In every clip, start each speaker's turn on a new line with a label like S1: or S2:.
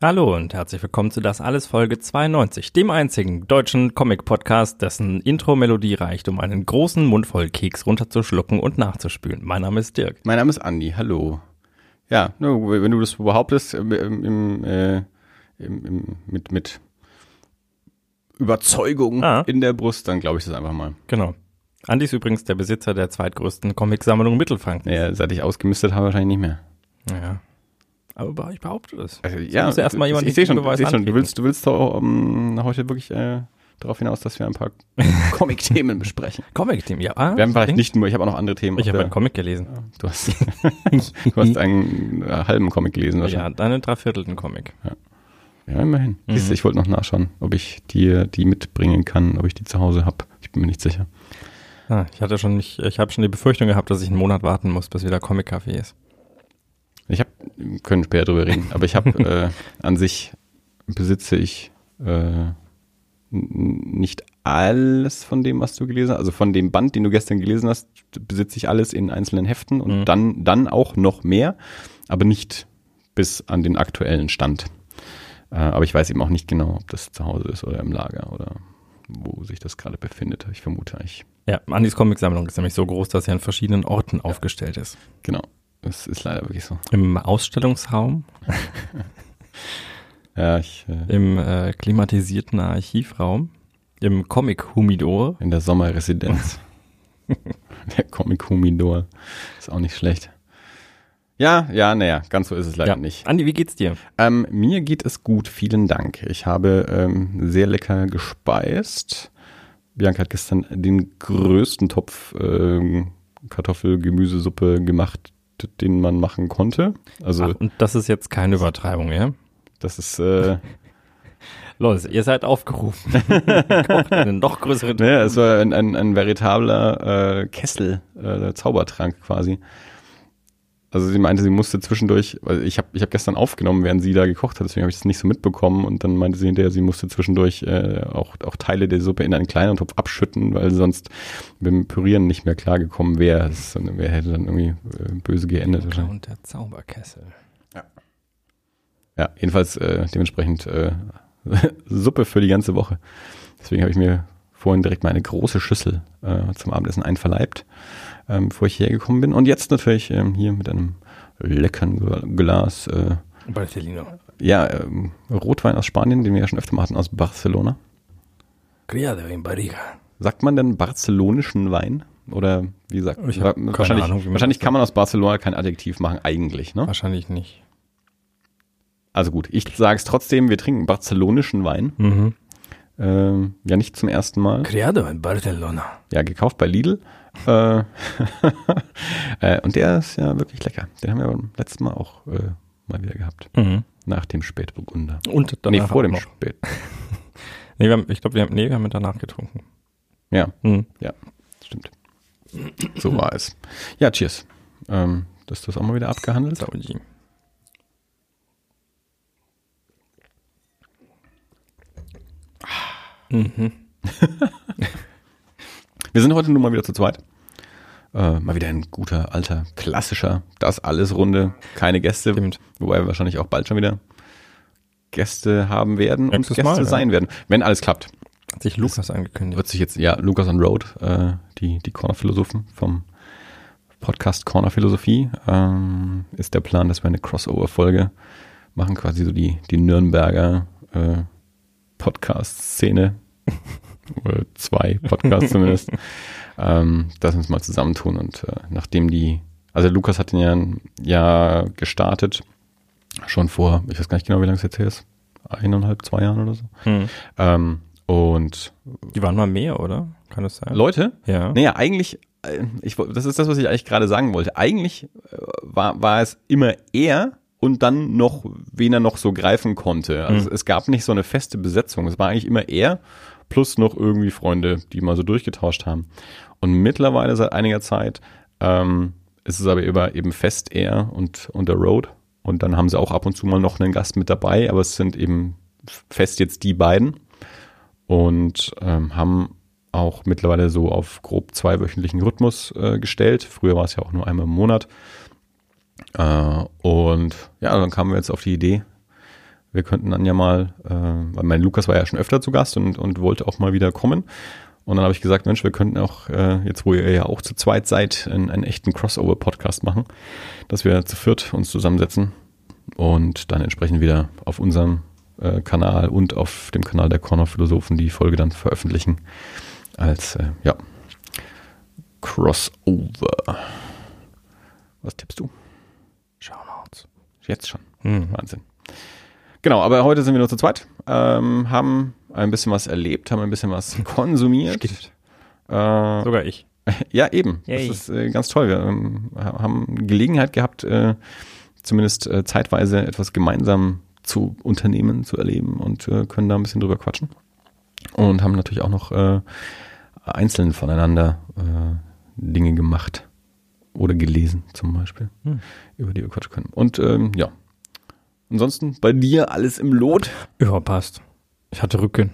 S1: Hallo und herzlich willkommen zu Das Alles Folge 92, dem einzigen deutschen Comic-Podcast, dessen Intro-Melodie reicht, um einen großen Mund voll Keks runterzuschlucken und nachzuspülen. Mein Name ist Dirk.
S2: Mein Name ist Andi, hallo. Ja, wenn du das behauptest, im, im, äh, im, im, mit, mit Überzeugung
S1: Ah.
S2: in der Brust, dann glaube ich das einfach mal.
S1: Genau. Andi ist übrigens der Besitzer der zweitgrößten Comicsammlung Mittelfranken.
S2: Naja, seit ich ausgemistet habe, wahrscheinlich nicht mehr.
S1: Ja. Aber ich behaupte das.
S2: Also,
S1: ja, muss erst mal
S2: ich,
S1: jemand
S2: ich sehe schon,
S1: Beweis
S2: ich seh schon du willst, du willst doch um, heute wirklich äh, darauf hinaus, dass wir ein paar Comic-Themen besprechen.
S1: Comic-Team, ja. Ah,
S2: Wir haben vielleicht nicht nur, ich habe auch noch andere Themen.
S1: Ich habe einen Comic gelesen.
S2: du hast, du hast einen äh, halben Comic gelesen
S1: Ja,
S2: wahrscheinlich.
S1: deinen dreiviertelten Comic.
S2: Ja, immerhin.
S1: Mhm.
S2: Siehst du, ich wollte noch nachschauen, ob ich dir die mitbringen kann, ob ich die zu Hause habe. Ich bin mir nicht sicher.
S1: Ah, ich hatte schon nicht, ich habe schon die Befürchtung gehabt, dass ich einen Monat warten muss, bis wieder Comic-Café ist.
S2: Ich habe, können später drüber reden, aber ich habe äh, an sich besitze ich äh, nicht alles von dem, was du gelesen hast. Also von dem Band, den du gestern gelesen hast, besitze ich alles in einzelnen Heften und
S1: Mhm.
S2: dann, dann auch noch mehr, aber nicht bis an den aktuellen Stand. Äh, aber ich weiß eben auch nicht genau, ob das zu Hause ist oder im Lager oder wo sich das gerade befindet. Ich vermute eigentlich.
S1: Ja, Andis Comicsammlung ist nämlich so groß, dass sie an verschiedenen Orten aufgestellt ist.
S2: Genau. Das ist leider wirklich so.
S1: Im Ausstellungsraum,
S2: Ja, ich äh,
S1: im äh, klimatisierten Archivraum, im Comic-Humidor.
S2: in der Sommerresidenz. der Comic Humidor. Ist auch nicht schlecht. Ja, ja, naja, ganz so ist es leider
S1: Ja.
S2: nicht.
S1: Andi, wie geht's dir?
S2: Ähm, mir geht es gut, vielen Dank. Ich habe ähm, sehr lecker gespeist. Bianca hat gestern den größten Topf ähm, Kartoffel-Gemüsesuppe gemacht, den man machen konnte. Also
S1: Ach, und das ist jetzt keine Übertreibung, ja?
S2: das ist äh,
S1: Leute, ihr seid aufgerufen. Kocht einen noch größeren
S2: Naja, es war ein, ein, ein veritabler äh, Kessel, äh, Zaubertrank quasi. Also sie meinte, sie musste zwischendurch, weil ich habe ich hab gestern aufgenommen, während sie da gekocht hat, deswegen habe ich das nicht so mitbekommen und dann meinte sie hinterher, sie musste zwischendurch äh, auch, auch Teile der Suppe in einen kleinen Topf abschütten, weil sonst mit dem Pürieren nicht mehr klargekommen wäre. Wer hätte dann irgendwie äh, böse geendet.
S1: Und der Zauberkessel.
S2: Ja, jedenfalls äh, dementsprechend äh, Suppe für die ganze Woche. Deswegen habe ich mir vorhin direkt mal eine große Schüssel äh, zum Abendessen einverleibt, ähm, bevor ich hierher gekommen bin. Und jetzt natürlich ähm, hier mit einem leckeren Gla- Glas, äh,
S1: Barcelino.
S2: ja, ähm, Rotwein aus Spanien, den wir ja schon öfter mal hatten, aus Barcelona.
S1: Criado in Barriga.
S2: Sagt man denn barcelonischen Wein? Oder wie sagt
S1: keine
S2: wahrscheinlich,
S1: Ahnung, man
S2: wahrscheinlich kann man aus Barcelona kein Adjektiv machen, eigentlich, ne?
S1: Wahrscheinlich nicht.
S2: Also gut, ich sage es trotzdem, wir trinken barcelonischen Wein.
S1: Mhm.
S2: Ähm, ja, nicht zum ersten Mal.
S1: Criado in Barcelona.
S2: Ja, gekauft bei Lidl. Äh, äh, und der ist ja wirklich lecker. Den haben wir beim letzten Mal auch äh, mal wieder gehabt.
S1: Mhm.
S2: Nach dem Spätburgunder.
S1: Und danach
S2: nee, vor dem
S1: noch.
S2: Spät.
S1: Nee, wir haben, ich glaube, wir haben, nee, wir haben danach getrunken.
S2: Ja,
S1: Mhm.
S2: ja, stimmt. So war es. Ja, cheers. Ähm, das ist das auch mal wieder abgehandelt.
S1: Saudi. Mhm.
S2: Wir sind heute nun mal wieder zu zweit. Äh, mal wieder ein guter, alter, klassischer, das alles Runde, keine Gäste.
S1: Stimmt.
S2: Wobei wir wahrscheinlich auch bald schon wieder Gäste haben werden und
S1: Nächstes
S2: Gäste
S1: Mal, ja.
S2: sein werden, wenn alles klappt.
S1: Hat sich Lukas angekündigt.
S2: wird sich jetzt, ja, Lukas on Road, äh, die, die Corner-Philosophen vom Podcast Corner Philosophie, ähm, ist der Plan, dass wir eine Crossover-Folge machen, quasi so die, die Nürnberger äh, Podcast-Szene, oder zwei Podcasts zumindest, ähm, dass wir uns mal zusammentun und äh, nachdem die, also Lukas hat den ja, ja gestartet, schon vor, ich weiß gar nicht genau, wie lange es jetzt her ist, eineinhalb, zwei Jahren oder so.
S1: Mhm.
S2: Ähm, und
S1: Die waren mal mehr, oder? Kann das sein?
S2: Leute,
S1: Ja.
S2: naja, eigentlich, äh, ich, das ist das, was ich eigentlich gerade sagen wollte. Eigentlich äh, war, war es immer er und dann noch, wen er noch so greifen konnte. Also
S1: Mhm.
S2: es gab nicht so eine feste Besetzung. Es war eigentlich immer er plus noch irgendwie Freunde, die mal so durchgetauscht haben. Und mittlerweile seit einiger Zeit ähm, ist es aber über eben fest er und, und der Road. Und dann haben sie auch ab und zu mal noch einen Gast mit dabei, aber es sind eben fest jetzt die beiden und ähm, haben auch mittlerweile so auf grob zweiwöchentlichen Rhythmus äh, gestellt. Früher war es ja auch nur einmal im Monat. Äh, und ja, dann kamen wir jetzt auf die Idee, wir könnten dann ja mal, äh, weil mein Lukas war ja schon öfter zu Gast und, und wollte auch mal wieder kommen. Und dann habe ich gesagt, Mensch, wir könnten auch, äh, jetzt wo ihr ja auch zu zweit seid, einen, einen echten Crossover-Podcast machen, dass wir zu viert uns zusammensetzen und dann entsprechend wieder auf unserem äh, Kanal und auf dem Kanal der Corner Philosophen die Folge dann veröffentlichen als, äh, ja, Crossover. Was tippst du?
S1: Shoutouts.
S2: Jetzt schon.
S1: Mhm.
S2: Wahnsinn. Genau, aber heute sind wir nur zu zweit, ähm, haben ein bisschen was erlebt, haben ein bisschen was konsumiert. Äh,
S1: Sogar ich.
S2: ja, eben.
S1: Yay.
S2: Das ist äh, ganz toll. Wir ähm, haben Gelegenheit gehabt, äh, zumindest äh, zeitweise etwas gemeinsam zu unternehmen, zu erleben und äh, können da ein bisschen drüber quatschen. Und haben natürlich auch noch äh, einzeln voneinander Dinge gemacht oder gelesen zum Beispiel,
S1: Hm.
S2: über die wir quatschen können. Und ähm, ja, ansonsten bei dir alles im Lot.
S1: Ja, passt. Ich hatte Rücken.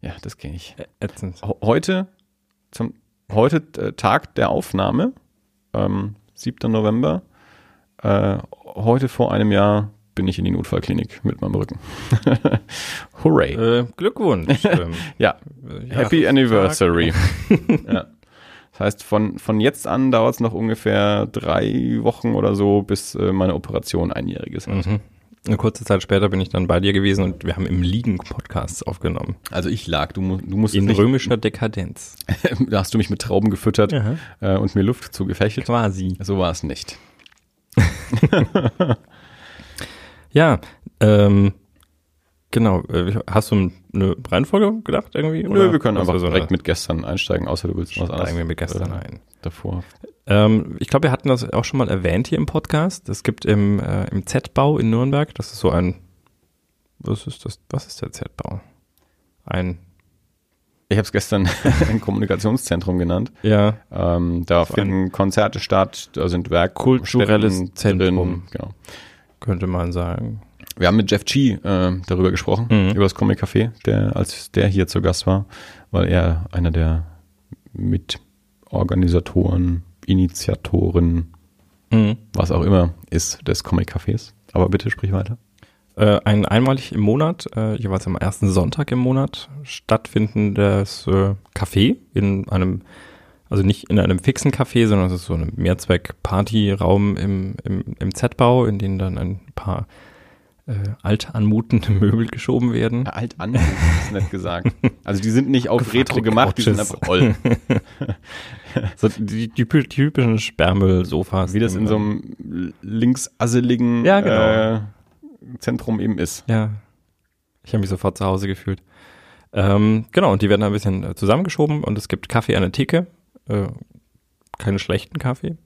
S2: Ja, das kenne ich.
S1: Ätzend.
S2: Heute, zum, heute äh, Tag der Aufnahme, ähm, 7. November. Äh, heute vor einem Jahr bin ich in die Notfallklinik mit meinem Rücken. Hooray.
S1: Äh, Glückwunsch. ähm,
S2: ja,
S1: ja,
S2: Happy Anniversary. ja. Das heißt, von, von jetzt an dauert es noch ungefähr drei Wochen oder so, bis äh, meine Operation einjähriges ist.
S1: Mhm. Eine kurze Zeit später bin ich dann bei dir gewesen und wir haben im Liegen Podcasts aufgenommen.
S2: Also ich lag, du, du musst
S1: In römischer Dekadenz.
S2: da hast du mich mit Trauben gefüttert äh, und mir Luft zugefächelt.
S1: Quasi.
S2: So war es nicht.
S1: Ja, ähm, genau. Äh, Hast du eine Reihenfolge gedacht irgendwie?
S2: Nö, wir können einfach
S1: so
S2: direkt mit gestern einsteigen, außer du willst was anderes
S1: Steigen wir mit gestern
S2: äh,
S1: ein.
S2: davor.
S1: Ähm, ich glaube, wir hatten das auch schon mal erwähnt hier im Podcast. Es gibt im, äh, im Z-Bau in Nürnberg, das ist so ein, was ist das, was ist der Z-Bau? Ein,
S2: Ich habe es gestern ein Kommunikationszentrum genannt.
S1: ja,
S2: Ähm, da
S1: So
S2: finden Konzerte statt, da sind Werk
S1: Kulturelles Zentrum.
S2: Genau.
S1: könnte man sagen.
S2: Wir haben mit Jeff G äh, darüber gesprochen,
S1: Mhm.
S2: über das Comic Café, der, als der hier zu Gast war, weil er einer der Mitorganisatoren, Initiatoren,
S1: Mhm.
S2: was auch immer ist des Comic Cafés. Aber bitte sprich weiter.
S1: Äh, ein einmalig im Monat, äh, jeweils am ersten Sonntag im Monat, stattfindendes äh, Café in einem, also nicht in einem fixen Café, sondern es ist so ein Mehrzweck-Partyraum im, im, im Z-Bau, in den dann ein paar äh, alt anmutende Möbel geschoben werden.
S2: Alt an, ist nett gesagt. Also die sind nicht auf Retro gemacht, die sind einfach roll.
S1: So die, die typischen Sperrmüll-Sofas.
S2: Wie das in so einem linksasseligen
S1: Ja, genau.
S2: äh, Zentrum eben ist.
S1: Ja, ich habe mich sofort zu Hause gefühlt. Ähm, genau, und die werden ein bisschen äh, zusammengeschoben und es gibt Kaffee an der Theke, äh, keine schlechten Kaffee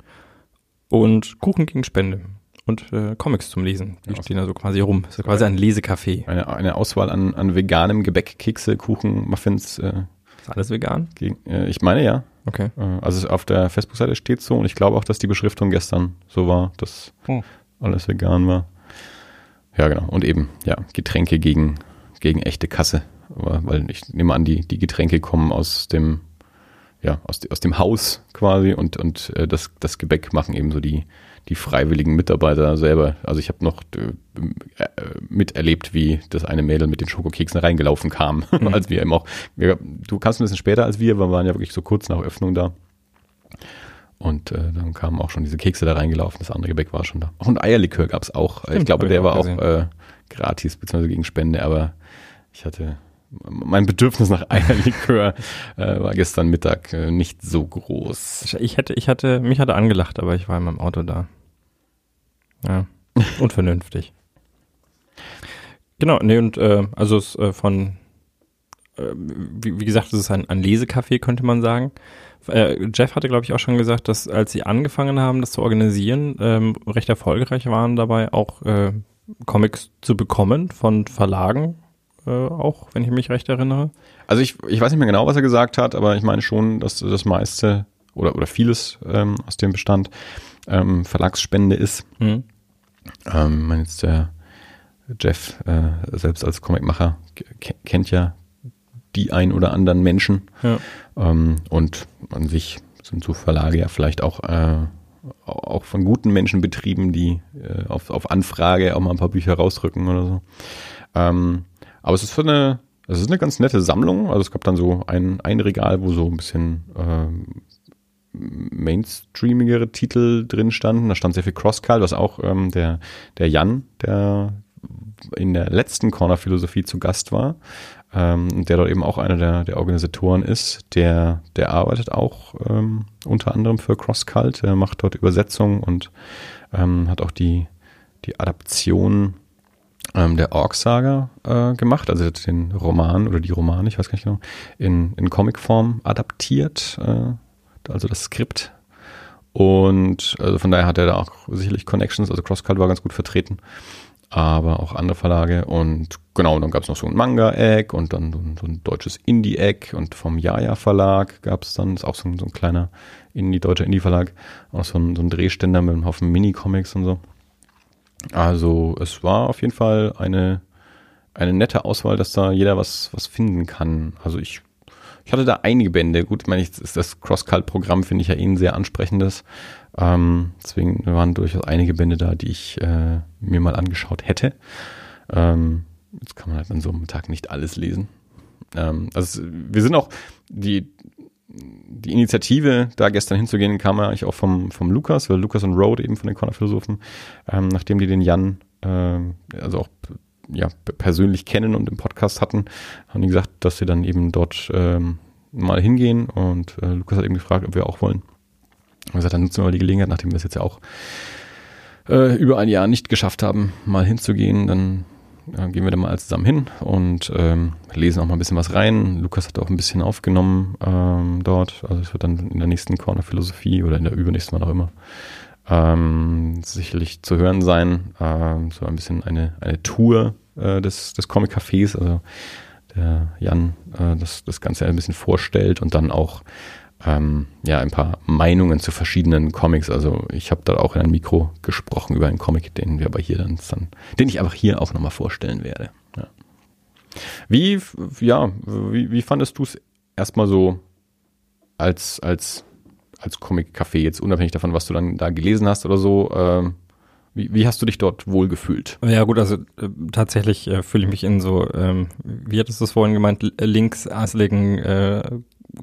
S1: und Kuchen gegen Spende und äh, Comics zum Lesen. Die
S2: Ja,
S1: stehen da so quasi rum. Das ist quasi ein Lesecafé.
S2: Eine, eine Auswahl an, an veganem Gebäck, Kekse, Kuchen, Muffins. Äh,
S1: Ist alles vegan?
S2: gegen, äh, ich meine ja.
S1: Okay.
S2: Äh, also auf der Facebook-Seite steht so und ich glaube auch, dass die Beschriftung gestern so war, dass
S1: Oh.
S2: alles vegan war. Ja, genau. Und eben, ja, Getränke gegen, gegen echte Kasse. Aber, weil ich nehme an, die, die Getränke kommen aus dem, ja, aus, aus dem Haus quasi und, und äh, das, das Gebäck machen eben so die, die freiwilligen Mitarbeiter selber. Also ich habe noch äh, miterlebt, wie das eine Mädel mit den Schokokeksen reingelaufen kam, als wir eben auch, wir, du kannst ein bisschen später als wir, wir waren ja wirklich so kurz nach Öffnung da. Und äh, dann kamen auch schon diese Kekse da reingelaufen, das andere Gebäck war schon da. Ein Eierlikör gab es auch. ich glaube, der war auch äh, gratis, beziehungsweise gegen Spende, aber ich hatte mein Bedürfnis nach Eierlikör äh, war gestern Mittag äh, nicht so groß.
S1: Ich, hätte, ich hatte, mich hatte angelacht, aber ich war in meinem Auto da. Ja, unvernünftig. Genau, nee, und äh, also es äh, von, äh, wie, wie gesagt, es ist ein, ein Lesecafé, könnte man sagen. Äh, Jeff hatte, glaube ich, auch schon gesagt, dass als sie angefangen haben, das zu organisieren, ähm, recht erfolgreich waren dabei, auch äh, Comics zu bekommen von Verlagen, äh, auch, wenn ich mich recht erinnere.
S2: Also ich, ich weiß nicht mehr genau, was er gesagt hat, aber ich meine schon, dass das meiste oder, oder vieles ähm, aus dem Bestand ähm, Verlagsspende ist.
S1: Mhm.
S2: Ähm, ich meine jetzt der Jeff äh, selbst als Comicmacher ke- kennt ja die ein oder anderen Menschen
S1: Ja.
S2: ähm, und an sich sind so Verlage ja vielleicht auch äh, auch von guten Menschen betrieben, die äh, auf, auf Anfrage auch mal ein paar Bücher rausrücken oder so. Ähm, aber es ist für eine, es ist eine ganz nette Sammlung. Also es gab dann so ein, ein Regal, wo so ein bisschen ähm, mainstreamigere Titel drin standen. Da stand sehr viel Crosscall, was auch ähm, der, der Jan, der in der letzten Corner-Philosophie zu Gast war, ähm, der dort eben auch einer der, der Organisatoren ist, der, der arbeitet auch ähm, unter anderem für CrossCult, der macht dort Übersetzungen und ähm, hat auch die, die Adaption ähm, der Ork-Saga äh, gemacht, also den Roman oder die Romane, ich weiß gar nicht genau, in, in Comicform adaptiert, äh, also das Skript. Und also von daher hat er da auch sicherlich Connections, also CrossCult war ganz gut vertreten aber auch andere Verlage. Und genau, dann gab es noch so ein Manga-Egg und dann so ein, so ein deutsches Indie-Egg und vom Jaja Verlag gab es dann, ist auch so ein, so ein kleiner Indie, deutscher Indie-Verlag, auch so ein, so ein Drehständer mit einem Haufen Mini-Comics und so. Also es war auf jeden Fall eine, eine nette Auswahl, dass da jeder was, was finden kann. Also ich, ich hatte da einige Bände. Gut, ich meine, das Cross-Cult-Programm finde ich ja eh ein sehr ansprechendes. Ähm, deswegen waren durchaus einige Bände da, die ich äh, mir mal angeschaut hätte. Ähm, jetzt kann man halt an so einem Tag nicht alles lesen. Ähm, also wir sind auch die die Initiative, da gestern hinzugehen, kam ja eigentlich auch vom, vom Lukas, weil Lukas und Road eben von den Corner-Philosophen, ähm, nachdem die den Jan, äh, also auch ja, persönlich kennen und im Podcast hatten, haben die gesagt, dass sie dann eben dort ähm, mal hingehen und äh, Lukas hat eben gefragt, ob wir auch wollen. Und gesagt, dann nutzen wir mal die Gelegenheit, nachdem wir es jetzt ja auch äh, über ein Jahr nicht geschafft haben, mal hinzugehen, dann äh, gehen wir da mal zusammen hin und ähm, lesen auch mal ein bisschen was rein. Lukas hat auch ein bisschen aufgenommen ähm, dort. Also es wird dann in der nächsten Corner Philosophie oder in der übernächsten, wann auch immer, ähm, sicherlich zu hören sein. Ähm, so ein bisschen eine, eine Tour äh, des, des Comic Cafés, also der Jan äh, das, das Ganze ein bisschen vorstellt und dann auch ähm, ja ein paar Meinungen zu verschiedenen Comics. Also ich habe da auch in einem Mikro gesprochen über einen Comic, den wir aber hier dann, den ich einfach hier auch nochmal vorstellen werde. Ja. Wie, ja, wie, wie fandest du es erstmal so als, als, als Comic-Café, jetzt unabhängig davon, was du dann da gelesen hast oder so? Ähm, wie, wie hast du dich dort wohl gefühlt?
S1: Ja gut, also äh, tatsächlich äh, fühle ich mich in so, ähm, wie hattest du es vorhin gemeint, linksasseligen äh,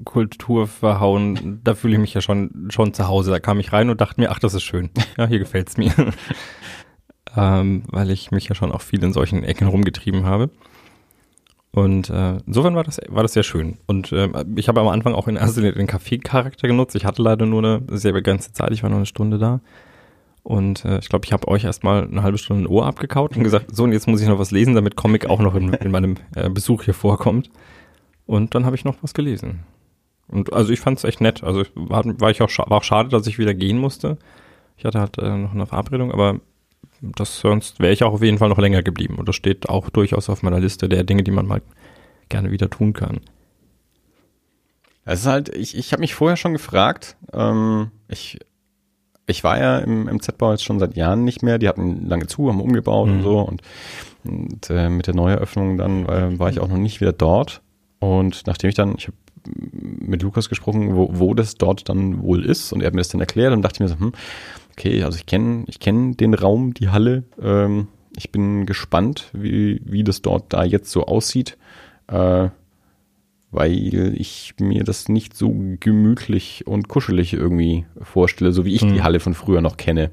S1: Kultur verhauen, da fühle ich mich ja schon, schon zu Hause. Da kam ich rein und dachte mir, ach, das ist schön. Ja, hier gefällt's mir. ähm, weil ich mich ja schon auch viel in solchen Ecken rumgetrieben habe. Und äh, insofern war das, war das sehr schön. Und äh, ich habe am Anfang auch in erster Linie den Kaffee-Charakter genutzt. Ich hatte leider nur eine sehr begrenzte Zeit, ich war nur eine Stunde da. Und äh, ich glaube, ich habe euch erstmal eine halbe Stunde ein Ohr abgekaut und gesagt, so, und jetzt muss ich noch was lesen, damit Comic auch noch in, in meinem äh, Besuch hier vorkommt. Und dann habe ich noch was gelesen. Und also ich fand es echt nett. Also war, war ich auch war auch schade, dass ich wieder gehen musste. Ich hatte halt äh, noch eine Verabredung, aber das sonst wäre ich auch auf jeden Fall noch länger geblieben. Und das steht auch durchaus auf meiner Liste der Dinge, die man mal gerne wieder tun kann.
S2: Es ist halt, ich, ich habe mich vorher schon gefragt, ähm, ich, ich war ja im, im Z-Bau jetzt schon seit Jahren nicht mehr, die hatten lange zu, haben umgebaut mhm. und so und, und äh, mit der Neueröffnung dann äh, war ich auch noch nicht wieder dort. Und nachdem ich dann, ich habe mit Lukas gesprochen, wo, wo das dort dann wohl ist und er hat mir das dann erklärt und dachte mir so, hm, okay, also ich kenne ich kenn den Raum, die Halle. Ähm, ich bin gespannt, wie, wie das dort da jetzt so aussieht, äh, weil ich mir das nicht so gemütlich und kuschelig irgendwie vorstelle, so wie ich mhm. die Halle von früher noch kenne.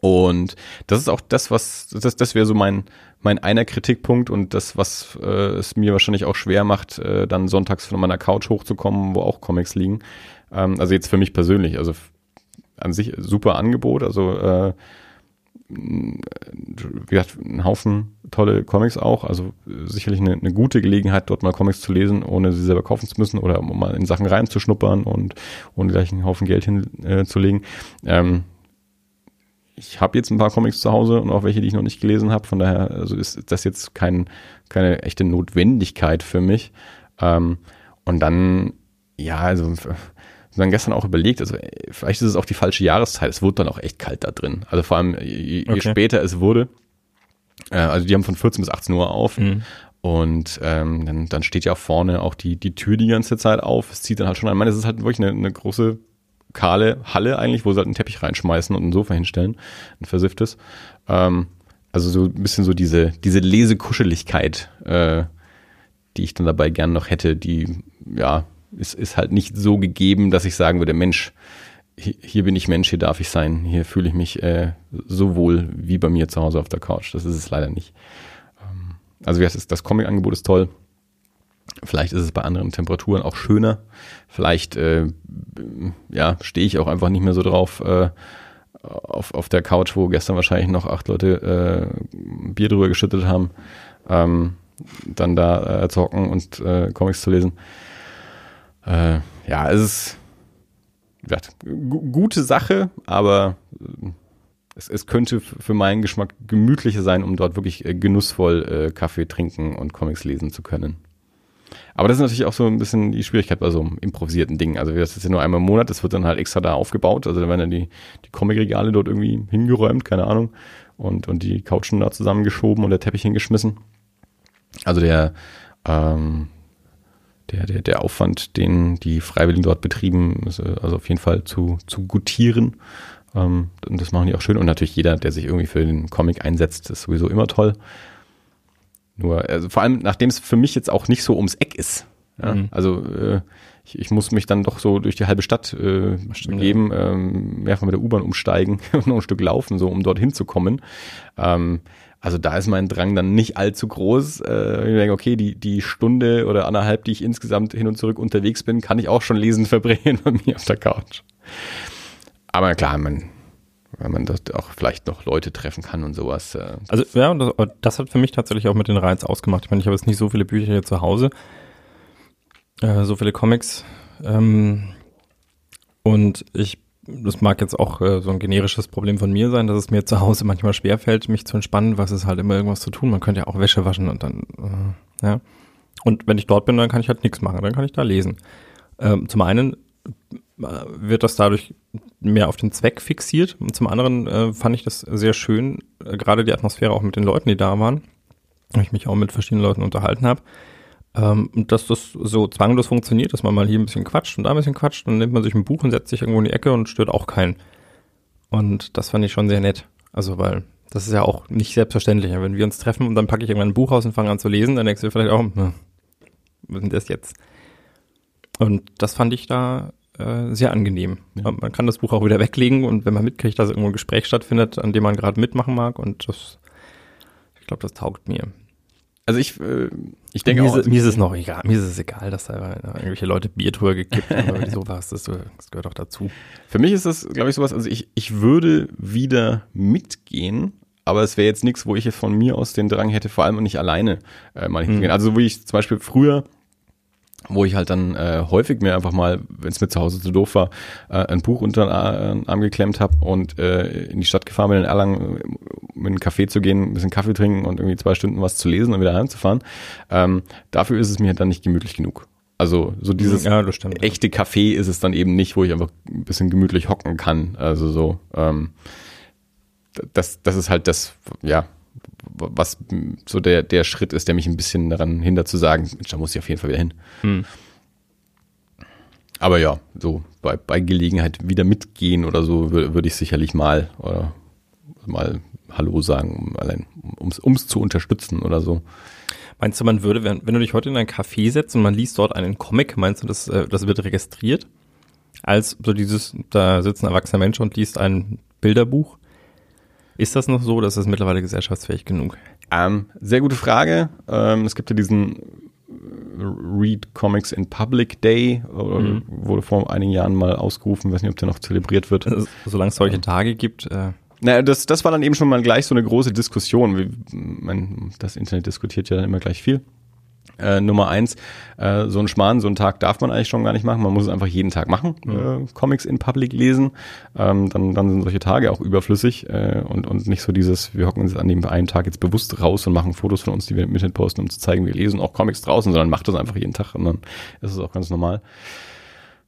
S2: Und das ist auch das, was, das, das wäre so mein, mein einer Kritikpunkt und das, was äh, es mir wahrscheinlich auch schwer macht, äh, dann sonntags von meiner Couch hochzukommen, wo auch Comics liegen. Ähm, also jetzt für mich persönlich, also an sich super Angebot, also äh, wie gesagt, ein Haufen tolle Comics auch, also sicherlich eine, eine, gute Gelegenheit, dort mal Comics zu lesen, ohne sie selber kaufen zu müssen oder um mal in Sachen reinzuschnuppern und ohne gleich einen Haufen Geld hinzulegen. Äh, ähm, ich habe jetzt ein paar Comics zu Hause und auch welche, die ich noch nicht gelesen habe. Von daher also ist das jetzt kein, keine echte Notwendigkeit für mich. Ähm, und dann, ja, also dann gestern auch überlegt, also vielleicht ist es auch die falsche Jahreszeit. Es wurde dann auch echt kalt da drin. Also vor allem, je, okay. je später es wurde, äh, also die haben von 14 bis 18 Uhr auf. Mhm. Und ähm, dann, dann steht ja vorne auch die, die Tür die ganze Zeit auf. Es zieht dann halt schon an. Ich meine, es ist halt wirklich eine, eine große kahle Halle eigentlich, wo sie halt einen Teppich reinschmeißen und ein Sofa hinstellen, ein versifftes. Ähm, also so ein bisschen so diese, diese Lesekuscheligkeit, äh, die ich dann dabei gern noch hätte, die, ja, ist, ist halt nicht so gegeben, dass ich sagen würde, Mensch, hier, bin ich Mensch, hier darf ich sein, hier fühle ich mich äh, so wohl wie bei mir zu Hause auf der Couch. Das ist es leider nicht. Ähm, also heißt es, das Comic-Angebot ist toll. Vielleicht ist es bei anderen Temperaturen auch schöner. Vielleicht äh, ja, stehe ich auch einfach nicht mehr so drauf äh, auf, auf der Couch, wo gestern wahrscheinlich noch acht Leute äh, Bier drüber geschüttet haben, ähm, dann da äh, zocken und äh, Comics zu lesen. Äh, ja, es ist ja, gute Sache, aber es, es könnte für meinen Geschmack gemütlicher sein, um dort wirklich genussvoll Kaffee trinken und Comics lesen zu können. Aber das ist natürlich auch so ein bisschen die Schwierigkeit bei so einem improvisierten Ding. Also das ist ja nur einmal im Monat, das wird dann halt extra da aufgebaut. Also da werden dann die, die Comic-Regale dort irgendwie hingeräumt, keine Ahnung. Und, und die Couchen da zusammengeschoben und der Teppich hingeschmissen. Also der, ähm, der, der, der Aufwand, den die Freiwilligen dort betrieben, ist äh, also auf jeden Fall zu, zu gutieren. Ähm, und das machen die auch schön. Und natürlich jeder, der sich irgendwie für den Comic einsetzt, ist sowieso immer toll. Nur, also vor allem, nachdem es für mich jetzt auch nicht so ums Eck ist. Ja? Mhm. Also äh, ich, ich muss mich dann doch so durch die halbe Stadt äh, begeben, ja. ähm, mehrfach mit der U-Bahn umsteigen und noch ein Stück laufen, so um dorthin zu kommen. Ähm, also da ist mein Drang dann nicht allzu groß. Äh, ich denke, okay, die, die Stunde oder anderthalb, die ich insgesamt hin und zurück unterwegs bin, kann ich auch schon lesen verbringen bei mir auf der Couch. Aber klar, man weil man dort auch vielleicht noch Leute treffen kann und sowas. Äh.
S1: Also ja, das, das, hat für mich tatsächlich auch mit den Reiz ausgemacht. Ich meine, ich habe jetzt nicht so viele Bücher hier zu Hause, äh, so viele Comics. Ähm, und ich, das mag jetzt auch äh, so ein generisches Problem von mir sein, dass es mir zu Hause manchmal schwerfällt, mich zu entspannen, was ist halt immer irgendwas zu tun. Man könnte ja auch Wäsche waschen und dann, äh, ja. Und wenn ich dort bin, dann kann ich halt nichts machen, dann kann ich da lesen. Ähm, zum einen wird das dadurch mehr auf den Zweck fixiert. Und zum anderen äh, fand ich das sehr schön, äh, gerade die Atmosphäre auch mit den Leuten, die da waren, weil ich mich auch mit verschiedenen Leuten unterhalten habe, ähm, dass das so zwanglos funktioniert, dass man mal hier ein bisschen quatscht und da ein bisschen quatscht, dann nimmt man sich ein Buch und setzt sich irgendwo in die Ecke und stört auch keinen. Und das fand ich schon sehr nett. Also, weil das ist ja auch nicht selbstverständlich. Wenn wir uns treffen und dann packe ich irgendwann ein Buch aus und fange an zu lesen, dann denkst du vielleicht auch, hm, was ist denn das jetzt? Und das fand ich da äh, sehr angenehm. Ja. Man kann das Buch auch wieder weglegen und wenn man mitkriegt, dass irgendwo ein Gespräch stattfindet, an dem man gerade mitmachen mag und das, ich glaube, das taugt mir.
S2: Also ich, äh, ich denke
S1: mir
S2: auch.
S1: Ist, mir ist es noch egal, mir ist es egal, dass da irgendwelche Leute Bier drüber gekippt haben oder sowas, das, das gehört auch dazu.
S2: Für mich ist das, glaube ich, sowas, also ich, ich würde wieder mitgehen, aber es wäre jetzt nichts, wo ich jetzt von mir aus den Drang hätte, vor allem nicht alleine äh, mal hingehen. Hm. Also wo ich zum Beispiel früher wo ich halt dann äh, häufig mir einfach mal, wenn es mir zu Hause zu doof war, äh, ein Buch unter den Arm geklemmt habe und äh, in die Stadt gefahren bin, in Erlangen äh, mit einem Café zu gehen, ein bisschen Kaffee trinken und irgendwie zwei Stunden was zu lesen und wieder heimzufahren. Ähm, dafür ist es mir dann nicht gemütlich genug. Also so dieses
S1: ja, stimmt,
S2: echte Café ist es dann eben nicht, wo ich einfach ein bisschen gemütlich hocken kann. Also so, ähm, das, das ist halt das, ja, was so der, der Schritt ist, der mich ein bisschen daran hindert zu sagen, Mensch, da muss ich auf jeden Fall wieder hin. Hm. Aber ja, so bei, bei Gelegenheit wieder mitgehen oder so würde ich sicherlich mal oder mal Hallo sagen, um, allein ums, ums zu unterstützen oder so.
S1: Meinst du, man würde, wenn, wenn du dich heute in ein Café setzt und man liest dort einen Comic, meinst du, das, äh, das wird registriert? Als so dieses, da sitzt ein erwachsener Mensch und liest ein Bilderbuch? Ist das noch so oder ist das mittlerweile gesellschaftsfähig genug?
S2: Ähm, sehr gute Frage. Ähm, es gibt ja diesen Read Comics in Public Day, mhm. wurde vor einigen Jahren mal ausgerufen, weiß nicht, ob der noch zelebriert wird. Also,
S1: solange es solche Tage gibt. Äh
S2: naja, das, das war dann eben schon mal gleich so eine große Diskussion. Wie, man, das Internet diskutiert ja dann immer gleich viel. Äh, Nummer eins, äh, so ein Schmarrn, so einen Tag darf man eigentlich schon gar nicht machen. Man muss es einfach jeden Tag machen, mhm. äh, Comics in Public lesen. Ähm, dann, dann sind solche Tage auch überflüssig äh, und, und nicht so dieses, wir hocken uns an dem einen Tag jetzt bewusst raus und machen Fotos von uns, die wir mit posten, um zu zeigen, wir lesen auch Comics draußen, sondern macht das einfach jeden Tag und dann ist es auch ganz normal.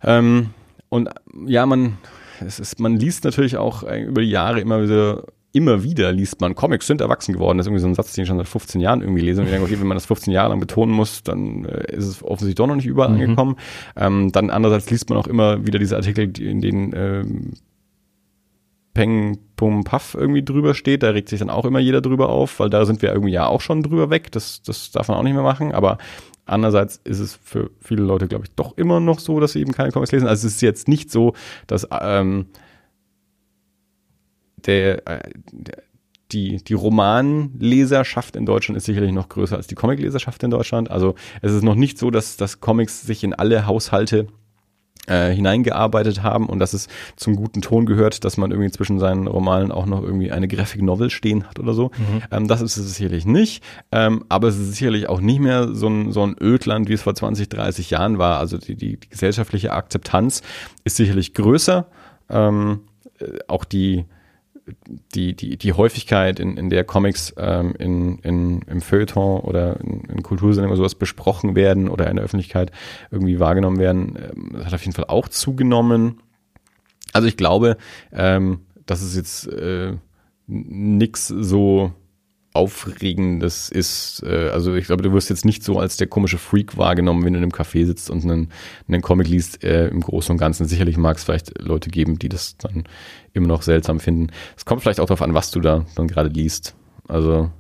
S2: Ähm, und ja, man, es ist, man liest natürlich auch äh, über die Jahre immer wieder immer wieder liest man, Comics sind erwachsen geworden. Das ist irgendwie so ein Satz, den ich schon seit 15 Jahren irgendwie lese. Und ich denke, okay, wenn man das 15 Jahre lang betonen muss, dann äh, ist es offensichtlich doch noch nicht überall mhm. angekommen. Ähm, dann andererseits liest man auch immer wieder diese Artikel, in denen ähm, Peng, Pum, Puff irgendwie drüber steht. Da regt sich dann auch immer jeder drüber auf, weil da sind wir irgendwie ja auch schon drüber weg. Das, das darf man auch nicht mehr machen. Aber andererseits ist es für viele Leute, glaube ich, doch immer noch so, dass sie eben keine Comics lesen. Also es ist jetzt nicht so, dass ähm, der, äh, der die, die Romanleserschaft in Deutschland ist sicherlich noch größer als die Comicleserschaft in Deutschland. Also es ist noch nicht so, dass, dass Comics sich in alle Haushalte äh, hineingearbeitet haben und dass es zum guten Ton gehört, dass man irgendwie zwischen seinen Romanen auch noch irgendwie eine Graphic Novel stehen hat oder so. Mhm. Ähm, das ist es sicherlich nicht, ähm, aber es ist sicherlich auch nicht mehr so ein, so ein Ödland, wie es vor 20, 30 Jahren war. Also die, die, die gesellschaftliche Akzeptanz ist sicherlich größer. Ähm, äh, auch die die, die, die Häufigkeit, in, in der Comics ähm, in, in, im Feuilleton oder in, in Kultursendungen oder sowas besprochen werden oder in der Öffentlichkeit irgendwie wahrgenommen werden, ähm, hat auf jeden Fall auch zugenommen. Also ich glaube, ähm, dass es jetzt äh, nix so Aufregendes ist. Äh, also ich glaube, du wirst jetzt nicht so als der komische Freak wahrgenommen, wenn du in einem Café sitzt und einen, einen Comic liest äh, im Großen und Ganzen. Sicherlich mag es vielleicht Leute geben, die das dann immer noch seltsam finden. Es kommt vielleicht auch darauf an, was du da dann gerade liest. Also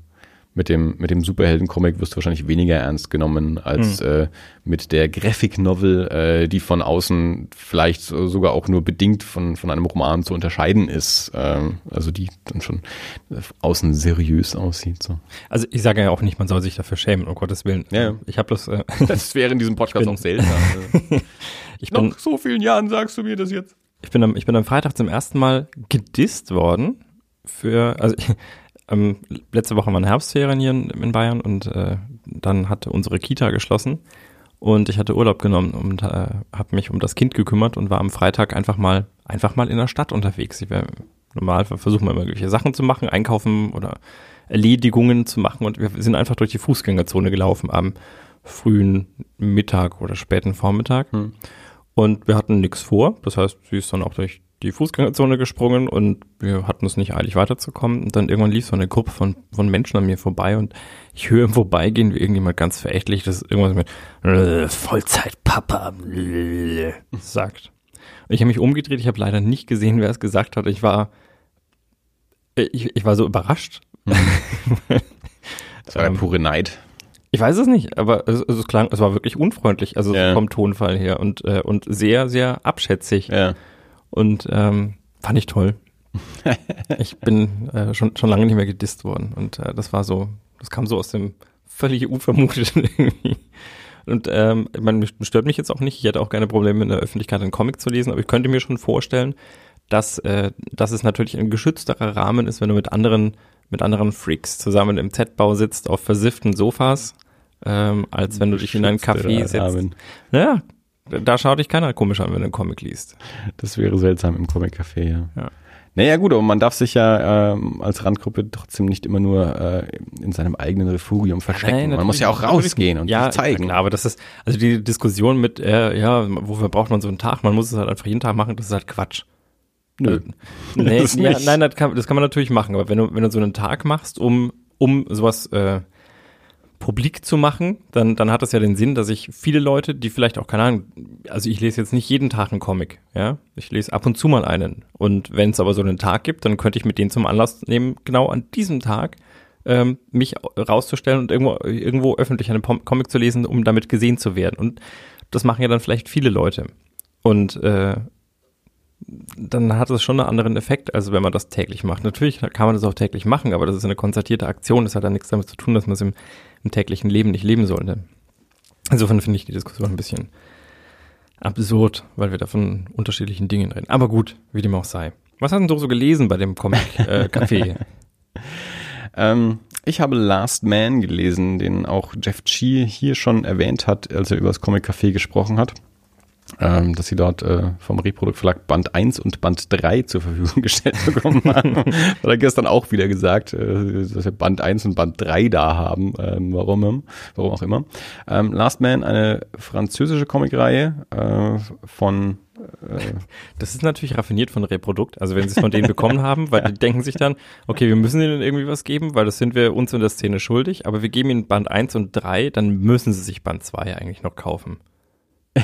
S2: mit dem, mit dem Superhelden-Comic wirst du wahrscheinlich weniger ernst genommen als mhm. äh, mit der Graphic Novel, äh, die von außen vielleicht sogar auch nur bedingt von, von einem Roman zu unterscheiden ist. Ähm, also die dann schon außen seriös aussieht. So.
S1: Also ich sage ja auch nicht, man soll sich dafür schämen, um Gottes Willen.
S2: Ja.
S1: Ich habe das. Äh,
S2: das wäre in diesem Podcast auch selten.
S1: ich bin, Nach
S2: so vielen Jahren sagst du mir das jetzt.
S1: Ich bin am, ich bin am Freitag zum ersten Mal gedisst worden für, also ich, ähm, letzte Woche waren Herbstferien hier in, in Bayern und äh, dann hatte unsere Kita geschlossen und ich hatte Urlaub genommen und äh, habe mich um das Kind gekümmert und war am Freitag einfach mal einfach mal in der Stadt unterwegs. Ich wär, normal versuchen wir immer irgendwelche Sachen zu machen, einkaufen oder Erledigungen zu machen und wir sind einfach durch die Fußgängerzone gelaufen am frühen Mittag oder späten Vormittag. Hm. Und wir hatten nichts vor. Das heißt, sie ist dann auch durch die Fußgängerzone gesprungen und wir hatten es nicht eilig weiterzukommen. Und dann irgendwann lief so eine Gruppe von, von Menschen an mir vorbei und ich höre im Vorbeigehen, wie irgendjemand ganz verächtlich das irgendwas mit äh, Vollzeitpapa sagt. Und ich habe mich umgedreht, ich habe leider nicht gesehen, wer es gesagt hat. Ich war, ich, ich war so überrascht.
S2: das war der ähm, pure Neid.
S1: Ich weiß es nicht, aber es, es klang, es war wirklich unfreundlich, also ja. vom Tonfall her und, äh, und sehr, sehr abschätzig. Ja. Und ähm, fand ich toll. ich bin äh, schon, schon lange nicht mehr gedisst worden. Und äh, das war so, das kam so aus dem völlig unvermuteten irgendwie. Und ähm, ich meine, stört mich jetzt auch nicht. Ich hätte auch keine Probleme in der Öffentlichkeit einen Comic zu lesen, aber ich könnte mir schon vorstellen, dass, äh, dass es natürlich ein geschützterer Rahmen ist, wenn du mit anderen, mit anderen Freaks zusammen im Z-Bau sitzt auf versifften Sofas, ähm, als wenn du dich in ein Café setzt. Ja, da schaut dich keiner komisch an, wenn du einen Comic liest.
S2: Das wäre seltsam im Comic-Café, ja. ja. Naja gut, aber man darf sich ja ähm, als Randgruppe trotzdem nicht immer nur äh, in seinem eigenen Refugium verstecken. Nein, man muss ja auch rausgehen und ja, sich zeigen.
S1: Ja, aber das ist, also die Diskussion mit, äh, ja, wofür braucht man so einen Tag? Man muss es halt einfach jeden Tag machen, das ist halt Quatsch. Nö. Äh, nee, ja, nein, das kann, das kann man natürlich machen, aber wenn du, wenn du so einen Tag machst, um, um sowas äh, publik zu machen, dann, dann hat das ja den Sinn, dass ich viele Leute, die vielleicht auch, keine Ahnung, also ich lese jetzt nicht jeden Tag einen Comic, ja, ich lese ab und zu mal einen. Und wenn es aber so einen Tag gibt, dann könnte ich mit denen zum Anlass nehmen, genau an diesem Tag ähm, mich rauszustellen und irgendwo, irgendwo öffentlich einen Comic zu lesen, um damit gesehen zu werden. Und das machen ja dann vielleicht viele Leute. Und äh, dann hat es schon einen anderen Effekt, als wenn man das täglich macht. Natürlich kann man das auch täglich machen, aber das ist eine konzertierte Aktion. Das hat dann nichts damit zu tun, dass man es im, im täglichen Leben nicht leben sollte. Insofern finde ich die Diskussion ein bisschen absurd, weil wir da von unterschiedlichen Dingen reden. Aber gut, wie dem auch sei. Was hast du so gelesen bei dem Comic-Café? Äh,
S2: ähm, ich habe Last Man gelesen, den auch Jeff Chi hier schon erwähnt hat, als er über das Comic Café gesprochen hat. Ähm, dass sie dort äh, vom Reprodukt Verlag Band 1 und Band 3 zur Verfügung gestellt bekommen haben. Hat er gestern auch wieder gesagt, äh, dass wir Band 1 und Band 3 da haben. Ähm, warum, warum auch immer. Ähm, Last Man, eine französische Comicreihe äh, von
S1: äh, das ist natürlich raffiniert von Reprodukt. Also wenn sie es von denen bekommen haben, weil die denken sich dann, okay, wir müssen ihnen irgendwie was geben, weil das sind wir uns in der Szene schuldig, aber wir geben ihnen Band 1 und 3, dann müssen sie sich Band 2 eigentlich noch kaufen.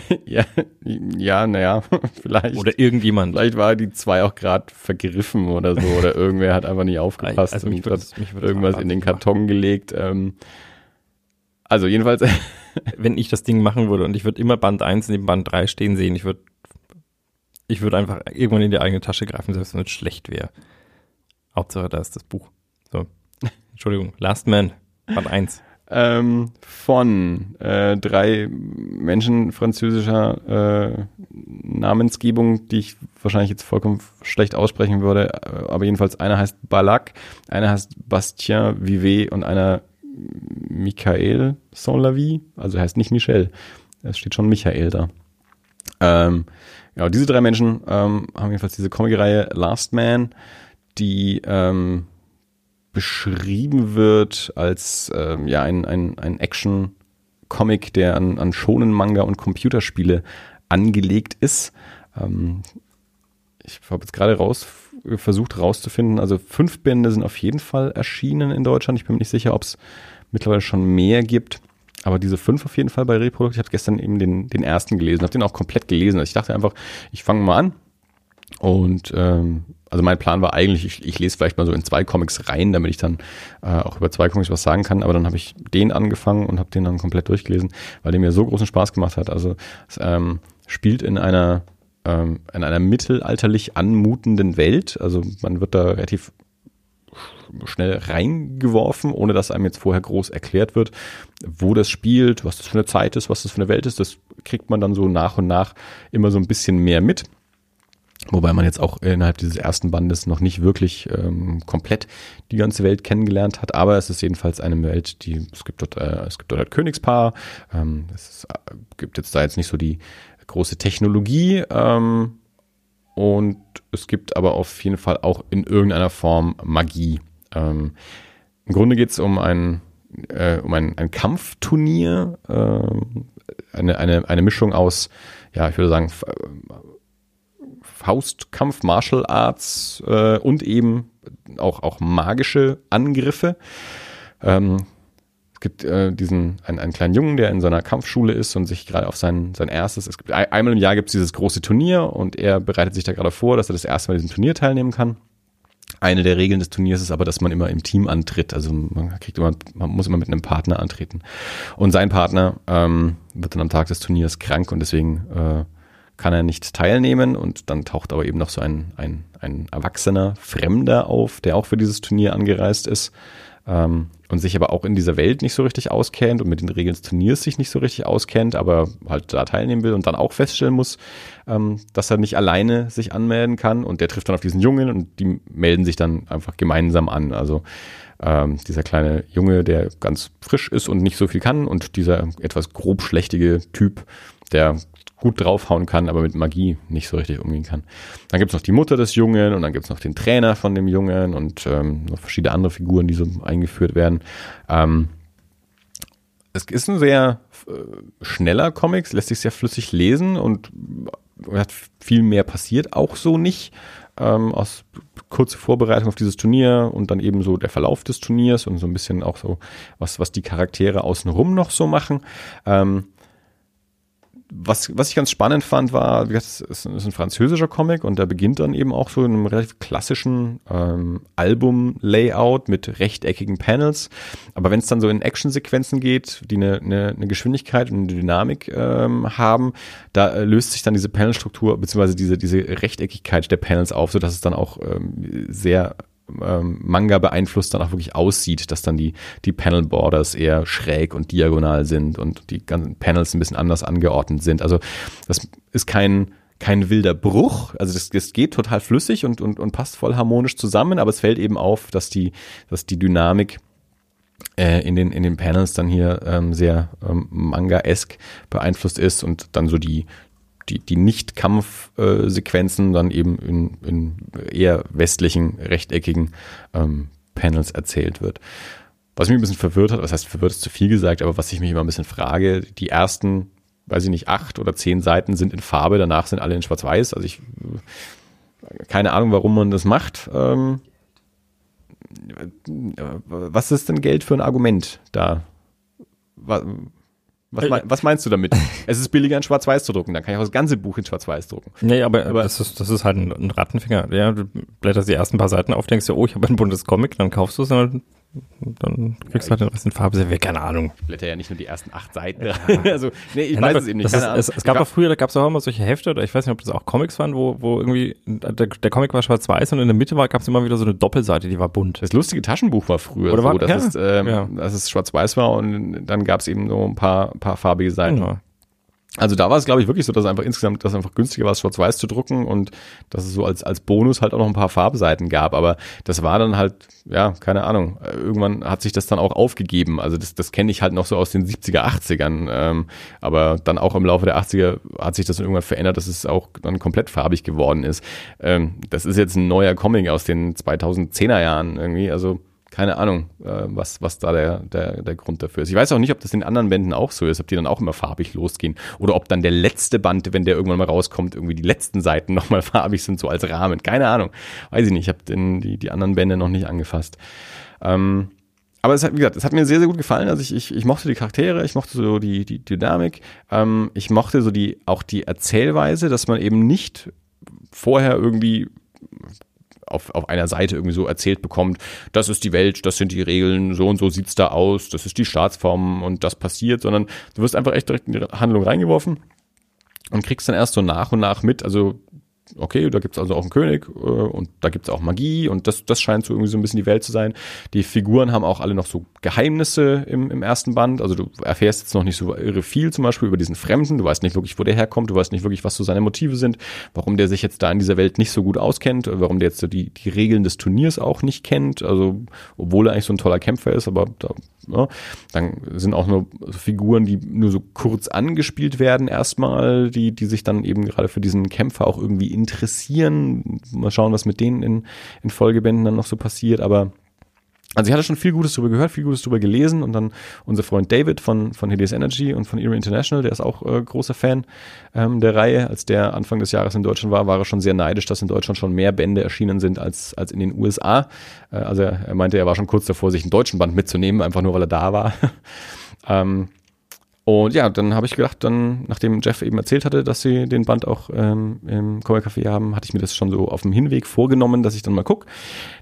S2: ja, ja, naja, vielleicht.
S1: Oder irgendjemand.
S2: Vielleicht war die zwei auch gerade vergriffen oder so, oder irgendwer hat einfach nicht aufgepasst
S1: also
S2: und
S1: hat
S2: irgendwas in den Karton gelegt. Ähm, also jedenfalls.
S1: Wenn ich das Ding machen würde und ich würde immer Band 1 neben Band 3 stehen sehen, ich würde ich würde einfach irgendwann in die eigene Tasche greifen, selbst wenn es schlecht wäre. Hauptsache, da ist das Buch. So. Entschuldigung. Last Man, Band 1
S2: ähm, von äh, drei Menschen französischer äh, Namensgebung, die ich wahrscheinlich jetzt vollkommen schlecht aussprechen würde, äh, aber jedenfalls einer heißt Balak, einer heißt Bastien Vivet und einer Michael Saint-Lavie, also heißt nicht Michel, es steht schon Michael da. Ähm, ja, diese drei Menschen ähm, haben jedenfalls diese Comicreihe Last Man, die ähm, beschrieben wird als ähm, ja ein, ein, ein Action-Comic, der an, an Shonen-Manga und Computerspiele angelegt ist. Ähm, ich habe jetzt gerade raus versucht rauszufinden, also fünf Bände sind auf jeden Fall erschienen in Deutschland. Ich bin mir nicht sicher, ob es mittlerweile schon mehr gibt. Aber diese fünf auf jeden Fall bei Reprodukt. Ich habe gestern eben den, den ersten gelesen, habe den auch komplett gelesen. Also ich dachte einfach, ich fange mal an, und ähm, also mein Plan war eigentlich, ich, ich lese vielleicht mal so in zwei Comics rein, damit ich dann äh, auch über zwei Comics was sagen kann. Aber dann habe ich den angefangen und habe den dann komplett durchgelesen, weil der mir so großen Spaß gemacht hat. Also es ähm, spielt in einer ähm, in einer mittelalterlich anmutenden Welt. Also man wird da relativ schnell reingeworfen, ohne dass einem jetzt vorher groß erklärt wird, wo das spielt, was das für eine Zeit ist, was das für eine Welt ist. Das kriegt man dann so nach und nach immer so ein bisschen mehr mit. Wobei man jetzt auch innerhalb dieses ersten Bandes noch nicht wirklich ähm, komplett die ganze Welt kennengelernt hat, aber es ist jedenfalls eine Welt, die es gibt dort, äh, es gibt dort halt Königspaar, ähm, es ist, äh, gibt jetzt da jetzt nicht so die große Technologie ähm, und es gibt aber auf jeden Fall auch in irgendeiner Form Magie. Ähm, Im Grunde geht es um ein äh, um ein, ein Kampfturnier, äh, eine, eine, eine Mischung aus, ja, ich würde sagen, Faustkampf, Martial Arts äh, und eben auch, auch magische Angriffe. Ähm, es gibt äh, diesen einen, einen kleinen Jungen, der in so einer Kampfschule ist und sich gerade auf sein, sein erstes, es gibt, einmal im Jahr gibt es dieses große Turnier und er bereitet sich da gerade vor, dass er das erste Mal diesem Turnier teilnehmen kann. Eine der Regeln des Turniers ist aber, dass man immer im Team antritt. Also man kriegt immer, man muss immer mit einem Partner antreten. Und sein Partner ähm, wird dann am Tag des Turniers krank und deswegen äh, kann er nicht teilnehmen und dann taucht aber eben noch so ein, ein, ein erwachsener Fremder auf, der auch für dieses Turnier angereist ist ähm, und sich aber auch in dieser Welt nicht so richtig auskennt und mit den Regeln des Turniers sich nicht so richtig auskennt, aber halt da teilnehmen will und dann auch feststellen muss, ähm, dass er nicht alleine sich anmelden kann und der trifft dann auf diesen Jungen und die melden sich dann einfach gemeinsam an. Also ähm, dieser kleine Junge, der ganz frisch ist und nicht so viel kann und dieser etwas grobschlächtige Typ, der gut draufhauen kann, aber mit Magie nicht so richtig umgehen kann. Dann gibt's noch die Mutter des Jungen und dann gibt's noch den Trainer von dem Jungen und ähm, noch verschiedene andere Figuren, die so eingeführt werden. Ähm, es ist ein sehr äh, schneller Comic, lässt sich sehr flüssig lesen und hat viel mehr passiert auch so nicht. Ähm, aus kurze Vorbereitung auf dieses Turnier und dann eben so der Verlauf des Turniers und so ein bisschen auch so, was, was die Charaktere außenrum noch so machen. Ähm, was, was ich ganz spannend fand, war, es ist ein französischer Comic und der beginnt dann eben auch so in einem relativ klassischen ähm, Album-Layout mit rechteckigen Panels. Aber wenn es dann so in Actionsequenzen geht, die eine, eine, eine Geschwindigkeit und eine Dynamik ähm, haben, da äh, löst sich dann diese Panelstruktur beziehungsweise diese, diese Rechteckigkeit der Panels auf, sodass es dann auch ähm, sehr ähm, Manga beeinflusst dann auch wirklich aussieht, dass dann die, die Panel Borders eher schräg und diagonal sind und die ganzen Panels ein bisschen anders angeordnet sind. Also das ist kein, kein wilder Bruch. Also das, das geht total flüssig und, und, und passt voll harmonisch zusammen, aber es fällt eben auf, dass die, dass die Dynamik äh, in, den, in den Panels dann hier ähm, sehr ähm, manga-esk beeinflusst ist und dann so die, die, die Nicht-Kampfsequenzen dann eben in, in eher westlichen, rechteckigen ähm, Panels erzählt wird. Was mich ein bisschen verwirrt hat, was heißt verwirrt ist zu viel gesagt, aber was ich mich immer ein bisschen frage, die ersten, weiß ich nicht, acht oder zehn Seiten sind in Farbe, danach sind alle in Schwarz-Weiß. Also ich keine Ahnung, warum man das macht. Ähm, was ist denn Geld für ein Argument da? Was, was, mein, was, meinst du damit? es ist billiger in Schwarz-Weiß zu drucken, dann kann ich auch das ganze Buch in Schwarz-Weiß drucken.
S1: Nee, aber, aber das, ist, das ist halt ein, ein Rattenfinger. Ja, du blätterst die ersten paar Seiten auf, denkst du, oh, ich habe ein buntes Comic, dann kaufst du es und dann kriegst du halt den Rest in Farbe. Keine Ahnung.
S2: Ich blätter ja nicht nur die ersten acht Seiten. Ja. also, nee, ich ja, weiß es eben nicht.
S1: Ist, es, es, gab doch früher, da gab es auch immer solche Hefte, oder ich weiß nicht, ob das auch Comics waren, wo, wo irgendwie, der, der Comic war schwarz-weiß und in der Mitte gab es immer wieder so eine Doppelseite, die war bunt.
S2: Das lustige Taschenbuch war früher oder so, war, dass, ja, es, ähm, dass es schwarz-weiß war und dann gab es eben so ein paar, paar farbige Seiten. Genau. Also da war es, glaube ich, wirklich so, dass einfach insgesamt, dass einfach günstiger war, schwarz-weiß zu drucken und dass es so als, als Bonus halt auch noch ein paar Farbseiten gab. Aber das war dann halt, ja, keine Ahnung. Irgendwann hat sich das dann auch aufgegeben. Also das, das kenne ich halt noch so aus den 70er, 80ern. Ähm, aber dann auch im Laufe der 80er hat sich das irgendwann verändert, dass es auch dann komplett farbig geworden ist. Ähm, das ist jetzt ein neuer Comic aus den 2010er Jahren irgendwie. Also keine Ahnung, äh, was, was da der, der, der Grund dafür ist. Ich weiß auch nicht, ob das in anderen Bänden auch so ist, ob die dann auch immer farbig losgehen. Oder ob dann der letzte Band, wenn der irgendwann mal rauskommt, irgendwie die letzten Seiten nochmal farbig sind, so als Rahmen. Keine Ahnung. Weiß ich nicht. Ich habe die, die anderen Bände noch nicht angefasst. Ähm, aber es hat, wie gesagt, es hat mir sehr, sehr gut gefallen. Also ich, ich, ich mochte die Charaktere, ich mochte so die, die Dynamik, ähm, ich mochte so die, auch die Erzählweise, dass man eben nicht vorher irgendwie auf, auf einer Seite irgendwie so erzählt bekommt, das ist die Welt, das sind die Regeln, so und so sieht's da aus, das ist die Staatsform und das passiert, sondern du wirst einfach echt direkt in die Handlung reingeworfen und kriegst dann erst so nach und nach mit, also okay, da gibt's also auch einen König äh, und da gibt's auch Magie und das, das scheint so irgendwie so ein bisschen die Welt zu sein. Die Figuren haben auch alle noch so Geheimnisse im, im ersten Band. Also du erfährst jetzt noch nicht so irre viel zum Beispiel über diesen Fremden. Du weißt nicht wirklich, wo der herkommt. Du weißt nicht wirklich, was so seine Motive sind, warum der sich jetzt da in dieser Welt nicht so gut auskennt, warum der jetzt so die, die Regeln des Turniers auch nicht kennt. Also obwohl er eigentlich so ein toller Kämpfer ist, aber da ja, dann sind auch nur Figuren, die nur so kurz angespielt werden erstmal, die, die sich dann eben gerade für diesen Kämpfer auch irgendwie interessieren. Mal schauen, was mit denen in, in Folgebänden dann noch so passiert, aber also ich hatte schon viel Gutes darüber gehört, viel Gutes darüber gelesen und dann unser Freund David von, von Hideous Energy und von Era International, der ist auch äh, großer Fan ähm, der Reihe. Als der Anfang des Jahres in Deutschland war, war er schon sehr neidisch, dass in Deutschland schon mehr Bände erschienen sind als, als in den USA. Äh, also er, er meinte, er war schon kurz davor, sich einen deutschen Band mitzunehmen, einfach nur weil er da war. ähm, und ja, dann habe ich gedacht, dann, nachdem Jeff eben erzählt hatte, dass sie den Band auch ähm, im Comic Café haben, hatte ich mir das schon so auf dem Hinweg vorgenommen, dass ich dann mal gucke,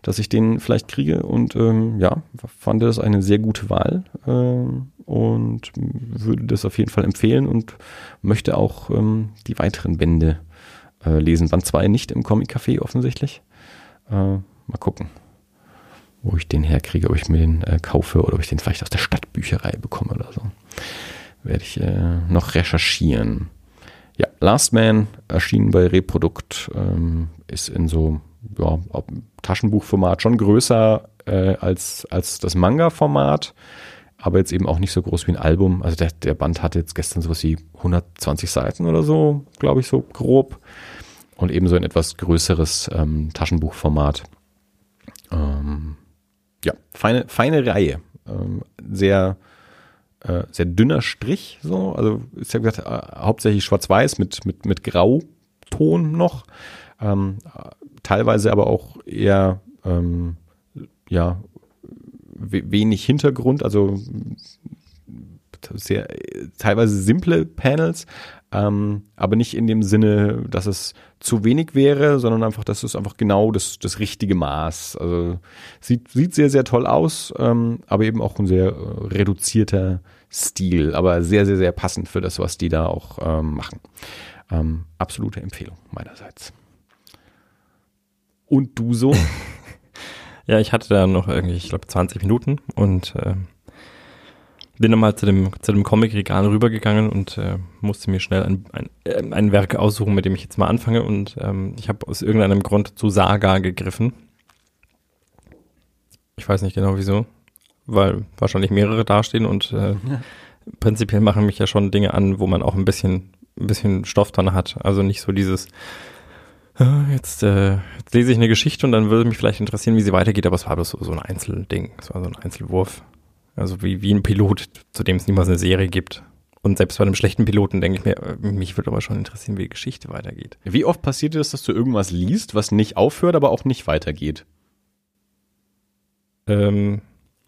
S2: dass ich den vielleicht kriege. Und ähm, ja, fand das eine sehr gute Wahl ähm, und würde das auf jeden Fall empfehlen und möchte auch ähm, die weiteren Bände äh, lesen. Band 2 nicht im Comic Café offensichtlich. Äh, mal gucken wo ich den herkriege, ob ich mir den äh, kaufe oder ob ich den vielleicht aus der Stadtbücherei bekomme oder so werde ich äh, noch recherchieren. Ja, Last Man erschienen bei Reprodukt, ähm, ist in so ja, Taschenbuchformat schon größer äh, als, als das Manga-Format, aber jetzt eben auch nicht so groß wie ein Album. Also der, der Band hatte jetzt gestern sowas wie 120 Seiten oder so, glaube ich, so grob. Und eben so ein etwas größeres ähm, Taschenbuchformat. Ähm, ja, feine, feine Reihe. Ähm, sehr äh, sehr dünner Strich, so. Also ist ja gesagt, äh, hauptsächlich schwarz-weiß mit, mit, mit Grauton noch. Ähm, teilweise aber auch eher ähm, ja, wenig Hintergrund, also sehr teilweise simple Panels, ähm, aber nicht in dem Sinne, dass es zu wenig wäre, sondern einfach, dass es einfach genau das, das richtige Maß. Also sieht, sieht sehr, sehr toll aus, ähm, aber eben auch ein sehr äh, reduzierter Stil, aber sehr, sehr, sehr passend für das, was die da auch ähm, machen. Ähm, absolute Empfehlung meinerseits. Und du so?
S1: ja, ich hatte da noch irgendwie, ich glaube, 20 Minuten und äh, bin dann mal zu dem, zu dem Comic-Regal rübergegangen und äh, musste mir schnell ein, ein, äh, ein Werk aussuchen, mit dem ich jetzt mal anfange. Und ähm, ich habe aus irgendeinem Grund zu Saga gegriffen. Ich weiß nicht genau wieso, weil wahrscheinlich mehrere dastehen und äh, prinzipiell machen mich ja schon Dinge an, wo man auch ein bisschen ein bisschen Stoff dran hat. Also nicht so dieses, ah, jetzt, äh, jetzt lese ich eine Geschichte und dann würde mich vielleicht interessieren, wie sie weitergeht, aber es war bloß so, so ein Einzelding, es war so ein Einzelwurf. Also wie, wie ein Pilot, zu dem es niemals eine Serie gibt. Und selbst bei einem schlechten Piloten denke ich mir, äh, mich würde aber schon interessieren, wie die Geschichte weitergeht.
S2: Wie oft passiert es, dass du irgendwas liest, was nicht aufhört, aber auch nicht weitergeht?
S1: Ähm,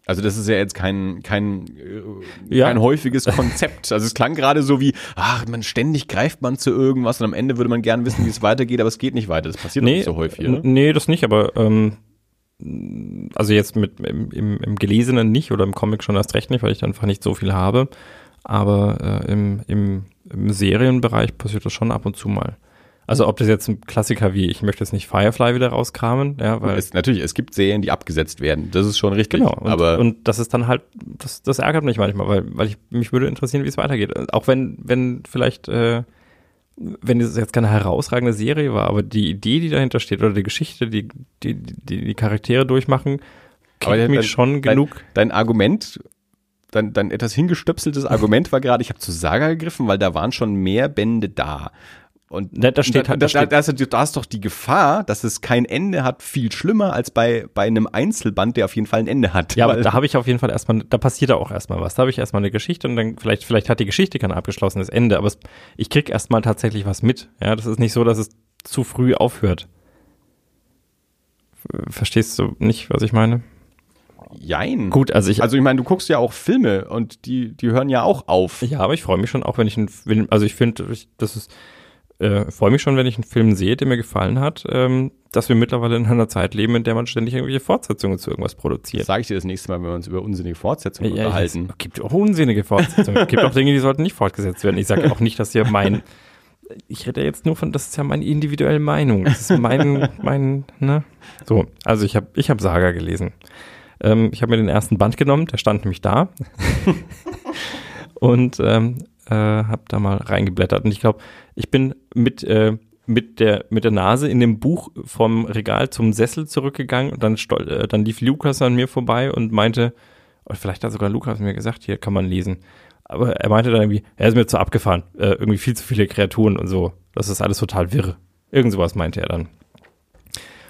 S2: Also das ist ja jetzt kein, kein, äh,
S1: Ja.
S2: kein häufiges Konzept. Also es klang gerade so wie, ach, man ständig greift man zu irgendwas und am Ende würde man gern wissen, wie es weitergeht, aber es geht nicht weiter. Das passiert
S1: nee,
S2: nicht so häufig,
S1: n-
S2: oder?
S1: nee, das nicht, aber ähm, also jetzt mit im, im, im Gelesenen nicht oder im Comic schon erst recht nicht, weil ich einfach nicht so viel habe. Aber äh, im, im, im Serienbereich passiert das schon ab und zu mal. Also ob das jetzt ein Klassiker wie, ich möchte jetzt nicht Firefly wieder rauskramen, ja, weil
S2: Es, natürlich, es gibt Serien, die abgesetzt werden. Das ist schon richtig.
S1: Genau, und,
S2: aber
S1: und das ist dann halt, das, das ärgert mich manchmal, weil, weil ich, mich würde interessieren, wie es weitergeht. Auch wenn, wenn vielleicht, äh, wenn es jetzt keine herausragende Serie war, aber die Idee, die dahinter steht, oder die Geschichte, die die, die, die Charaktere durchmachen, kriegt mich
S2: dein-
S1: schon
S2: dein-
S1: genug.
S2: dein Argument, dein, dein etwas hingestöpseltes Argument war gerade, ich habe zu Saga gegriffen, weil da waren schon mehr Bände da. Und
S1: Ne, da steht
S2: da,
S1: halt-
S2: da,
S1: da steht-
S2: da, ist, da ist doch die Gefahr, dass es kein Ende hat, viel schlimmer als bei, bei einem Einzelband, der auf jeden Fall ein Ende hat.
S1: Ja, aber da habe ich auf jeden Fall erstmal, da passiert da auch erstmal was. Da habe ich erstmal eine Geschichte und dann vielleicht, vielleicht hat die Geschichte kein abgeschlossenes Ende, aber es, ich krieg erstmal tatsächlich was mit. Ja, das ist nicht so, dass es zu früh aufhört. Verstehst du nicht, was ich meine?
S2: Jein.
S1: Gut, also ich,
S2: Also ich meine, du guckst ja auch Filme und die, die hören ja auch auf.
S1: Ja, aber ich freue mich schon auch, wenn ich einen Film, also ich finde, das ist, äh, freue mich schon, wenn ich einen Film sehe, der mir gefallen hat, ähm, dass wir mittlerweile in einer Zeit leben, in der man ständig irgendwelche Fortsetzungen zu irgendwas produziert.
S2: sage ich dir das nächste Mal, wenn wir uns über unsinnige Fortsetzungen
S1: Ja,
S2: unterhalten.
S1: Es gibt auch unsinnige Fortsetzungen. es gibt auch Dinge, die sollten nicht fortgesetzt werden. Ich sage auch nicht, dass hier mein, ich rede jetzt nur von, das ist ja meine individuelle Meinung. Das ist mein, mein, ne? So, also ich habe ich hab Saga gelesen. Ähm, ich habe mir den ersten Band genommen, der stand nämlich da. und ähm, äh, habe da mal reingeblättert. Und ich glaube, ich bin mit, äh, mit, der, mit der Nase in dem Buch vom Regal zum Sessel zurückgegangen und dann, stol- äh, dann lief Lukas an mir vorbei und meinte, oder vielleicht hat sogar Lukas mir gesagt, hier kann man lesen. Aber er meinte dann irgendwie, er ist mir zu abgefahren, äh, irgendwie viel zu viele Kreaturen und so. Das ist alles total wirr. Irgend sowas meinte er dann.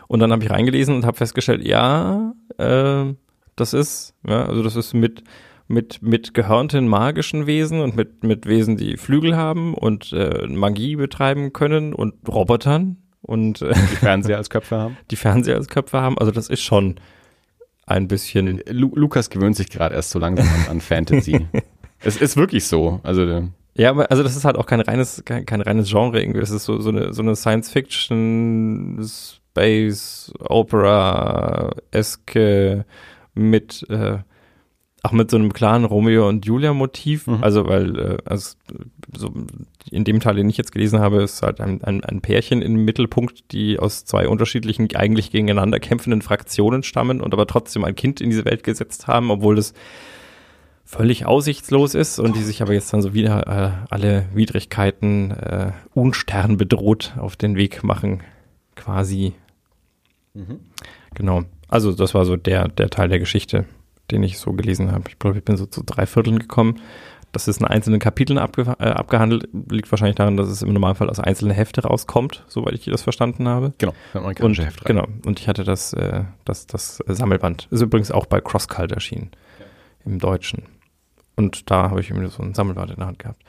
S1: Und dann habe ich reingelesen und habe festgestellt, ja, äh, das ist, ja, also das ist mit, mit, mit gehörnten magischen Wesen und mit, mit Wesen, die Flügel haben und äh, Magie betreiben können und Robotern und äh,
S2: Die Fernseher als Köpfe haben.
S1: die Fernseher als Köpfe haben. Also das ist schon ein bisschen.
S2: Lu Lukas gewöhnt sich gerade erst so langsam an, an Fantasy. es ist wirklich so. Also äh,
S1: Ja, aber also das ist halt auch kein reines, kein, kein reines Genre irgendwie. Das ist so, so eine, so eine Science-Fiction, Space, Opera-eske mit, äh, auch mit so einem klaren Romeo und Julia-Motiv.
S2: Mhm.
S1: Also, weil, äh, also, so in dem Teil, den ich jetzt gelesen habe, ist halt ein, ein, ein Pärchen im Mittelpunkt, die aus zwei unterschiedlichen, eigentlich gegeneinander kämpfenden Fraktionen stammen und aber trotzdem ein Kind in diese Welt gesetzt haben, obwohl das völlig aussichtslos ist und die sich aber jetzt dann so wieder äh, alle Widrigkeiten äh, unstern bedroht auf den Weg machen, quasi. Genau. Also das war so der, der Teil der Geschichte, den ich so gelesen habe. Ich glaube, ich bin so zu drei Vierteln gekommen. Das ist in einzelnen Kapiteln abge äh, abgehandelt. Liegt wahrscheinlich daran, dass es im Normalfall aus einzelnen Hefte rauskommt, soweit ich das verstanden habe.
S2: genau, ein
S1: Und,
S2: amerikanische Heft rein.
S1: genau. Und ich hatte das, äh, das, das Sammelband. Ist übrigens auch bei CrossCult erschienen. Im Deutschen. Und da habe ich irgendwie so ein Sammelband in der Hand gehabt.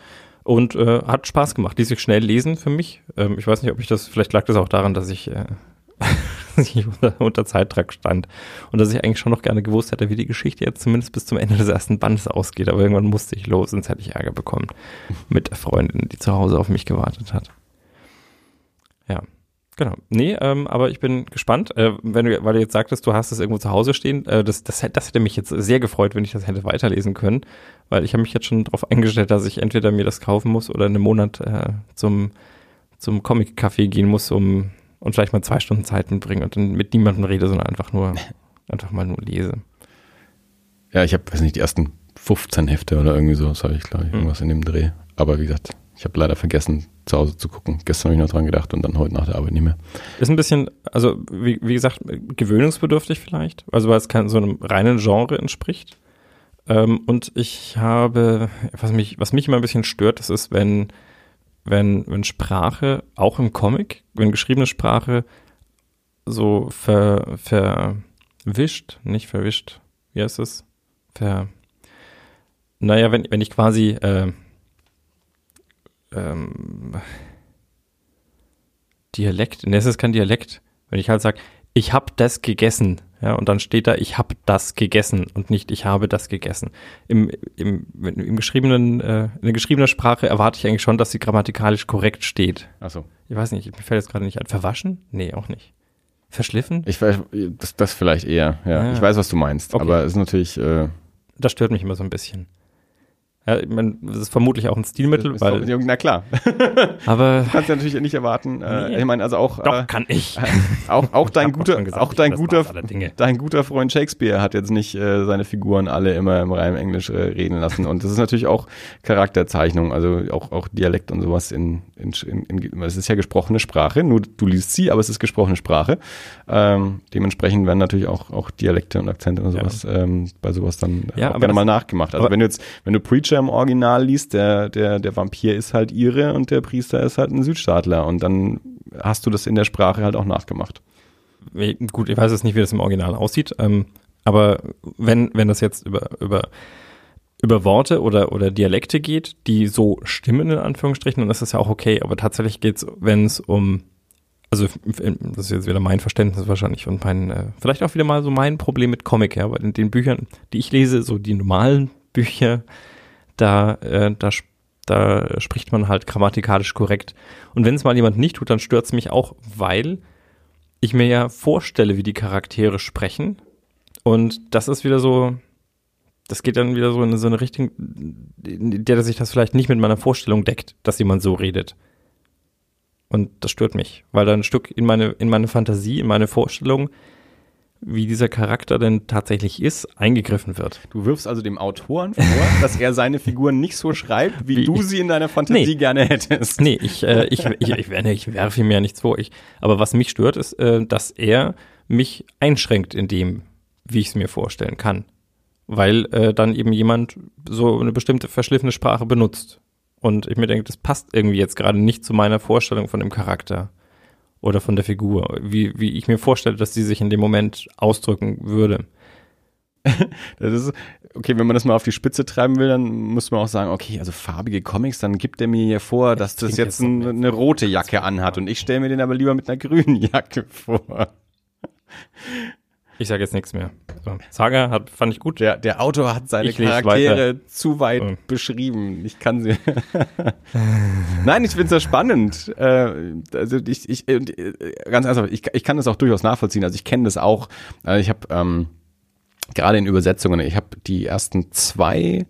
S1: Und äh, hat Spaß gemacht. Ließ sich schnell lesen für mich. Ähm, ich weiß nicht, ob ich das, vielleicht lag das auch daran, dass ich, äh, dass ich unter, unter Zeitdruck stand. Und dass ich eigentlich schon noch gerne gewusst hätte, wie die Geschichte jetzt zumindest bis zum Ende des ersten Bandes ausgeht. Aber irgendwann musste ich los, sonst hätte ich Ärger bekommen mit der Freundin, die zu Hause auf mich gewartet hat. Ja. Genau. Nee, ähm, aber ich bin gespannt, äh, wenn du, weil du jetzt sagtest, du hast es irgendwo zu Hause stehen, äh, das, das, hätte- das hätte mich jetzt sehr gefreut, wenn ich das hätte weiterlesen können, weil ich habe mich jetzt schon darauf eingestellt, dass ich entweder mir das kaufen muss oder einen Monat äh, zum, zum Comic-Café gehen muss, um und vielleicht mal zwei Stunden Zeit mitbringen und dann mit niemandem rede, sondern einfach nur, einfach mal nur lese.
S2: Ja, ich habe, weiß nicht, die ersten 15 Hefte oder irgendwie so, das habe ich, glaube ich,
S1: Hm.
S2: irgendwas in dem Dreh. Aber wie gesagt, ich habe leider vergessen, zu Hause zu gucken. Gestern habe ich noch dran gedacht und dann heute nach der Arbeit nicht mehr.
S1: Ist ein bisschen, also wie, wie gesagt, gewöhnungsbedürftig vielleicht, also weil es kein so einem reinen Genre entspricht. Ähm, und ich habe, was mich, was mich immer ein bisschen stört, das ist, wenn wenn, wenn Sprache, auch im Comic, wenn geschriebene Sprache so ver, verwischt, nicht verwischt, wie heißt es? Ver, naja, wenn, wenn ich quasi, äh, ähm, Dialekt, ne, es ist kein Dialekt. Wenn ich halt sage, ich habe das gegessen, ja, und dann steht da, ich habe das gegessen und nicht, ich habe das gegessen. Im, im, im geschriebenen, äh, in der geschriebenen Sprache erwarte ich eigentlich schon, dass sie grammatikalisch korrekt steht.
S2: Ach so.
S1: Ich weiß nicht, mir fällt jetzt gerade nicht ein. Verwaschen? Nee, auch nicht. Verschliffen?
S2: Ich weiß, das, das vielleicht eher, ja.
S1: Ah.
S2: Ich weiß, was du meinst,
S1: Okay.
S2: aber es ist natürlich, äh,
S1: Das stört mich immer so ein bisschen. Ja, ich mein, das ist vermutlich auch ein Stilmittel, weil,
S2: na klar.
S1: aber
S2: Kannst du natürlich nicht erwarten. Äh,
S1: Nee.
S2: Ich meine, also auch,
S1: doch
S2: äh,
S1: kann ich.
S2: auch, auch dein guter,
S1: gesagt,
S2: auch dein guter, dein guter Freund Shakespeare hat jetzt nicht äh, seine Figuren alle immer im reinen Englisch äh, reden lassen. Und das ist natürlich auch Charakterzeichnung, also auch, auch Dialekt und sowas in, in, in, in es ist ja gesprochene Sprache, nur du liest sie, aber es ist gesprochene Sprache. Ähm, dementsprechend werden natürlich auch, auch Dialekte und Akzente und
S1: Ja.
S2: sowas ähm, bei sowas dann
S1: Ja,
S2: auch gerne mal nachgemacht. Also wenn du jetzt, wenn du Preacher im Original liest, der, der, der Vampir ist halt Ire und der Priester ist halt ein Südstaatler und dann hast du das in der Sprache halt auch nachgemacht.
S1: Gut, ich weiß jetzt nicht, wie das im Original aussieht, ähm, aber wenn, wenn das jetzt über, über, über Worte oder, oder Dialekte geht, die so stimmen, in Anführungsstrichen, dann ist das ja auch okay. Aber tatsächlich geht's, wenn es um, also das ist jetzt wieder mein Verständnis wahrscheinlich und mein, äh, vielleicht auch wieder mal so mein Problem mit Comic, ja, weil in den Büchern, die ich lese, so die normalen Bücher, da, äh, da, da spricht man halt grammatikalisch korrekt. Und wenn es mal jemand nicht tut, dann stört's mich auch, weil ich mir ja vorstelle, wie die Charaktere sprechen. Und das ist wieder so, das geht dann wieder so in so eine Richtung, in der sich das vielleicht nicht mit meiner Vorstellung deckt, dass jemand so redet. Und das stört mich, weil da ein Stück in meine, in meine Fantasie, in meine Vorstellung, wie dieser Charakter denn tatsächlich ist, eingegriffen wird.
S2: Du wirfst also dem Autoren vor, dass er seine Figuren nicht so schreibt, wie,
S1: Wie
S2: du sie in deiner Fantasie
S1: Nee.
S2: gerne hättest.
S1: Nee, ich, äh, ich, ich, ich, ich werfe ihm ja nichts vor. Ich, aber was mich stört, ist, äh, dass er mich einschränkt in dem, wie ich es mir vorstellen kann. Weil äh, dann eben jemand so eine bestimmte verschliffene Sprache benutzt. Und ich mir denke, das passt irgendwie jetzt gerade nicht zu meiner Vorstellung von dem Charakter oder von der Figur, wie, wie ich mir vorstelle, dass sie sich in dem Moment ausdrücken würde.
S2: Das ist, okay, wenn man das mal auf die Spitze treiben will, dann muss man auch sagen, okay, also farbige Comics, dann gibt er mir hier vor, dass das
S1: klingt
S2: jetzt ein, eine rote Jacke anhat und ich stelle mir den aber lieber mit einer grünen Jacke vor.
S1: Ich sage jetzt nichts mehr. So, Saga hat, fand ich gut.
S2: Der, der Autor hat seine
S1: Ich
S2: Charaktere zu weit
S1: Oh.
S2: beschrieben. Ich kann sie. Nein, ich finde es ja spannend. Äh, also ich, ich, äh, ganz ernsthaft, ich, ich kann das auch durchaus nachvollziehen. Also ich kenne das auch. Also ich habe ähm, gerade in Übersetzungen, ich habe die ersten zwei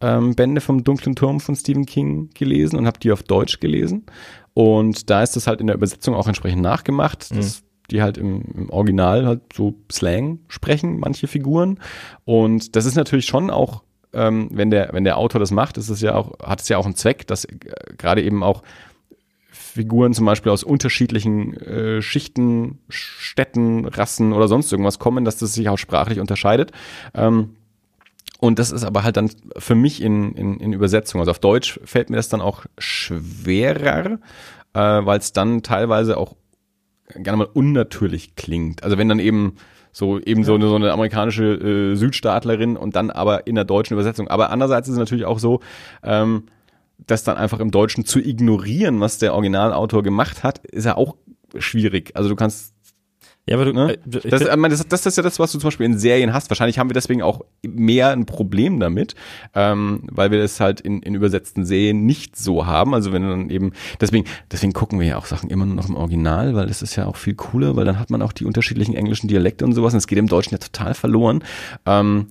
S2: ähm, Bände vom Dunklen Turm von Stephen King gelesen und habe die auf Deutsch gelesen. Und da ist das halt in der Übersetzung auch entsprechend nachgemacht. Das die halt im, im Original halt so Slang sprechen, manche Figuren. Und das ist natürlich schon auch, ähm, wenn der, wenn der Autor das macht, ist es ja auch, hat es ja auch einen Zweck, dass äh, gerade eben auch Figuren zum Beispiel aus unterschiedlichen äh, Schichten, Städten, Rassen oder sonst irgendwas kommen, dass das sich auch sprachlich unterscheidet. Ähm, und das ist aber halt dann für mich in, in, in Übersetzung, also auf Deutsch fällt mir das dann auch schwerer, äh, weil es dann teilweise auch gerne mal unnatürlich klingt. Also wenn dann eben so eben so, eine, so eine amerikanische äh, Südstaatlerin und dann aber in der deutschen Übersetzung. Aber andererseits ist es natürlich auch so, ähm, das dann einfach im Deutschen zu ignorieren, was der Originalautor gemacht hat, ist ja auch schwierig. Also du kannst
S1: Ja, aber du,
S2: Ne?
S1: äh,
S2: das, das, das ist ja das, was du zum Beispiel in Serien hast. Wahrscheinlich haben wir deswegen auch mehr ein Problem damit, ähm, weil wir das halt in, in übersetzten Serien nicht so haben. Also wenn du dann eben, deswegen, deswegen gucken wir ja auch Sachen immer nur noch im Original, weil das ist ja auch viel cooler, weil dann hat man auch die unterschiedlichen englischen Dialekte und sowas. Und es geht im Deutschen ja total verloren. Ähm,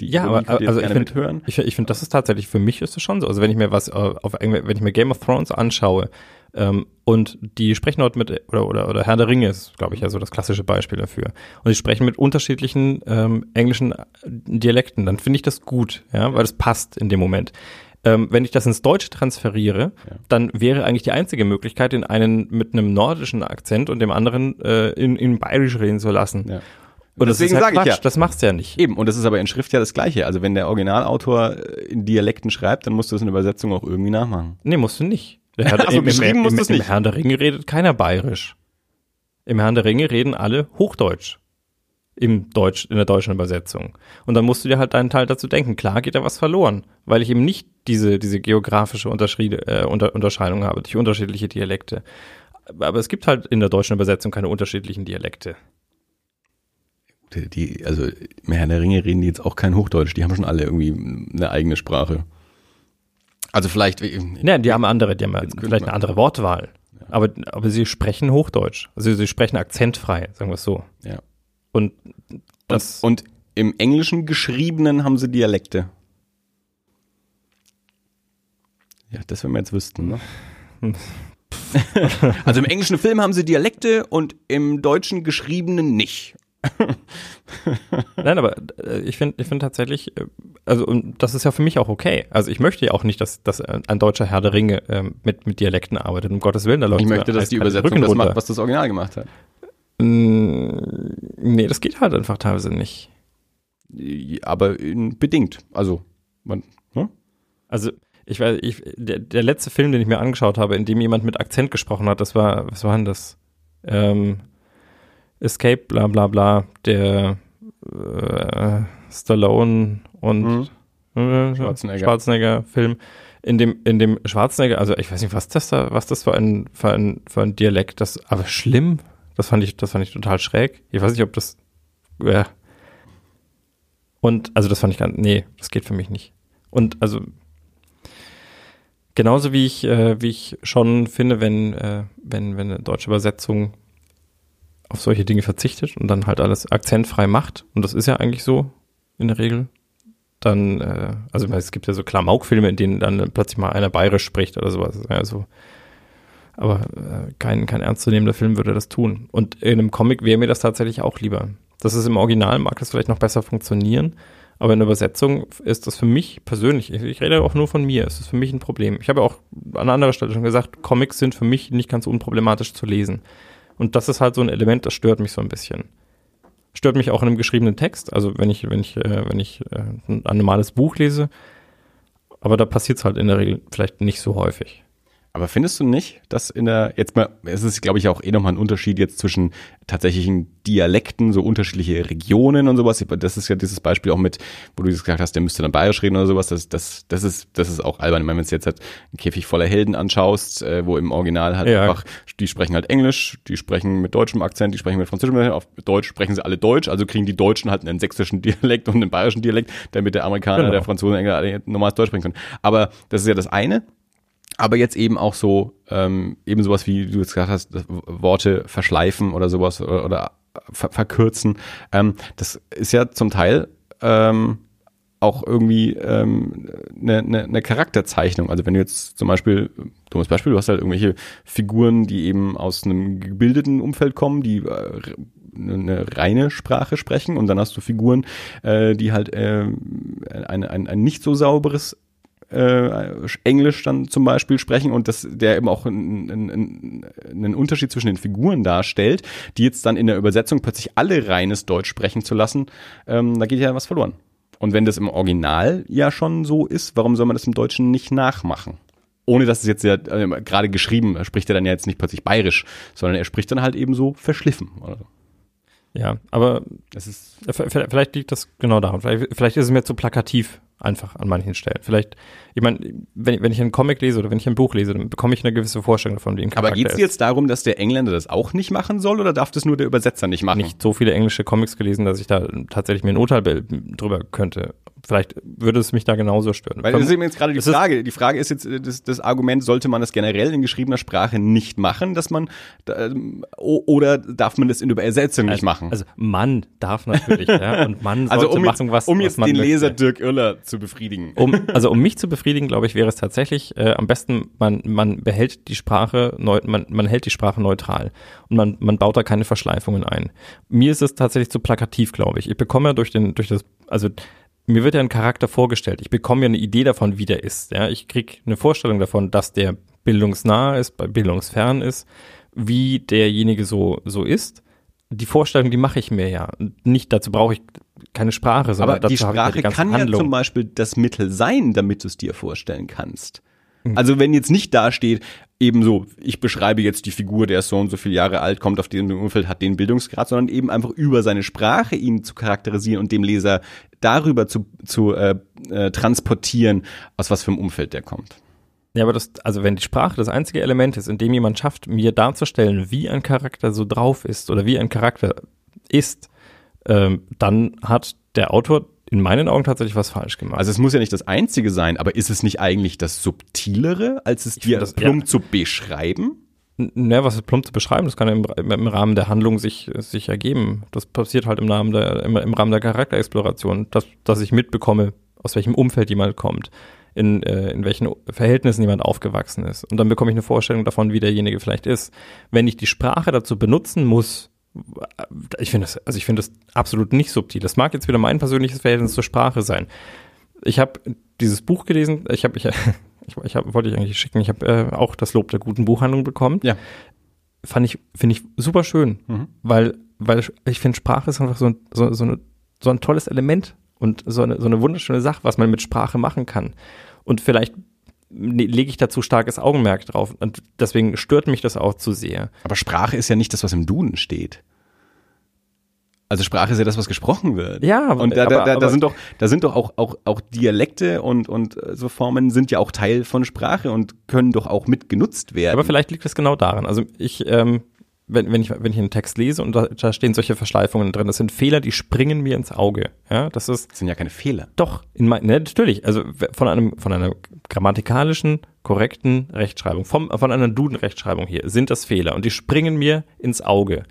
S2: die
S1: Ja, aber also
S2: jetzt
S1: ich finde,
S2: mithören.
S1: ich, ich finde, das ist tatsächlich für mich ist es schon so. Also wenn ich mir was äh, auf wenn ich mir Game of Thrones anschaue ähm, und die sprechen dort mit oder oder oder Herr der Ringe ist, glaube ich, ja so das klassische Beispiel dafür. Und die sprechen mit unterschiedlichen ähm, englischen Dialekten, dann finde ich das gut, ja, weil das passt in dem Moment. Ähm, wenn ich das ins Deutsche transferiere,
S2: Ja.
S1: dann wäre eigentlich die einzige Möglichkeit, den einen mit einem nordischen Akzent und dem anderen äh, in, in bayerisch reden zu lassen.
S2: Ja.
S1: Und das
S2: Deswegen
S1: ist halt
S2: sage ich ja.
S1: das machst du ja nicht.
S2: Eben, und das ist aber in Schrift ja das Gleiche. Also wenn der Originalautor in Dialekten schreibt, dann musst du es in Übersetzung auch irgendwie nachmachen.
S1: Nee, musst du nicht.
S2: Also
S1: im,
S2: geschrieben
S1: im,
S2: muss
S1: im,
S2: das
S1: Im
S2: nicht.
S1: Herrn der Ringe redet keiner bayerisch. Im Herrn der Ringe reden alle Hochdeutsch. Im Deutsch, in der deutschen Übersetzung. Und dann musst du dir halt deinen Teil dazu denken. Klar geht da was verloren, weil ich eben nicht diese, diese geografische Unterschiede, äh, Unter, Unterscheidung habe durch unterschiedliche Dialekte. Aber es gibt halt in der deutschen Übersetzung keine unterschiedlichen Dialekte.
S2: Die, also im Herrn der Ringe reden die jetzt auch kein Hochdeutsch, die haben schon alle irgendwie eine eigene Sprache. Also vielleicht.
S1: Ja, die haben andere, die haben vielleicht eine andere Wortwahl. Aber, aber sie sprechen Hochdeutsch. Also sie sprechen akzentfrei, sagen wir es so.
S2: Ja.
S1: Und das,
S2: und, und im Englischen geschriebenen haben sie Dialekte. Ja, das wenn wir jetzt wüssten, ne? also im englischen Film haben sie Dialekte und im deutschen geschriebenen nicht.
S1: Nein, aber äh, ich finde ich finde tatsächlich, äh, also und das ist ja für mich auch okay. Also ich möchte ja auch nicht, dass, dass ein deutscher Herr der Ringe ähm, mit, mit Dialekten arbeitet, um Gottes Willen. Da läuft
S2: Ich möchte, dass die Übersetzung das macht, was das Original gemacht hat.
S1: Mm, Nee, das geht halt einfach teilweise nicht.
S2: Aber in- bedingt. Also, man, hm?
S1: Also ich weiß, ich, der, der letzte Film, den ich mir angeschaut habe, in dem jemand mit Akzent gesprochen hat, das war, was war denn das? Ähm, Escape, bla bla bla, der äh, Stallone und äh,
S2: Schwarzenegger.
S1: Schwarzenegger Film. In dem, in dem Schwarzenegger, also ich weiß nicht, was das da, was das für ein, für ein, für ein Dialekt, das, aber schlimm. Das fand ich, das fand ich total schräg. Ich weiß nicht, ob das, ja. Und, also das fand ich gar, nee, das geht für mich nicht. Und also, genauso wie ich, äh, wie ich schon finde, wenn, äh, wenn, wenn eine deutsche Übersetzung auf solche Dinge verzichtet und dann halt alles akzentfrei macht, und das ist ja eigentlich so in der Regel, dann, äh, also es gibt ja so Klamauk-Filme, in denen dann plötzlich mal einer bayerisch spricht oder sowas. Also, aber äh, kein, kein ernstzunehmender Film würde das tun. Und in einem Comic wäre mir das tatsächlich auch lieber. Das ist im Original, mag das vielleicht noch besser funktionieren, aber in der Übersetzung ist das für mich persönlich, ich, ich rede auch nur von mir, es ist für mich ein Problem. Ich habe auch an anderer Stelle schon gesagt, Comics sind für mich nicht ganz unproblematisch zu lesen. Und das ist halt so ein Element, das stört mich so ein bisschen. Stört mich auch in einem geschriebenen Text, also wenn ich, wenn ich, äh, wenn ich äh, ein, ein normales Buch lese, aber da passiert es halt in der Regel vielleicht nicht so häufig.
S2: Aber findest du nicht, dass in der, jetzt mal, es ist, glaube ich, auch eh nochmal ein Unterschied jetzt zwischen tatsächlichen Dialekten, so unterschiedliche Regionen und sowas. Das ist ja dieses Beispiel auch mit, wo du gesagt hast, der müsste dann bayerisch reden oder sowas. Das, das, das ist, das ist auch albern. Ich meine, wenn du jetzt halt einen Käfig voller Helden anschaust, äh, wo im Original halt
S1: Ja.
S2: einfach, die sprechen halt Englisch, die sprechen mit deutschem Akzent, die sprechen mit französischem Akzent, auf Deutsch sprechen sie alle Deutsch, also kriegen die Deutschen halt einen sächsischen Dialekt und einen bayerischen Dialekt, damit der Amerikaner,
S1: Genau.
S2: der Franzose, der Engländer alle normales Deutsch sprechen können. Aber das ist ja das eine. Aber jetzt eben auch so, ähm, eben sowas wie du jetzt gesagt hast, Worte verschleifen oder sowas oder, oder ver verkürzen. Ähm, das ist ja zum Teil ähm, auch irgendwie ähm, eine, eine, eine Charakterzeichnung. Also wenn du jetzt zum Beispiel, dummes Beispiel, du hast halt irgendwelche Figuren, die eben aus einem gebildeten Umfeld kommen, die äh, eine reine Sprache sprechen und dann hast du Figuren, äh, die halt äh, ein, ein, ein nicht so sauberes äh, Englisch dann zum Beispiel sprechen und das, der eben auch einen, einen, einen Unterschied zwischen den Figuren darstellt, die jetzt dann in der Übersetzung plötzlich alle reines Deutsch sprechen zu lassen, ähm, da geht ja was verloren. Und wenn das im Original ja schon so ist, warum soll man das im Deutschen nicht nachmachen? Ohne dass es jetzt ja äh, gerade geschrieben, er spricht er dann ja jetzt nicht plötzlich bayerisch, sondern er spricht dann halt eben so verschliffen. Oder so.
S1: Ja, aber
S2: Das ist
S1: vielleicht liegt das genau daran. Vielleicht, vielleicht ist es mir zu plakativ einfach an manchen Stellen. Vielleicht, ich meine, wenn, wenn ich einen Comic lese oder wenn ich ein Buch lese, dann bekomme ich eine gewisse Vorstellung davon, wie ein
S2: aber
S1: Charakter
S2: geht es jetzt darum, dass der Engländer das auch nicht machen soll oder darf das nur der Übersetzer nicht machen?
S1: nicht so viele englische Comics gelesen, dass ich da tatsächlich mir ein Urteil be- drüber könnte. Vielleicht würde es mich da genauso stören.
S2: Weil das ist eben jetzt gerade die Frage. Die Frage ist jetzt, äh, das, das Argument, sollte man das generell in geschriebener Sprache nicht machen, dass man, ähm, oder darf man das in der Übersetzung nicht machen?
S1: Also man darf natürlich, ja, und man sollte
S2: Also um jetzt,
S1: machen, was,
S2: um
S1: was
S2: jetzt
S1: man
S2: den
S1: möchte.
S2: Leser Dirk Irler zu befriedigen.
S1: Um, also um mich zu befriedigen, glaube ich, wäre es tatsächlich äh, am besten, man, man behält die Sprache, neu, man, man hält die Sprache neutral und man, man baut da keine Verschleifungen ein. Mir ist es tatsächlich zu plakativ, glaube ich. Ich bekomme ja durch den, durch das, also mir wird ja ein Charakter vorgestellt. Ich bekomme ja eine Idee davon, wie der ist. Ja, ich krieg eine Vorstellung davon, dass der bildungsnah ist, bildungsfern ist, wie derjenige so so ist. Die Vorstellung, die mache ich mir ja. Nicht dazu brauche ich keine Sprache, sondern
S2: Aber die
S1: ich ja
S2: Sprache
S1: die
S2: kann ja
S1: Handlung.
S2: zum Beispiel das Mittel sein, damit du es dir vorstellen kannst. Also wenn jetzt nicht da steht, ebenso, ich beschreibe jetzt die Figur, der ist so und so viele Jahre alt, kommt auf diesem Umfeld, hat den Bildungsgrad, sondern eben einfach über seine Sprache ihn zu charakterisieren und dem Leser darüber zu, zu äh, äh, transportieren, aus was für einem Umfeld der kommt.
S1: Ja, aber das, also wenn die Sprache das einzige Element ist, in dem jemand schafft, mir darzustellen, wie ein Charakter so drauf ist oder wie ein Charakter ist, ähm, dann hat der Autor in meinen Augen tatsächlich was falsch gemacht.
S2: Also es muss ja nicht das Einzige sein, aber ist es nicht eigentlich das Subtilere, als es dir
S1: das-
S2: plump
S1: ja.
S2: zu beschreiben?
S1: Ne, was ist plump zu beschreiben, das kann ja im, im Rahmen der Handlung sich, sich ergeben. Das passiert halt im, Namen der, im, im Rahmen der Charakterexploration, dass, dass ich mitbekomme, aus welchem Umfeld jemand kommt, in, äh, in welchen Verhältnissen jemand aufgewachsen ist. Und dann bekomme ich eine Vorstellung davon, wie derjenige vielleicht ist. Wenn ich die Sprache dazu benutzen muss, ich finde das, also ich finde das absolut nicht subtil. Das mag jetzt wieder mein persönliches Verhältnis zur Sprache sein. Ich habe dieses Buch gelesen, ich habe, ich, ich, ich hab, wollte ich eigentlich schicken, ich habe äh, auch das Lob der guten Buchhandlung bekommen.
S2: Ja.
S1: Fand ich, finde ich super schön,
S2: Mhm.
S1: weil, weil ich finde, Sprache ist einfach so ein, so, so, eine, so ein tolles Element und so eine, so eine wunderschöne Sache, was man mit Sprache machen kann. Und vielleicht lege ich dazu starkes Augenmerk drauf. Und deswegen stört mich das auch zu sehr.
S2: Aber Sprache ist ja nicht das, was im Duden steht. Also Sprache ist ja das, was gesprochen wird.
S1: Ja,
S2: und da,
S1: aber-
S2: da, da, da
S1: aber-
S2: sind doch, da sind doch auch, auch, auch Dialekte und, und so Formen sind ja auch Teil von Sprache und können doch auch mit genutzt werden.
S1: Aber vielleicht liegt es genau daran. Also ich, ähm, wenn, wenn ich, wenn ich einen Text lese und da, da stehen solche Verschleifungen drin, das sind Fehler, die springen mir ins Auge. Ja, das ist
S2: das sind ja keine Fehler.
S1: doch in mein, ne, natürlich. Also von einem, von einer grammatikalischen, korrekten Rechtschreibung, vom, von einer Duden-Rechtschreibung hier sind das Fehler und die springen mir ins Auge.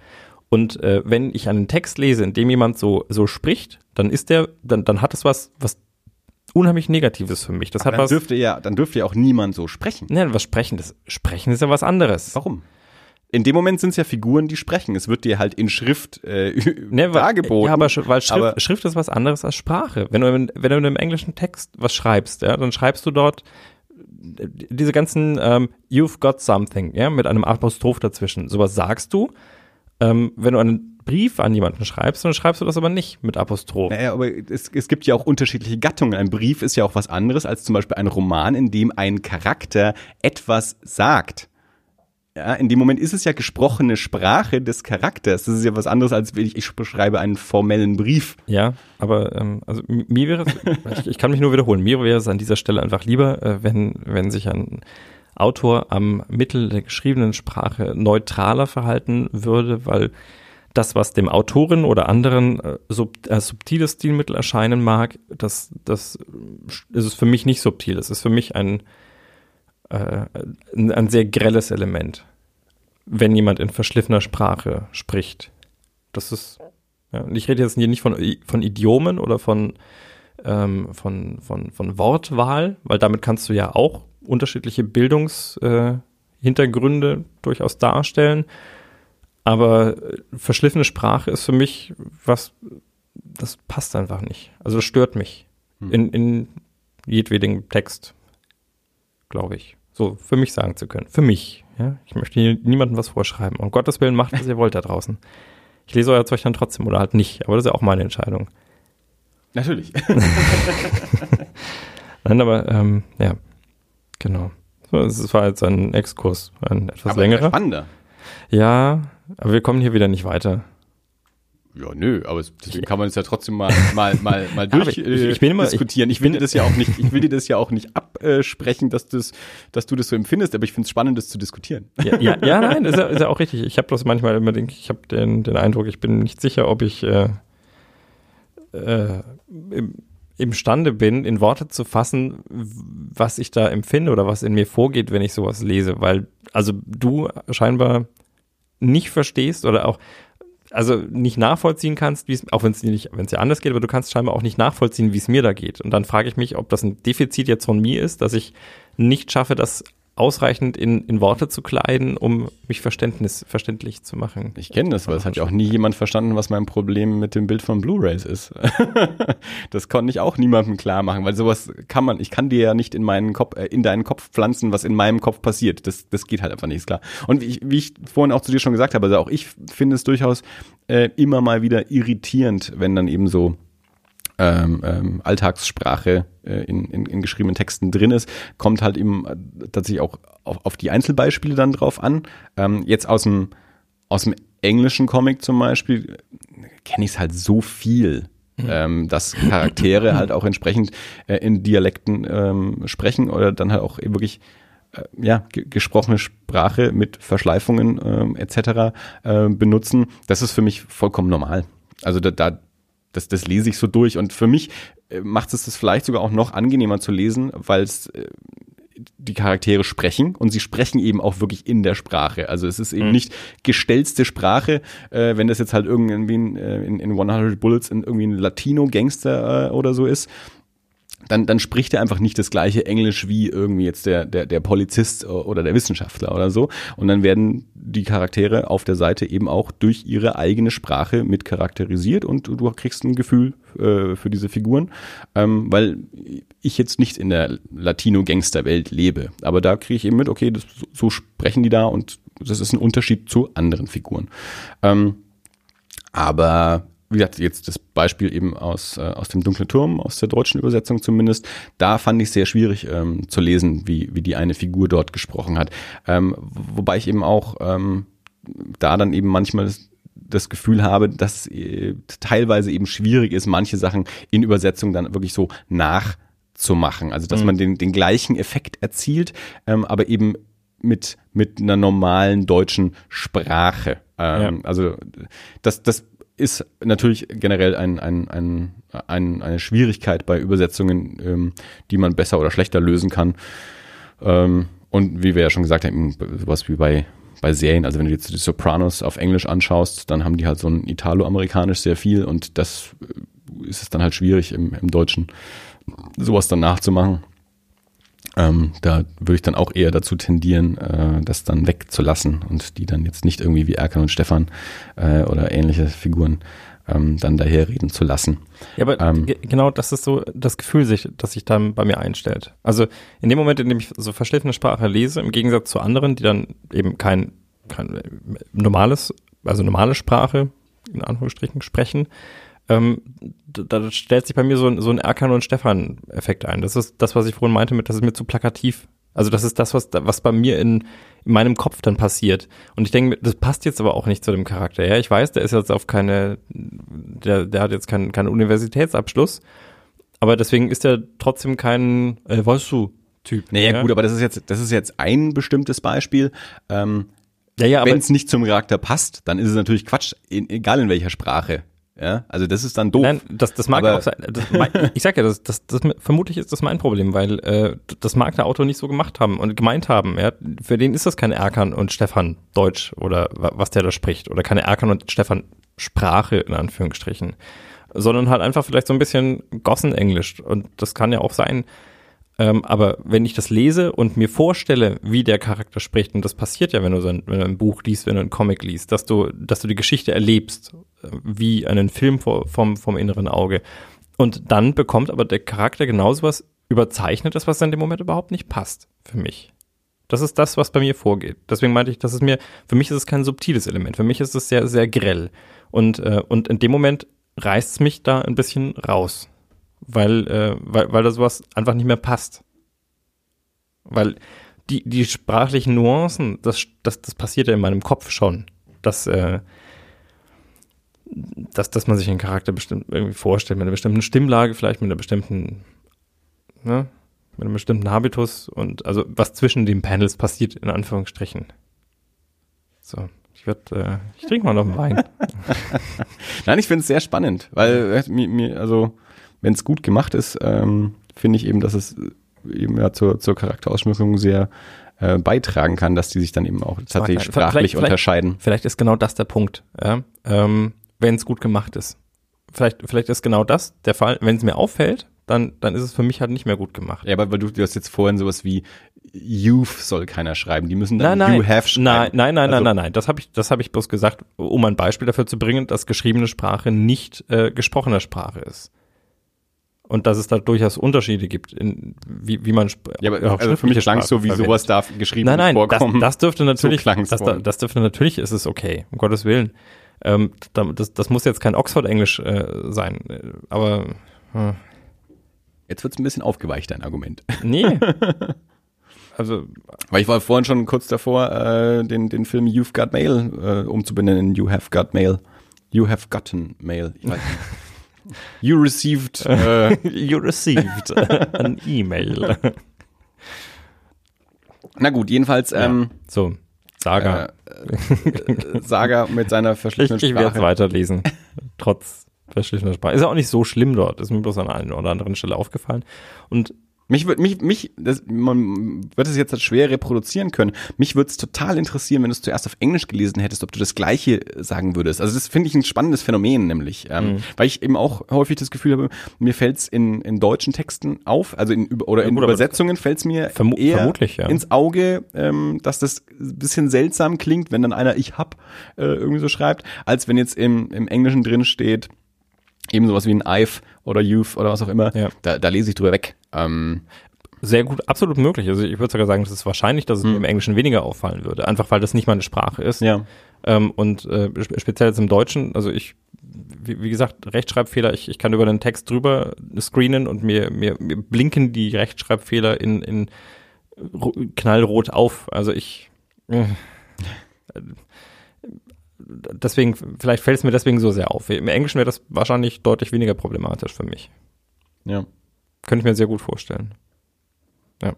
S1: Und äh, wenn ich einen Text lese, in dem jemand so, so spricht, dann ist der, dann, dann hat es was, was unheimlich Negatives für mich. Das
S2: Aber
S1: hat
S2: dann
S1: was,
S2: dürfte ja, dann dürfte ja auch niemand so sprechen.
S1: ne, was Sprechendes. Sprechen ist ja was anderes.
S2: Warum? In dem Moment sind es ja Figuren, die sprechen. Es wird dir halt in Schrift äh,
S1: Ne,
S2: dargeboten.
S1: Ja, aber weil Schrift,
S2: aber-
S1: Schrift ist was anderes als Sprache. Wenn du, in- wenn du in einem englischen Text was schreibst, ja, dann schreibst du dort äh, diese ganzen ähm, You've got something, ja, mit einem Apostroph dazwischen. Sowas sagst du. Ähm, wenn du einen Brief an jemanden schreibst, dann schreibst du das aber nicht mit Apostroph.
S2: Naja, aber es, es gibt ja auch unterschiedliche Gattungen. Ein Brief ist ja auch was anderes als zum Beispiel ein Roman, in dem ein Charakter etwas sagt. Ja, in dem Moment ist es ja gesprochene Sprache des Charakters. Das ist ja was anderes, als wenn ich, ich beschreibe einen formellen Brief.
S1: Ja, aber ähm, also mir wäre es, ich, ich kann mich nur wiederholen, mir wäre es an dieser Stelle einfach lieber, äh, wenn, wenn sich ein Autor am Mittel der geschriebenen Sprache neutraler verhalten würde, weil das, was dem Autoren oder anderen äh, sub, als subtiles Stilmittel erscheinen mag, das, das ist für mich nicht subtil. Es ist für mich ein, äh, ein, ein sehr grelles Element, wenn jemand in verschliffener Sprache spricht. Das ist ja, und ich rede jetzt hier nicht von, von Idiomen oder von, ähm, von, von, von Wortwahl, weil damit kannst du ja auch unterschiedliche Bildungshintergründe äh, durchaus darstellen. Aber äh, verschliffene Sprache ist für mich was, das passt einfach nicht. Also das stört mich in, in jedwedigen Text, glaube ich. So für mich sagen zu können. Für mich. Ja? Ich möchte hier niemandem was vorschreiben. Um Gottes Willen macht, was ihr wollt da draußen. Ich lese euer Zeug dann trotzdem oder halt nicht, aber das ist ja auch meine Entscheidung.
S2: Natürlich.
S1: Nein, aber ähm, ja, genau. So, es war jetzt ein Exkurs, ein etwas
S2: Aber
S1: längerer.
S2: spannender.
S1: Ja, aber wir kommen hier wieder nicht weiter.
S2: Ja, nö, aber es- deswegen kann man es ja trotzdem mal mal mal mal durch
S1: ich-
S2: äh,
S1: ich bin immer-
S2: diskutieren. Ich, will dir das ja auch nicht, ich will dir das ja auch nicht absprechen, dass du dass du das so empfindest, aber ich finde es spannend, das zu diskutieren.
S1: Ja, ja, ja nein, ist ja, ist ja auch richtig. Ich habe das manchmal immer den, ich habe den, den Eindruck, ich bin nicht sicher, ob ich äh, äh, im, imstande bin, in Worte zu fassen, was ich da empfinde oder was in mir vorgeht, wenn ich sowas lese. Weil, also du scheinbar nicht verstehst oder auch also nicht nachvollziehen kannst, wie es, auch wenn es dir nicht, wenn es dir anders geht, aber du kannst scheinbar auch nicht nachvollziehen, wie es mir da geht. Und dann frage ich mich, ob das ein Defizit jetzt von mir ist, dass ich nicht schaffe, das ausreichend in, in Worte zu kleiden, um mich Verständnis, verständlich zu machen.
S2: Ich kenne das, weil es hat ja auch nie jemand verstanden, was mein Problem mit dem Bild von Blu-rays ist. das konnte ich auch niemandem klar machen, weil sowas kann man, ich kann dir ja nicht in meinen Kopf, äh, in deinen Kopf pflanzen, was in meinem Kopf passiert. Das, das geht halt einfach nicht, ist klar. Und wie ich, wie ich vorhin auch zu dir schon gesagt habe, also auch ich finde es durchaus äh, immer mal wieder irritierend, wenn dann eben so ähm, ähm, Alltagssprache äh, in, in, in geschriebenen Texten drin ist, kommt halt eben äh, tatsächlich auch auf, auf die Einzelbeispiele dann drauf an. Ähm, jetzt aus dem, aus dem englischen Comic zum Beispiel kenne ich es halt so viel, mhm. ähm, dass Charaktere halt auch entsprechend äh, in Dialekten ähm, sprechen oder dann halt auch wirklich äh, ja, gesprochene Sprache mit Verschleifungen ähm, etc. Äh, benutzen. Das ist für mich vollkommen normal. Also da, da das, das lese ich so durch. Und für mich äh, macht es das vielleicht sogar auch noch angenehmer zu lesen, weil es äh, die Charaktere sprechen und sie sprechen eben auch wirklich in der Sprache. Also es ist eben mhm. nicht gestellte Sprache, äh, wenn das jetzt halt irgendwie in, in, in 100 Bullets in irgendwie ein Latino-Gangster äh, oder so ist, dann, dann spricht er einfach nicht das gleiche Englisch wie irgendwie jetzt der, der, der Polizist oder der Wissenschaftler oder so. Und dann werden die Charaktere auf der Seite eben auch durch ihre eigene Sprache mit charakterisiert und du kriegst ein Gefühl äh, für diese Figuren, ähm, weil ich jetzt nicht in der Latino-Gangster-Welt lebe. Aber da kriege ich eben mit, okay, das, so sprechen die da und das ist ein Unterschied zu anderen Figuren. Ähm, aber wie gesagt, jetzt das Beispiel eben aus, äh, aus dem Dunklen Turm, aus der deutschen Übersetzung zumindest, da fand ich sehr schwierig ähm, zu lesen, wie, wie die eine Figur dort gesprochen hat. Ähm, wobei ich eben auch ähm, da dann eben manchmal das, das Gefühl habe, dass äh, teilweise eben schwierig ist, manche Sachen in Übersetzung dann wirklich so nachzumachen. Also dass mhm. man den, den gleichen Effekt erzielt, ähm, aber eben mit, mit einer normalen deutschen Sprache. Ähm, ja. Also das, das ist natürlich generell ein, ein, ein, ein, eine Schwierigkeit bei Übersetzungen, ähm, die man besser oder schlechter lösen kann. Ähm, und wie wir ja schon gesagt haben, sowas wie bei, bei Serien, also wenn du jetzt die Sopranos auf Englisch anschaust, dann haben die halt so ein Italo-Amerikanisch sehr viel und das äh, ist es dann halt schwierig im, im Deutschen sowas dann nachzumachen. Ähm, da würde ich dann auch eher dazu tendieren, äh, das dann wegzulassen und die dann jetzt nicht irgendwie wie Erkan und Stefan äh, oder ähnliche Figuren ähm, dann daherreden zu lassen.
S1: Ja, aber ähm, genau das ist so das Gefühl, sich, das sich dann bei mir einstellt. Also in dem Moment, in dem ich so verschliffene Sprache lese, im Gegensatz zu anderen, die dann eben kein, kein normales, also normale Sprache in Anführungsstrichen sprechen, ähm, da stellt sich bei mir so, so ein Erkan und Stefan-Effekt ein. Das ist das, was ich vorhin meinte, mit, das ist mir zu plakativ. Also das ist das, was, was bei mir in, in meinem Kopf dann passiert. Und ich denke, das passt jetzt aber auch nicht zu dem Charakter. Ja, ich weiß, der ist jetzt auf keine, der, der hat jetzt keinen keinen Universitätsabschluss, aber deswegen ist er trotzdem kein, äh, weißt du, Typ.
S2: Naja, ja? gut, aber das ist jetzt, das ist jetzt ein bestimmtes Beispiel. Ähm, ja, ja, Wenn es nicht zum Charakter passt, dann ist es natürlich Quatsch, in, egal in welcher Sprache. Ja, also das ist dann doof. Nein,
S1: das, das mag auch sein. Das, ich sag ja, das, das, das, vermutlich ist das mein Problem, weil äh, das mag der Autor nicht so gemacht haben und gemeint haben. Ja? Für den ist das keine Erkan und Stefan Deutsch oder was der da spricht oder keine Erkan und Stefan Sprache in Anführungsstrichen, sondern halt einfach vielleicht so ein bisschen Gossenenglisch und das kann ja auch sein, ähm, aber wenn ich das lese und mir vorstelle, wie der Charakter spricht, und das passiert ja, wenn du so ein, wenn du ein Buch liest, wenn du einen Comic liest, dass du, dass du die Geschichte erlebst, äh, wie einen Film vom, vom inneren Auge. Und dann bekommt aber der Charakter genauso was Überzeichnetes, was in dem Moment überhaupt nicht passt für mich. Das ist das, was bei mir vorgeht. Deswegen meinte ich, das ist mir, für mich ist es kein subtiles Element. Für mich ist es sehr, sehr grell. Und, äh, und in dem Moment reißt es mich da ein bisschen raus weil, äh, weil, weil da sowas einfach nicht mehr passt. Weil die, die sprachlichen Nuancen, das, das, das passiert ja in meinem Kopf schon. Dass, äh, dass, dass man sich einen Charakter bestimmt irgendwie vorstellt, mit einer bestimmten Stimmlage, vielleicht mit einer bestimmten, ne, mit einem bestimmten Habitus und also was zwischen den Panels passiert, in Anführungsstrichen. So, ich werde, äh, ich trinke mal noch einen Wein.
S2: Nein, ich finde es sehr spannend, weil äh, mir, mir also wenn es gut gemacht ist, ähm, finde ich eben, dass es eben ja zur, zur Charakterausschmückung sehr äh, beitragen kann, dass die sich dann eben auch tatsächlich sprachlich vielleicht, unterscheiden.
S1: Vielleicht, vielleicht ist genau das der Punkt, ja? ähm, wenn es gut gemacht ist. Vielleicht, vielleicht ist genau das der Fall, wenn es mir auffällt, dann, dann ist es für mich halt nicht mehr gut gemacht.
S2: Ja, aber weil du, du hast jetzt vorhin sowas wie Youth soll keiner schreiben. Die müssen dann
S1: nein, nein,
S2: You have
S1: schreiben. Nein, nein, nein, also, nein, nein, nein. Das habe ich, das habe ich bloß gesagt, um ein Beispiel dafür zu bringen, dass geschriebene Sprache nicht äh, gesprochene Sprache ist und dass es da durchaus Unterschiede gibt, in, wie, wie man
S2: ja, aber also für mich klang so, wie sowas darf geschrieben
S1: nein, nein, vorkommen. Das, das dürfte natürlich, so das, das dürfte natürlich, ist es okay, um Gottes Willen. Ähm, das, das muss jetzt kein Oxford-Englisch äh, sein, aber Hm.
S2: Jetzt wird es ein bisschen aufgeweicht, dein Argument.
S1: Nee. also,
S2: Weil ich war vorhin schon kurz davor, äh, den, den Film You've Got Mail äh, umzubenennen in You Have Got Mail. You Have Gotten Mail. Ich weiß nicht. You received. Äh,
S1: you received an E-Mail.
S2: na gut, jedenfalls ähm,
S1: So, Saga.
S2: äh, Saga mit seiner
S1: ich
S2: verschliffenen
S1: ich werde es
S2: Sprache.
S1: weiterlesen. Trotz verschliffener Sprache. Ist ja auch nicht so schlimm dort. Ist mir bloß an einer oder anderen Stelle aufgefallen. Und
S2: Mich wird mich mich das, man wird es jetzt schwer reproduzieren können. Mich würde es total interessieren, wenn du es zuerst auf Englisch gelesen hättest, ob du das Gleiche sagen würdest. Also das finde ich ein spannendes Phänomen, nämlich, ähm,
S1: Mhm.
S2: weil ich eben auch häufig das Gefühl habe, mir fällt es in, in deutschen Texten auf, also in oder
S1: Ja,
S2: in
S1: gut,
S2: Übersetzungen fällt es mir
S1: Vermu-
S2: eher
S1: vermutlich, ja.
S2: ins Auge, ähm, dass das ein bisschen seltsam klingt, wenn dann einer ich hab äh, irgendwie so schreibt, als wenn jetzt im, im Englischen drin steht eben sowas wie ein I've oder You've oder was auch immer.
S1: Ja.
S2: Da, da lese ich drüber weg. Ähm,
S1: sehr gut, absolut möglich. Also ich würde sogar sagen, es ist wahrscheinlich, dass es mir im Englischen weniger auffallen würde. Einfach weil das nicht meine Sprache ist.
S2: ja.
S1: Ähm, und äh, spe- speziell jetzt im Deutschen, also ich, wie, wie gesagt, Rechtschreibfehler, ich, ich kann über den Text drüber screenen und mir, mir, mir blinken die Rechtschreibfehler in, in ro- knallrot auf. Also ich äh, deswegen, vielleicht fällt es mir deswegen so sehr auf. Im Englischen wäre das wahrscheinlich deutlich weniger problematisch für mich.
S2: Ja.
S1: Könnte ich mir sehr gut vorstellen. Ja.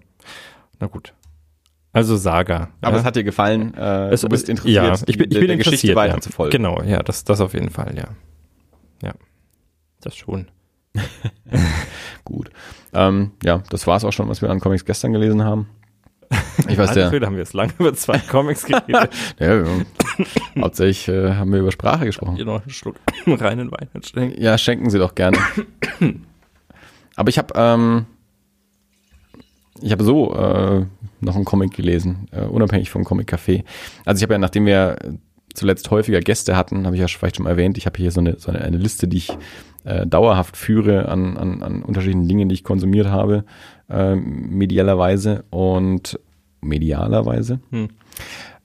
S1: Na gut. Also Saga.
S2: Aber
S1: ja.
S2: es hat dir gefallen. Äh,
S1: Es-
S2: du bist interessiert,
S1: Ja, ich bin, ich
S2: der,
S1: bin
S2: der Geschichte
S1: interessiert,
S2: weiter
S1: ja.
S2: zu folgen.
S1: Genau, ja, das, das auf jeden Fall, ja. Ja, das schon.
S2: Gut. Ähm, ja, das war's auch schon, was wir an Comics gestern gelesen haben. Ich weiß, der,
S1: Alter, haben wir jetzt lange über zwei Comics geredet.
S2: ja, ja, hauptsächlich äh, haben wir über Sprache gesprochen.
S1: Hier noch einen Schluck reinen Wein hinstellen.
S2: Ja, schenken Sie doch gerne. Aber ich habe ähm, ich habe so äh, noch einen Comic gelesen, äh, unabhängig vom Comic Café. Also ich habe ja, nachdem wir zuletzt häufiger Gäste hatten, habe ich ja vielleicht schon mal erwähnt, ich habe hier so eine, so eine, eine Liste, die ich äh, dauerhaft führe an, an, an unterschiedlichen Dingen, die ich konsumiert habe, äh, medialerweise und medialerweise.
S1: Hm.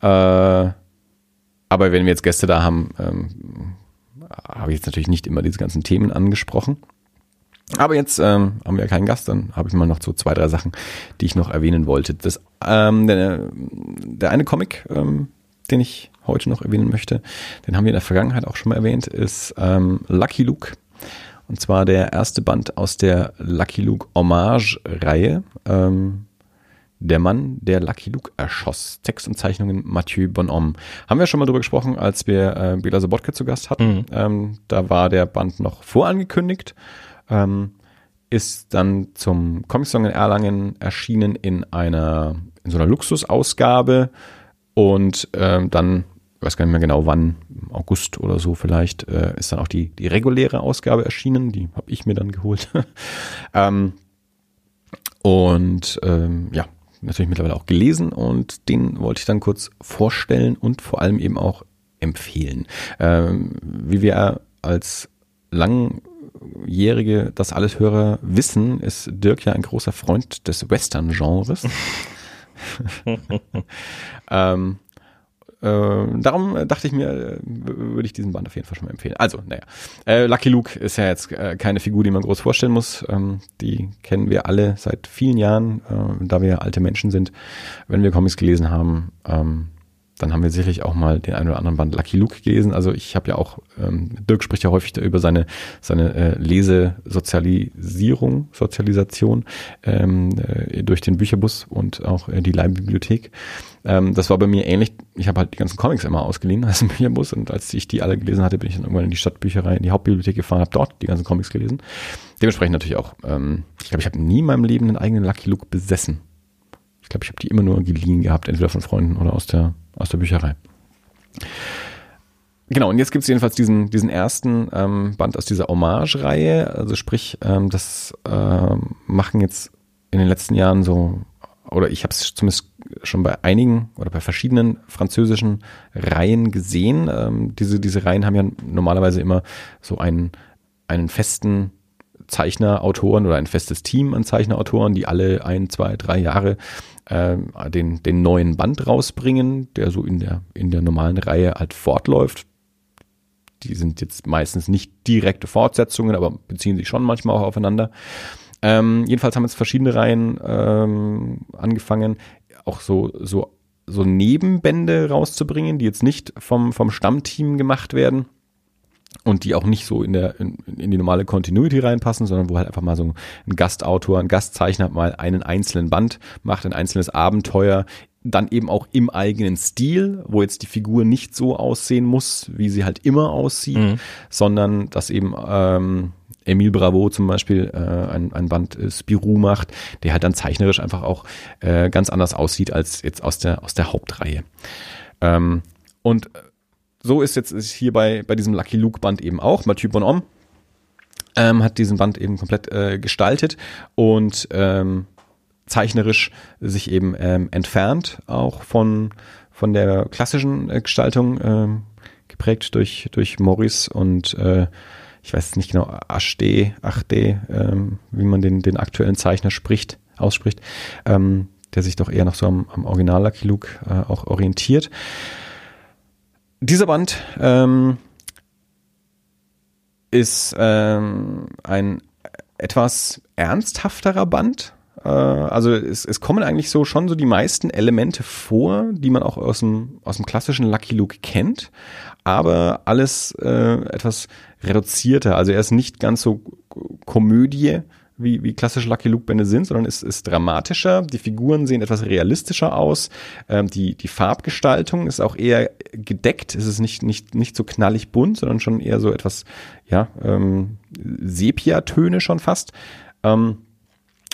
S2: Äh, aber wenn wir jetzt Gäste da haben, ähm, habe ich jetzt natürlich nicht immer diese ganzen Themen angesprochen. Aber jetzt ähm, haben wir ja keinen Gast, dann habe ich mal noch so zwei, drei Sachen, die ich noch erwähnen wollte. Das, ähm, der, der eine Comic, ähm, den ich heute noch erwähnen möchte, den haben wir in der Vergangenheit auch schon mal erwähnt, ist ähm, Lucky Luke. Und zwar der erste Band aus der Lucky Luke Hommage-Reihe. Ähm, der Mann, der Lucky Luke erschoss. Text und Zeichnungen Mathieu Bonhomme. Haben wir schon mal drüber gesprochen, als wir äh, Bela Sobotka zu Gast hatten.
S1: Mhm.
S2: Ähm, da war der Band noch vorangekündigt. Ähm, ist dann zum Comic Song in Erlangen erschienen in einer, in so einer Luxusausgabe und ähm, dann, weiß gar nicht mehr genau wann, im August oder so vielleicht, äh, ist dann auch die, die reguläre Ausgabe erschienen, die habe ich mir dann geholt. ähm, und ähm, ja, natürlich mittlerweile auch gelesen und den wollte ich dann kurz vorstellen und vor allem eben auch empfehlen. Ähm, wie wir als langjährige Das alles Hörer wissen, ist Dirk ja ein großer Freund des Western-Genres. ähm, äh, darum dachte ich mir, äh, würde ich diesen Band auf jeden Fall schon mal empfehlen. Also, naja, äh, Lucky Luke ist ja jetzt äh, keine Figur, die man groß vorstellen muss. Ähm, die kennen wir alle seit vielen Jahren, äh, da wir alte Menschen sind. Wenn wir Comics gelesen haben, ähm, dann haben wir sicherlich auch mal den einen oder anderen Band Lucky Luke gelesen. Also ich habe ja auch, ähm, Dirk spricht ja häufig über seine, seine äh, Lesesozialisierung, Sozialisation ähm, äh, durch den Bücherbus und auch äh, die Leihbibliothek. Ähm, das war bei mir ähnlich. Ich habe halt die ganzen Comics immer ausgeliehen als im Bücherbus und als ich die alle gelesen hatte, bin ich dann irgendwann in die Stadtbücherei, in die Hauptbibliothek gefahren, habe dort die ganzen Comics gelesen. Dementsprechend natürlich auch, ähm, ich glaube, ich habe nie in meinem Leben einen eigenen Lucky Luke besessen. Ich glaube, ich habe die immer nur geliehen gehabt, entweder von Freunden oder aus der, aus der Bücherei. Genau, und jetzt gibt es jedenfalls diesen, diesen ersten ähm, Band aus dieser Hommage-Reihe. Also sprich, ähm, das ähm, machen jetzt in den letzten Jahren so, oder ich habe es zumindest schon bei einigen oder bei verschiedenen französischen Reihen gesehen. Ähm, diese, diese Reihen haben ja normalerweise immer so einen, einen festen Zeichner, Autoren oder ein festes Team an Zeichnerautoren, die alle ein, zwei, drei Jahre ähm, den, den neuen Band rausbringen, der so in der, in der normalen Reihe halt fortläuft. die sind jetzt meistens nicht direkte Fortsetzungen, aber beziehen sich schon manchmal auch aufeinander. Ähm, jedenfalls haben jetzt verschiedene Reihen ähm, angefangen, auch so, so, so Nebenbände rauszubringen, die jetzt nicht vom, vom Stammteam gemacht werden und die auch nicht so in der in, in, die normale Continuity reinpassen, sondern wo halt einfach mal so ein Gastautor, ein Gastzeichner mal einen einzelnen Band macht, ein einzelnes Abenteuer, dann eben auch im eigenen Stil, wo jetzt die Figur nicht so aussehen muss, wie sie halt immer aussieht, mhm. sondern dass eben ähm, Emile Bravo zum Beispiel äh, ein, ein Band äh, Spirou macht, der halt dann zeichnerisch einfach auch äh, ganz anders aussieht als jetzt aus der, aus der Hauptreihe. Ähm, und so ist jetzt ist hier bei, bei diesem Lucky Luke Band eben auch. Mathieu Bonhomme ähm, hat diesen Band eben komplett äh, gestaltet und ähm, zeichnerisch sich eben ähm, entfernt, auch von, von der klassischen äh, Gestaltung, ähm, geprägt durch, durch Morris und äh, ich weiß nicht genau, HD, 8D, ähm, wie man den, den aktuellen Zeichner spricht, ausspricht, ähm, der sich doch eher noch so am, am Original Lucky Luke äh, auch orientiert. Dieser Band ähm, ist ähm, ein etwas ernsthafterer Band. Äh, also es, es kommen eigentlich so schon so die meisten Elemente vor, die man auch aus dem, aus dem klassischen Lucky Luke kennt, aber alles äh, etwas reduzierter. Also er ist nicht ganz so Komödie, wie, wie klassische Lucky Luke-Bände sind, sondern es ist dramatischer. Die Figuren sehen etwas realistischer aus. Ähm, die, die Farbgestaltung ist auch eher gedeckt. Es ist nicht, nicht, nicht so knallig bunt, sondern schon eher so etwas, ja, ähm, Sepia-Töne schon fast. Ähm,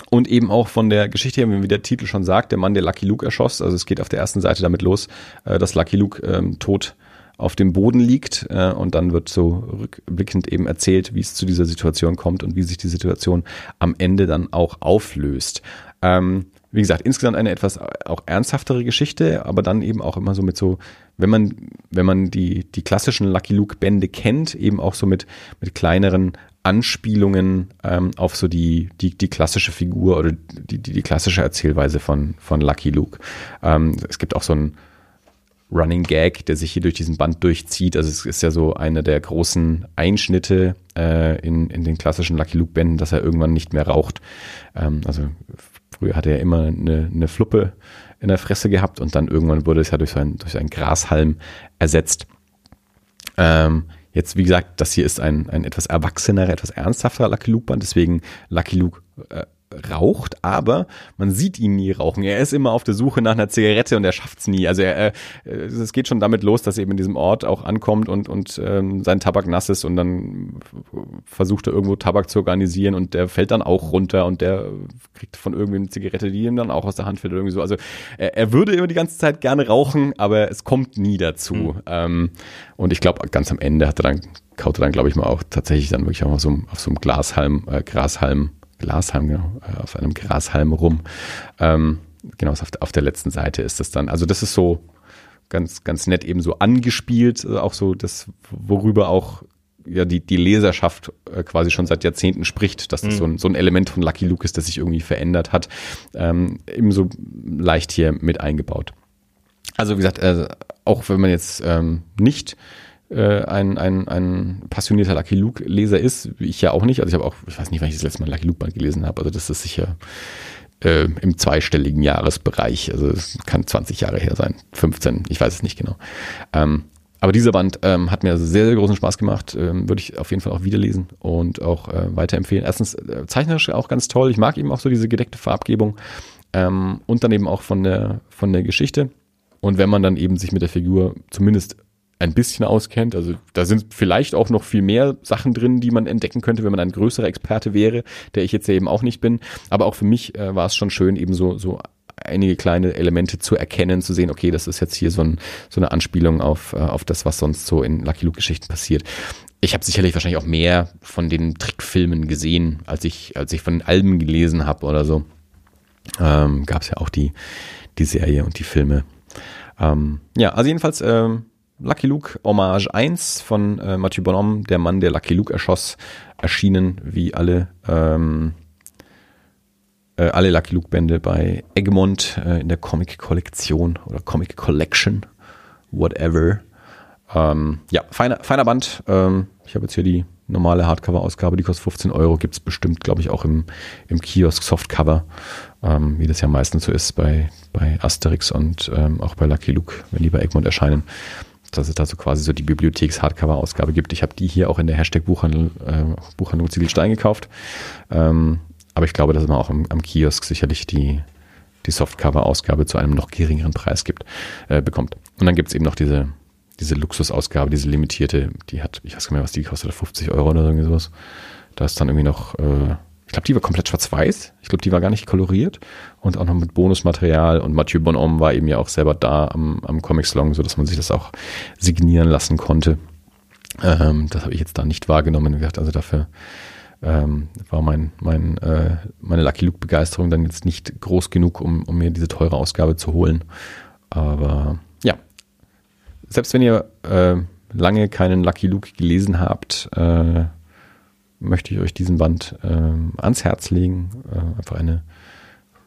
S2: und eben auch von der Geschichte her, wie der Titel schon sagt, der Mann, der Lucky Luke erschoss. Also es geht auf der ersten Seite damit los, äh, dass Lucky Luke ähm, tot auf dem Boden liegt äh, und dann wird so rückblickend eben erzählt, wie es zu dieser Situation kommt und wie sich die Situation am Ende dann auch auflöst. Ähm, wie gesagt, insgesamt eine etwas auch ernsthaftere Geschichte, aber dann eben auch immer so mit so, wenn man, wenn man die, die klassischen Lucky Luke Bände kennt, eben auch so mit, mit kleineren Anspielungen ähm, auf so die, die, die klassische Figur oder die, die, die klassische Erzählweise von, von Lucky Luke. Ähm, es gibt auch so ein, Running Gag, der sich hier durch diesen Band durchzieht. Also es ist ja so einer der großen Einschnitte äh, in, in den klassischen Lucky Luke Bänden, dass er irgendwann nicht mehr raucht. Ähm, also früher hatte er immer eine, eine Fluppe in der Fresse gehabt und dann irgendwann wurde es ja durch so einen, durch so einen Grashalm ersetzt. Ähm, jetzt, wie gesagt, das hier ist ein, ein etwas erwachsenerer, etwas ernsthafterer Lucky Luke Band, deswegen Lucky Luke äh, raucht, aber man sieht ihn nie rauchen. Er ist immer auf der Suche nach einer Zigarette und er schafft's nie. Also er, er, es geht schon damit los, dass er eben in diesem Ort auch ankommt und, und ähm, sein Tabak nass ist und dann versucht er irgendwo Tabak zu organisieren und der fällt dann auch runter und der kriegt von irgendwie eine Zigarette, die ihm dann auch aus der Hand fällt oder irgendwie so. Also er, er würde immer die ganze Zeit gerne rauchen, aber es kommt nie dazu. Mhm. Ähm, und ich glaube, ganz am Ende hat er dann, kaut er dann, glaube ich mal, auch tatsächlich dann wirklich auch auf so, auf so einem Glashalm, äh, Grashalm Glashalm, genau, äh, auf einem Grashalm rum. Ähm, genau, auf, auf der letzten Seite ist das dann. Also das ist so ganz, ganz nett eben so angespielt, äh, auch so das, worüber auch ja die, die Leserschaft äh, quasi schon seit Jahrzehnten spricht, dass das mhm. so, ein, so ein Element von Lucky Luke ist, das sich irgendwie verändert hat, ähm, eben so leicht hier mit eingebaut. Also wie gesagt, äh, auch wenn man jetzt ähm, nicht äh, ein, ein, ein passionierter Lucky Luke-Leser ist, wie ich ja auch nicht. Also ich habe auch, ich weiß nicht, wann ich das letzte Mal Lucky Luke-Band gelesen habe. Also das ist sicher äh, im zweistelligen Jahresbereich. Also es kann 20 Jahre her sein, 15, ich weiß es nicht genau. Ähm, aber dieser Band ähm, hat mir sehr, sehr großen Spaß gemacht. Ähm, Würde ich auf jeden Fall auch wieder lesen und auch äh, weiterempfehlen. Erstens äh, zeichnerisch auch ganz toll. Ich mag eben auch so diese gedeckte Farbgebung ähm, und dann eben auch von der, von der Geschichte. Und wenn man dann eben sich mit der Figur zumindest ein bisschen auskennt. Also da sind vielleicht auch noch viel mehr Sachen drin, die man entdecken könnte, wenn man ein größerer Experte wäre, der ich jetzt ja eben auch nicht bin. Aber auch für mich äh, war es schon schön, eben so, so einige kleine Elemente zu erkennen, zu sehen, okay, das ist jetzt hier so, ein, so eine Anspielung auf, äh, auf das, was sonst so in Lucky Luke-Geschichten passiert. Ich habe sicherlich wahrscheinlich auch mehr von den Trickfilmen gesehen, als ich, als ich von den Alben gelesen habe oder so. Ähm, Gab es ja auch die, die Serie und die Filme. Ähm, ja, also jedenfalls ähm, Lucky Luke Hommage 1 von äh, Mathieu Bonhomme, der Mann, der Lucky Luke erschoss, erschienen wie alle ähm, äh, alle Lucky Luke Bände bei Egmont äh, in der Comic Kollektion oder Comic Collection, whatever. Ähm, ja, feiner, feiner Band. Ähm, ich habe jetzt hier die normale Hardcover-Ausgabe, die kostet 15 Euro. Gibt es bestimmt, glaube ich, auch im, im Kiosk Softcover, ähm, wie das ja meistens so ist bei, bei Asterix und ähm, auch bei Lucky Luke, wenn die bei Egmont erscheinen. Dass es da so quasi so die Bibliotheks-Hardcover-Ausgabe gibt. Ich habe die hier auch in der Hashtag-Buchhandlung äh, Buchhandlung Ziegelstein gekauft. Ähm, aber ich glaube, dass man auch am, am Kiosk sicherlich die, die Softcover-Ausgabe zu einem noch geringeren Preis gibt, äh, bekommt. Und dann gibt es eben noch diese, diese Luxusausgabe, diese limitierte, die hat, ich weiß gar nicht mehr, was die kostet, 50 Euro oder irgendwie sowas. Da ist dann irgendwie noch, äh, ich glaube, die war komplett schwarz-weiß. Ich glaube, die war gar nicht koloriert und auch noch mit Bonusmaterial. Und Mathieu Bonhomme war eben ja auch selber da am, am Comic-Salon, sodass man sich das auch signieren lassen konnte. Ähm, das habe ich jetzt da nicht wahrgenommen. Also dafür ähm, war mein, mein, äh, meine Lucky Luke-Begeisterung dann jetzt nicht groß genug, um, um mir diese teure Ausgabe zu holen. Aber ja, selbst wenn ihr äh, lange keinen Lucky Luke gelesen habt, äh, möchte ich euch diesen Band äh, ans Herz legen. Äh, einfach eine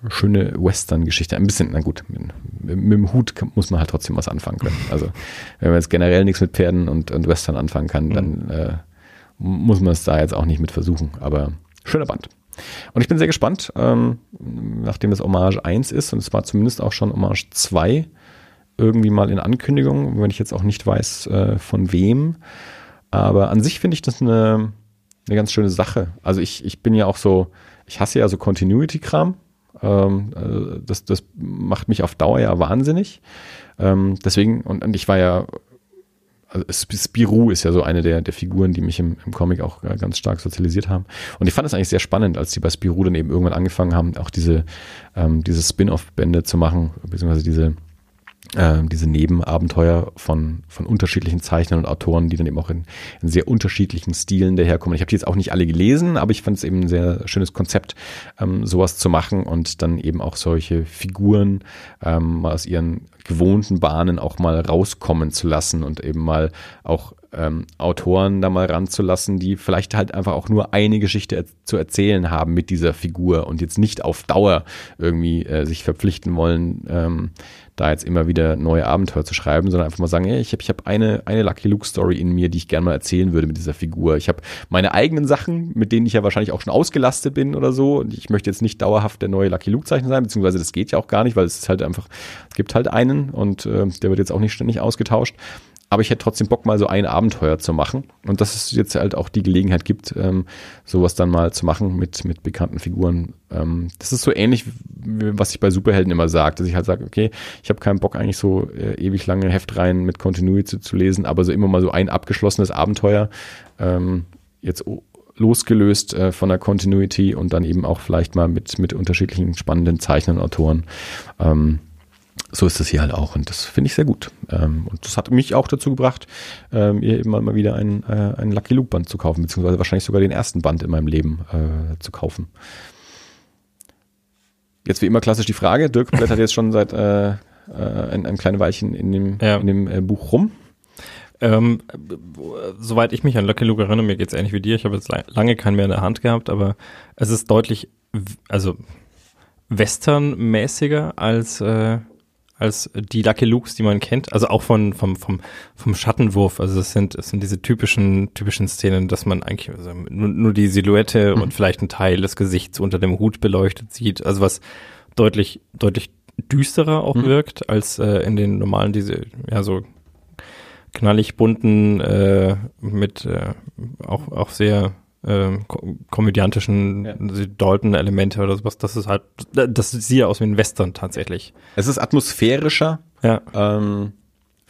S2: schöne Western-Geschichte. Ein bisschen, na gut, mit, mit, dem Hut muss man halt trotzdem was anfangen können. Also wenn man jetzt generell nichts mit Pferden und, und Western anfangen kann, dann mhm. äh, muss man es da jetzt auch nicht mit versuchen. Aber schöner Band. Und ich bin sehr gespannt, ähm, nachdem es Hommage 1 ist und es war zumindest auch schon Hommage 2 irgendwie mal in Ankündigung, wenn ich jetzt auch nicht weiß, äh, von wem. Aber an sich finde ich das eine, eine ganz schöne Sache. Also ich, ich bin ja auch so, ich hasse ja so Continuity-Kram. Ähm, äh, das, das macht mich auf Dauer ja wahnsinnig. Ähm, deswegen, und, und ich war ja also Spirou ist ja so eine der, der Figuren, die mich im, im Comic auch äh, ganz stark sozialisiert haben. Und ich fand es eigentlich sehr spannend, als die bei Spirou dann eben irgendwann angefangen haben, auch diese, ähm, diese Spin-off-Bände zu machen, beziehungsweise diese äh, diese Nebenabenteuer von, von unterschiedlichen Zeichnern und Autoren, die dann eben auch in, in sehr unterschiedlichen Stilen daherkommen. Ich habe die jetzt auch nicht alle gelesen, aber ich fand es eben ein sehr schönes Konzept, ähm, sowas zu machen und dann eben auch solche Figuren ähm, aus ihren gewohnten Bahnen auch mal rauskommen zu lassen und eben mal auch ähm, Autoren da mal ranzulassen, die vielleicht halt einfach auch nur eine Geschichte er zu erzählen haben mit dieser Figur und jetzt nicht auf Dauer irgendwie äh, sich verpflichten wollen, ähm, da jetzt immer wieder neue Abenteuer zu schreiben, sondern einfach mal sagen, hey, ich habe ich hab eine, eine Lucky Luke Story in mir, die ich gerne mal erzählen würde mit dieser Figur. Ich habe meine eigenen Sachen, mit denen ich ja wahrscheinlich auch schon ausgelastet bin oder so. Und ich möchte jetzt nicht dauerhaft der neue Lucky Luke Zeichner sein, beziehungsweise das geht ja auch gar nicht, weil es ist halt einfach, es gibt halt einen und äh, der wird jetzt auch nicht ständig ausgetauscht aber ich hätte trotzdem Bock, mal so ein Abenteuer zu machen. Und dass es jetzt halt auch die Gelegenheit gibt, ähm, sowas dann mal zu machen mit, mit bekannten Figuren. Ähm, das ist so ähnlich, was ich bei Superhelden immer sage, dass ich halt sage, okay, ich habe keinen Bock eigentlich so äh, ewig lange Heftreihen mit Continuity zu, zu, lesen, aber so immer mal so ein abgeschlossenes Abenteuer, ähm, jetzt losgelöst äh, von der Continuity und dann eben auch vielleicht mal mit, mit unterschiedlichen spannenden Zeichnern, Autoren. Ähm, so ist das hier halt auch und das finde ich sehr gut. Ähm, und das hat mich auch dazu gebracht, ähm, ihr eben mal wieder einen, äh, einen Lucky Luke Band zu kaufen, beziehungsweise wahrscheinlich sogar den ersten Band in meinem Leben äh, zu kaufen. Jetzt wie immer klassisch die Frage, Dirk blättert jetzt schon seit äh, äh, ein, ein kleines Weilchen in dem, ja. in dem äh, Buch rum.
S1: Ähm, soweit ich mich an Lucky Luke erinnere, mir geht es ähnlich wie dir, ich habe jetzt lange keinen mehr in der Hand gehabt, aber es ist deutlich, also westernmäßiger als äh, als die Lucky Lukes, die man kennt. Also auch von, vom, vom, vom Schattenwurf. Also es sind, es sind diese typischen, typischen Szenen, dass man eigentlich also nur, nur die Silhouette mhm. und vielleicht ein Teil des Gesichts unter dem Hut beleuchtet sieht. Also was deutlich, deutlich düsterer auch mhm. wirkt als äh, in den normalen, diese, ja, so knallig bunten, äh, mit äh, auch, auch sehr äh, komödiantischen ja. Dalton-Elemente oder sowas. Das ist halt, das sieht ja aus wie ein Western tatsächlich.
S2: Es ist atmosphärischer. Ja. Ähm,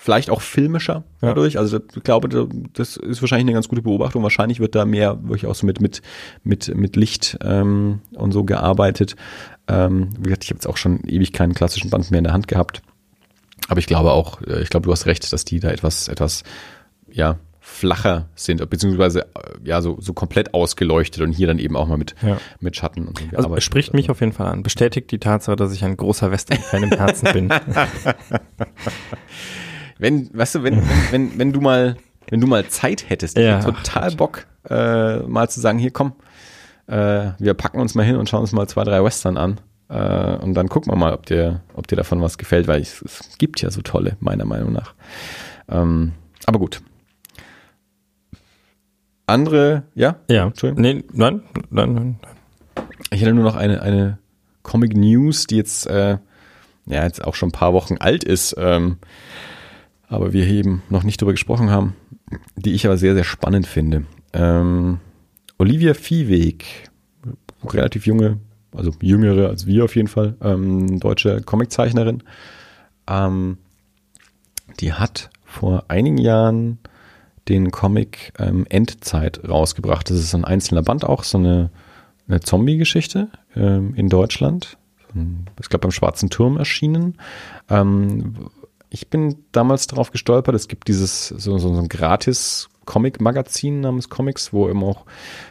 S2: vielleicht auch filmischer dadurch. Ja. Also ich glaube, das ist wahrscheinlich eine ganz gute Beobachtung. Wahrscheinlich wird da mehr wirklich auch so mit mit mit mit Licht ähm, und so gearbeitet. Ähm, wie gesagt, ich habe jetzt auch schon ewig keinen klassischen Band mehr in der Hand gehabt. Aber ich glaube auch, äh, ich glaube, du hast recht, dass die da etwas etwas ja flacher sind, beziehungsweise äh, ja so, so komplett ausgeleuchtet und hier dann eben auch mal mit, ja. mit Schatten und so
S1: also spricht mich auf jeden Fall an. Bestätigt die Tatsache, dass ich ein großer Western-Fan im Herzen bin.
S2: wenn, weißt du, wenn, wenn, wenn, wenn du mal, wenn du mal Zeit hättest, ja, total ach, Bock, äh, mal zu sagen, hier komm, äh, wir packen uns mal hin und schauen uns mal zwei, drei Western an. Äh, und dann gucken wir mal, ob dir, ob dir davon was gefällt, weil ich, es gibt ja so tolle, meiner Meinung nach. Ähm, Aber gut. Andere, ja?
S1: Ja. Entschuldigung. Nee, nein, nein, nein.
S2: Ich hätte nur noch eine, eine Comic News, die jetzt, äh, ja, jetzt auch schon ein paar Wochen alt ist, ähm, aber wir eben noch nicht darüber gesprochen haben, die ich aber sehr, sehr spannend finde. Ähm, Olivia Viehweg, relativ junge, also jüngere als wir auf jeden Fall, ähm, deutsche Comiczeichnerin, ähm, die hat vor einigen Jahren den Comic ähm, Endzeit rausgebracht. Das ist ein einzelner Band auch, so eine, eine Zombie-Geschichte ähm, in Deutschland. Ich glaube, beim Schwarzen Turm erschienen. Ähm, ich bin damals darauf gestolpert, es gibt dieses so, so, so ein gratis Comic-Magazin namens Comics, wo eben auch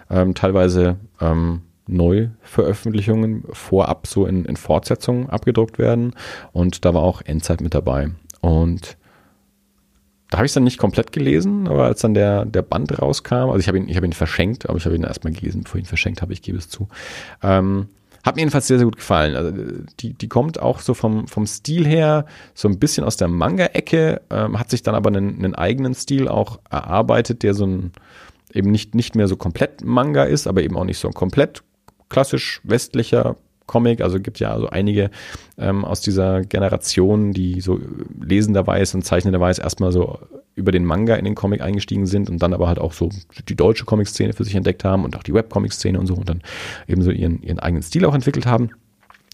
S2: ähm, teilweise ähm, Neuveröffentlichungen vorab so in, in Fortsetzungen abgedruckt werden. Und da war auch Endzeit mit dabei. Und da habe ich es dann nicht komplett gelesen, aber als dann der, der Band rauskam, also ich habe ihn, habe ihn verschenkt, aber ich habe ihn erstmal gelesen, bevor ich ihn verschenkt habe, ich gebe es zu. Ähm, hat mir jedenfalls sehr, sehr gut gefallen. Also die, die kommt auch so vom, vom Stil her so ein bisschen aus der Manga-Ecke, ähm, hat sich dann aber einen, einen eigenen Stil auch erarbeitet, der so ein eben nicht, nicht mehr so komplett Manga ist, aber eben auch nicht so ein komplett klassisch westlicher Comic, also gibt ja also einige ähm, aus dieser Generation, die so lesenderweise und zeichnenderweise erstmal so über den Manga in den Comic eingestiegen sind und dann aber halt auch so die deutsche Comic-Szene für sich entdeckt haben und auch die Webcomic-Szene und so und dann eben so ihren, ihren eigenen Stil auch entwickelt haben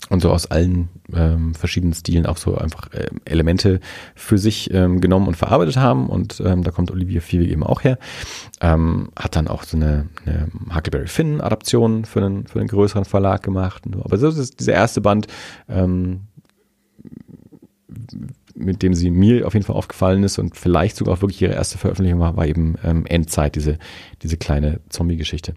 S2: und so aus allen ähm, verschiedenen Stilen auch so einfach äh, Elemente für sich ähm, genommen und verarbeitet haben. Und ähm, da kommt Olivia Fiebig eben auch her. Ähm, hat dann auch so eine, eine Huckleberry Finn-Adaption für einen, für einen größeren Verlag gemacht. Aber so ist dieser erste Band ähm, mit dem sie mir auf jeden Fall aufgefallen ist und vielleicht sogar auch wirklich ihre erste Veröffentlichung war, war eben ähm, Endzeit, diese, diese kleine Zombie-Geschichte.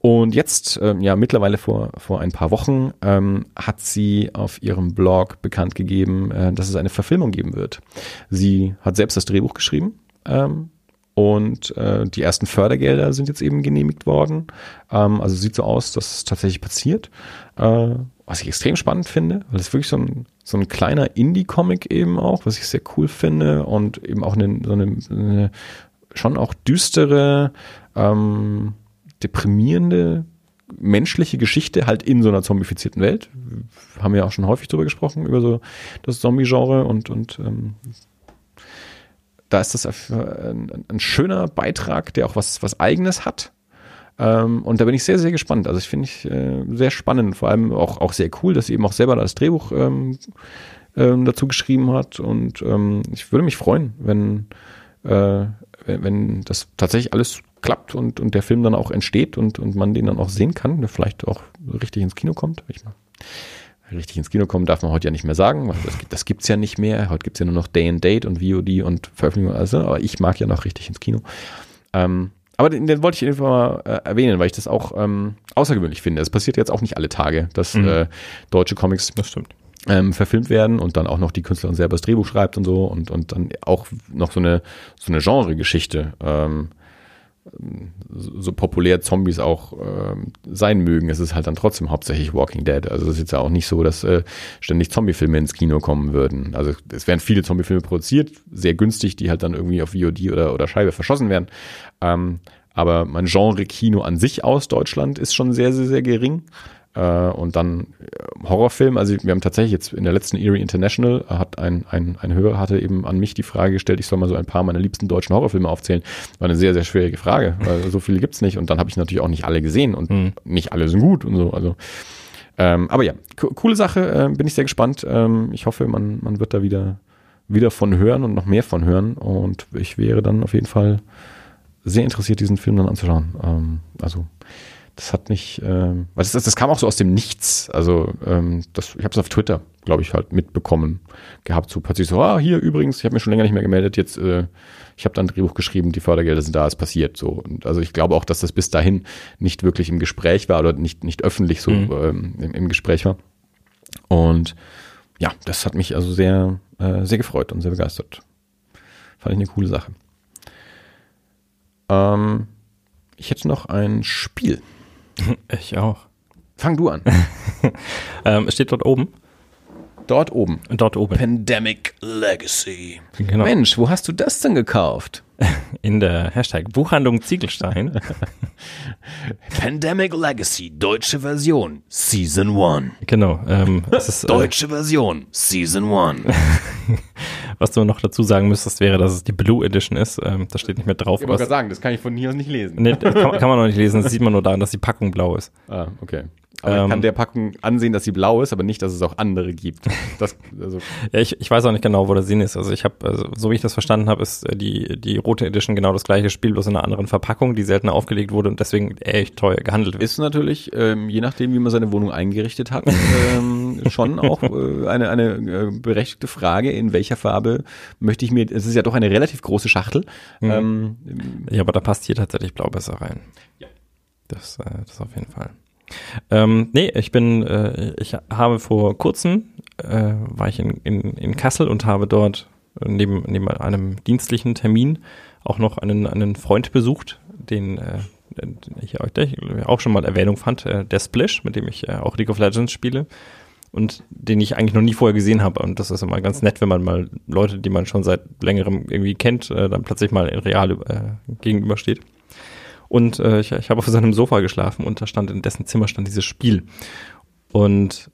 S2: Und jetzt, ähm, ja, mittlerweile vor, vor ein paar Wochen, ähm, hat sie auf ihrem Blog bekannt gegeben, äh, dass es eine Verfilmung geben wird. Sie hat selbst das Drehbuch geschrieben. Ähm, und äh, die ersten Fördergelder sind jetzt eben genehmigt worden. Ähm, also sieht so aus, dass es tatsächlich passiert. Äh, was ich extrem spannend finde, weil es wirklich so ein, so ein kleiner Indie-Comic eben auch, was ich sehr cool finde und eben auch eine, so eine, eine schon auch düstere, ähm, deprimierende menschliche Geschichte halt in so einer zombifizierten Welt. Haben wir auch schon häufig drüber gesprochen, über so das Zombie-Genre und, und ähm, da ist das ein, ein, schöner Beitrag, der auch was, was Eigenes hat. Ähm, und da bin ich sehr, sehr gespannt. Also ich finde ich äh, sehr spannend, vor allem auch, auch sehr cool, dass sie eben auch selber das Drehbuch ähm, ähm, dazu geschrieben hat. Und ähm, ich würde mich freuen, wenn, äh, wenn, wenn das tatsächlich alles klappt und, und der Film dann auch entsteht und, und man den dann auch sehen kann, der vielleicht auch richtig ins Kino kommt. Ich mal richtig ins Kino kommen darf man heute ja nicht mehr sagen. Das, das gibt es ja nicht mehr. Heute gibt es ja nur noch Day and Date und VOD und Veröffentlichung. Also, aber ich mag ja noch richtig ins Kino. Ähm, aber den, den wollte ich einfach mal äh, erwähnen, weil ich das auch ähm, außergewöhnlich finde. Es passiert jetzt auch nicht alle Tage, dass mhm. äh, deutsche Comics
S1: das stimmt.
S2: Ähm, verfilmt werden und dann auch noch die Künstlerin selber das Drehbuch schreibt und so und, und dann auch noch so eine, so eine Genre-Geschichte ähm, so populär Zombies auch äh, sein mögen, es ist halt dann trotzdem hauptsächlich Walking Dead. Also es ist jetzt ja auch nicht so, dass äh, ständig Zombiefilme ins Kino kommen würden. Also es werden viele Zombiefilme produziert, sehr günstig, die halt dann irgendwie auf VOD oder, oder Scheibe verschossen werden. Ähm, aber mein Genre Kino an sich aus Deutschland ist schon sehr, sehr, sehr gering. Äh, und dann äh, Horrorfilm, also wir haben tatsächlich jetzt in der letzten Erie International hat ein, ein, ein Hörer hatte eben an mich die Frage gestellt, ich soll mal so ein paar meiner liebsten deutschen Horrorfilme aufzählen. War eine sehr, sehr schwierige Frage, weil so viele gibt's nicht und dann habe ich natürlich auch nicht alle gesehen und mhm. nicht alle sind gut und so. Also ähm, aber ja, co coole Sache, äh, bin ich sehr gespannt. Ähm, ich hoffe, man, man wird da wieder, wieder von hören und noch mehr von hören. Und ich wäre dann auf jeden Fall sehr interessiert, diesen Film dann anzuschauen. Ähm, also das hat mich, ähm, das, das, das kam auch so aus dem Nichts. Also ähm, das, ich habe es auf Twitter, glaube ich, halt mitbekommen gehabt. So plötzlich so, ah, hier übrigens, ich habe mich schon länger nicht mehr gemeldet. Jetzt, äh, ich habe dann ein Drehbuch geschrieben, die Fördergelder sind da, es passiert. So und also ich glaube auch, dass das bis dahin nicht wirklich im Gespräch war oder nicht nicht öffentlich so mhm. ähm, im, im Gespräch war. Und ja, das hat mich also sehr äh, sehr gefreut und sehr begeistert. Fand ich eine coole Sache. Ähm, ich hätte noch ein Spiel.
S1: Ich auch.
S2: Fang du an.
S1: ähm, es steht dort oben.
S2: Dort oben.
S1: Dort oben.
S2: Pandemic Legacy.
S1: Genau.
S2: Mensch, wo hast du das denn gekauft?
S1: In der Hashtag Buchhandlung Ziegelstein.
S2: Pandemic Legacy, deutsche Version, Season 1.
S1: genau. Ähm, es ist, äh,
S2: Deutsche Version, Season 1.
S1: was du noch dazu sagen müsstest, wäre, dass es die Blue Edition ist. Ähm, das steht nicht mehr drauf.
S2: Ich wollte gerade sagen, das kann ich von hier aus nicht lesen.
S1: Nee, das kann, kann man noch nicht lesen. Das sieht man nur daran, dass die Packung blau ist.
S2: Ah, okay. Aber ich
S1: Ähm,
S2: kann der Packung ansehen, dass sie blau ist, aber nicht, dass es auch andere gibt. Das, also,
S1: Ja, ich, ich weiß auch nicht genau, wo der Sinn ist. Also ich habe, also, so wie ich das verstanden habe, ist äh, die, die rote Edition genau das gleiche Spiel, bloß in einer anderen Verpackung, die seltener aufgelegt wurde und deswegen echt teuer gehandelt wird.
S2: ist natürlich, ähm, je nachdem, wie man seine Wohnung eingerichtet hat, ähm, schon auch äh, eine, eine äh, berechtigte Frage, in welcher Farbe möchte ich mir, es ist ja doch eine relativ große Schachtel. Ähm,
S1: Ja, aber da passt hier tatsächlich blau besser rein. Ja. Das, äh, das auf jeden Fall. Ähm, nee, ich bin, äh, ich habe vor kurzem, äh, war ich in, in, in Kassel und habe dort neben, neben einem dienstlichen Termin auch noch einen, einen Freund besucht, den äh, den ich auch schon mal Erwähnung fand, äh, der Splish, mit dem ich äh, auch League of Legends spiele und den ich eigentlich noch nie vorher gesehen habe. Und das ist immer ganz nett, wenn man mal Leute, die man schon seit längerem irgendwie kennt, äh, dann plötzlich mal in real äh, gegenübersteht. Und äh, ich, ich habe auf seinem Sofa geschlafen und da stand in dessen Zimmer stand dieses Spiel. Und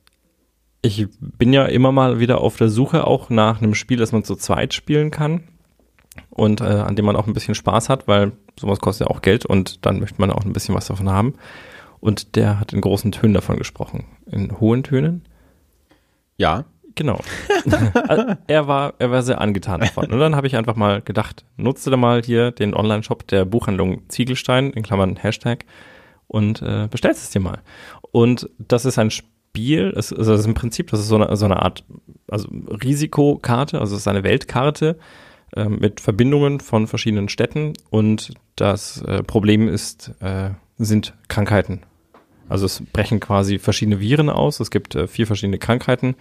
S1: ich bin ja immer mal wieder auf der Suche auch nach einem Spiel, das man zu zweit spielen kann und äh, an dem man auch ein bisschen Spaß hat, weil sowas kostet ja auch Geld und dann möchte man auch ein bisschen was davon haben. Und der hat in großen Tönen davon gesprochen. In hohen Tönen?
S2: ja,
S1: Genau. Also, er war, er war sehr angetan davon. Und dann habe ich einfach mal gedacht, nutze da mal hier den Online-Shop der Buchhandlung Ziegelstein, in Klammern Hashtag, und äh, bestellst es dir mal. Und das ist ein Spiel, es, also das ist im Prinzip, das ist so eine, so eine Art also Risikokarte, also es ist eine Weltkarte äh, mit Verbindungen von verschiedenen Städten und das äh, Problem ist, äh, sind Krankheiten. Also es brechen quasi verschiedene Viren aus. Es gibt äh, vier verschiedene Krankheiten,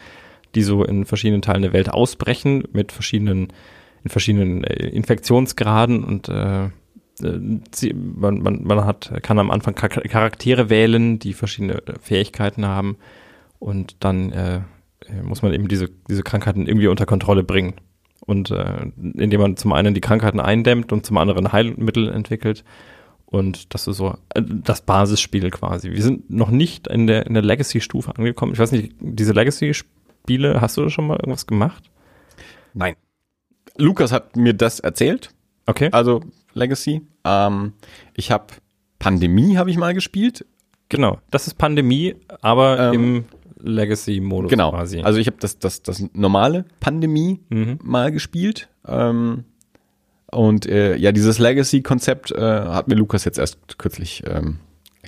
S1: die so in verschiedenen Teilen der Welt ausbrechen mit verschiedenen in verschiedenen äh, Infektionsgraden und äh, äh, sie, man, man, man hat kann am Anfang Char- Charaktere wählen, die verschiedene äh, Fähigkeiten haben und dann äh, muss man eben diese diese Krankheiten irgendwie unter Kontrolle bringen und äh, indem man zum einen die Krankheiten eindämmt und zum anderen Heilmittel entwickelt und das ist so äh, das Basisspiel quasi. Wir sind noch nicht in der, in der Legacy-Stufe angekommen. Ich weiß nicht, diese Legacy-Spiele, hast du da schon mal irgendwas gemacht?
S2: nein. Lukas hat mir das erzählt,
S1: Okay.
S2: also Legacy. Ähm, ich habe Pandemie habe ich mal gespielt.
S1: Genau. Das ist Pandemie, aber
S2: Ähm,
S1: im Legacy-Modus
S2: Genau.
S1: quasi.
S2: Also ich habe das, das, das normale Pandemie
S1: Mhm.
S2: mal gespielt. Ähm, und äh, ja, dieses Legacy-Konzept äh, hat mir Lukas jetzt erst kürzlich ähm,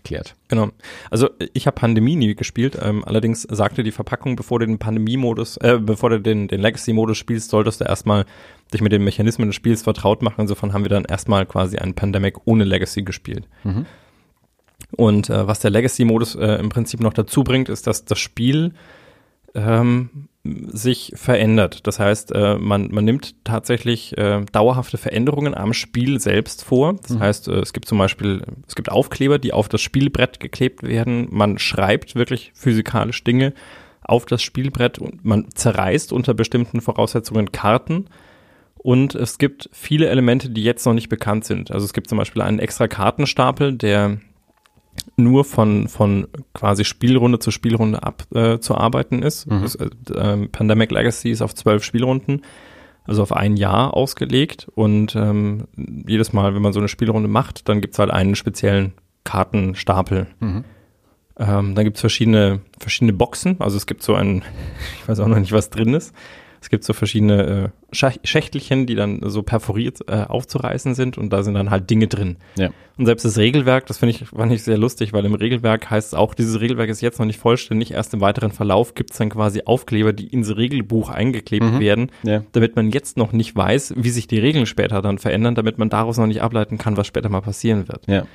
S2: erklärt.
S1: Genau. Also ich habe Pandemie nie gespielt. Ähm, allerdings sagte die Verpackung, bevor du den Pandemie-Modus, äh, bevor du den, den Legacy-Modus spielst, solltest du erstmal dich mit den Mechanismen des Spiels vertraut machen. Insofern haben wir dann erstmal quasi einen Pandemic ohne Legacy gespielt. Und äh, was der Legacy-Modus äh, im Prinzip noch dazu bringt, ist, dass das Spiel ähm, sich verändert. Das heißt, äh, man, man nimmt tatsächlich äh, dauerhafte Veränderungen am Spiel selbst vor. Das heißt, äh, es gibt zum Beispiel, es gibt Aufkleber, die auf das Spielbrett geklebt werden. Man schreibt wirklich physikalisch Dinge auf das Spielbrett und man zerreißt unter bestimmten Voraussetzungen Karten. Und es gibt viele Elemente, die jetzt noch nicht bekannt sind. Also es gibt zum Beispiel einen extra Kartenstapel, der nur von, von quasi Spielrunde zu Spielrunde abzuarbeiten ist. Das, äh, ähm, Pandemic Legacy ist auf zwölf Spielrunden, also auf ein Jahr ausgelegt. Und ähm, jedes Mal, wenn man so eine Spielrunde macht, dann gibt's halt einen speziellen Kartenstapel. Ähm, dann gibt's verschiedene, verschiedene Boxen. Also es gibt so ein, ich weiß auch noch nicht, was drin ist. Es gibt so verschiedene äh, Schach- Schächtelchen, die dann so perforiert äh, aufzureißen sind und da sind dann halt Dinge drin.
S2: Ja.
S1: Und selbst das Regelwerk, das finde ich, fand ich sehr lustig, weil im Regelwerk heißt es auch, dieses Regelwerk ist jetzt noch nicht vollständig, erst im weiteren Verlauf gibt es dann quasi Aufkleber, die ins Regelbuch eingeklebt werden,
S2: Ja.
S1: damit man jetzt noch nicht weiß, wie sich die Regeln später dann verändern, damit man daraus noch nicht ableiten kann, was später mal passieren wird.
S2: Ja.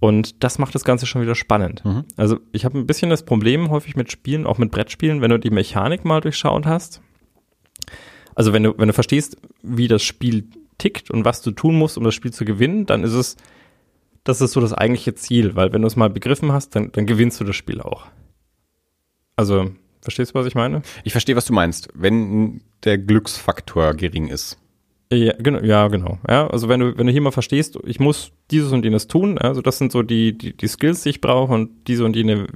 S1: Und das macht das Ganze schon wieder spannend.
S2: Mhm.
S1: Also ich habe ein bisschen das Problem häufig mit Spielen, auch mit Brettspielen, wenn du die Mechanik mal durchschaut hast. Also wenn du, wenn du verstehst, wie das Spiel tickt und was du tun musst, um das Spiel zu gewinnen, dann ist es, das ist so das eigentliche Ziel, weil wenn du es mal begriffen hast, dann, dann gewinnst du das Spiel auch. Also Verstehst du, was ich meine?
S2: Ich verstehe, was du meinst. Wenn der Glücksfaktor gering ist.
S1: Ja, genau, ja, genau. Ja, also wenn du, wenn du hier mal verstehst, ich muss dieses und jenes tun, also das sind so die, die, die Skills, die ich brauche und diese und jene,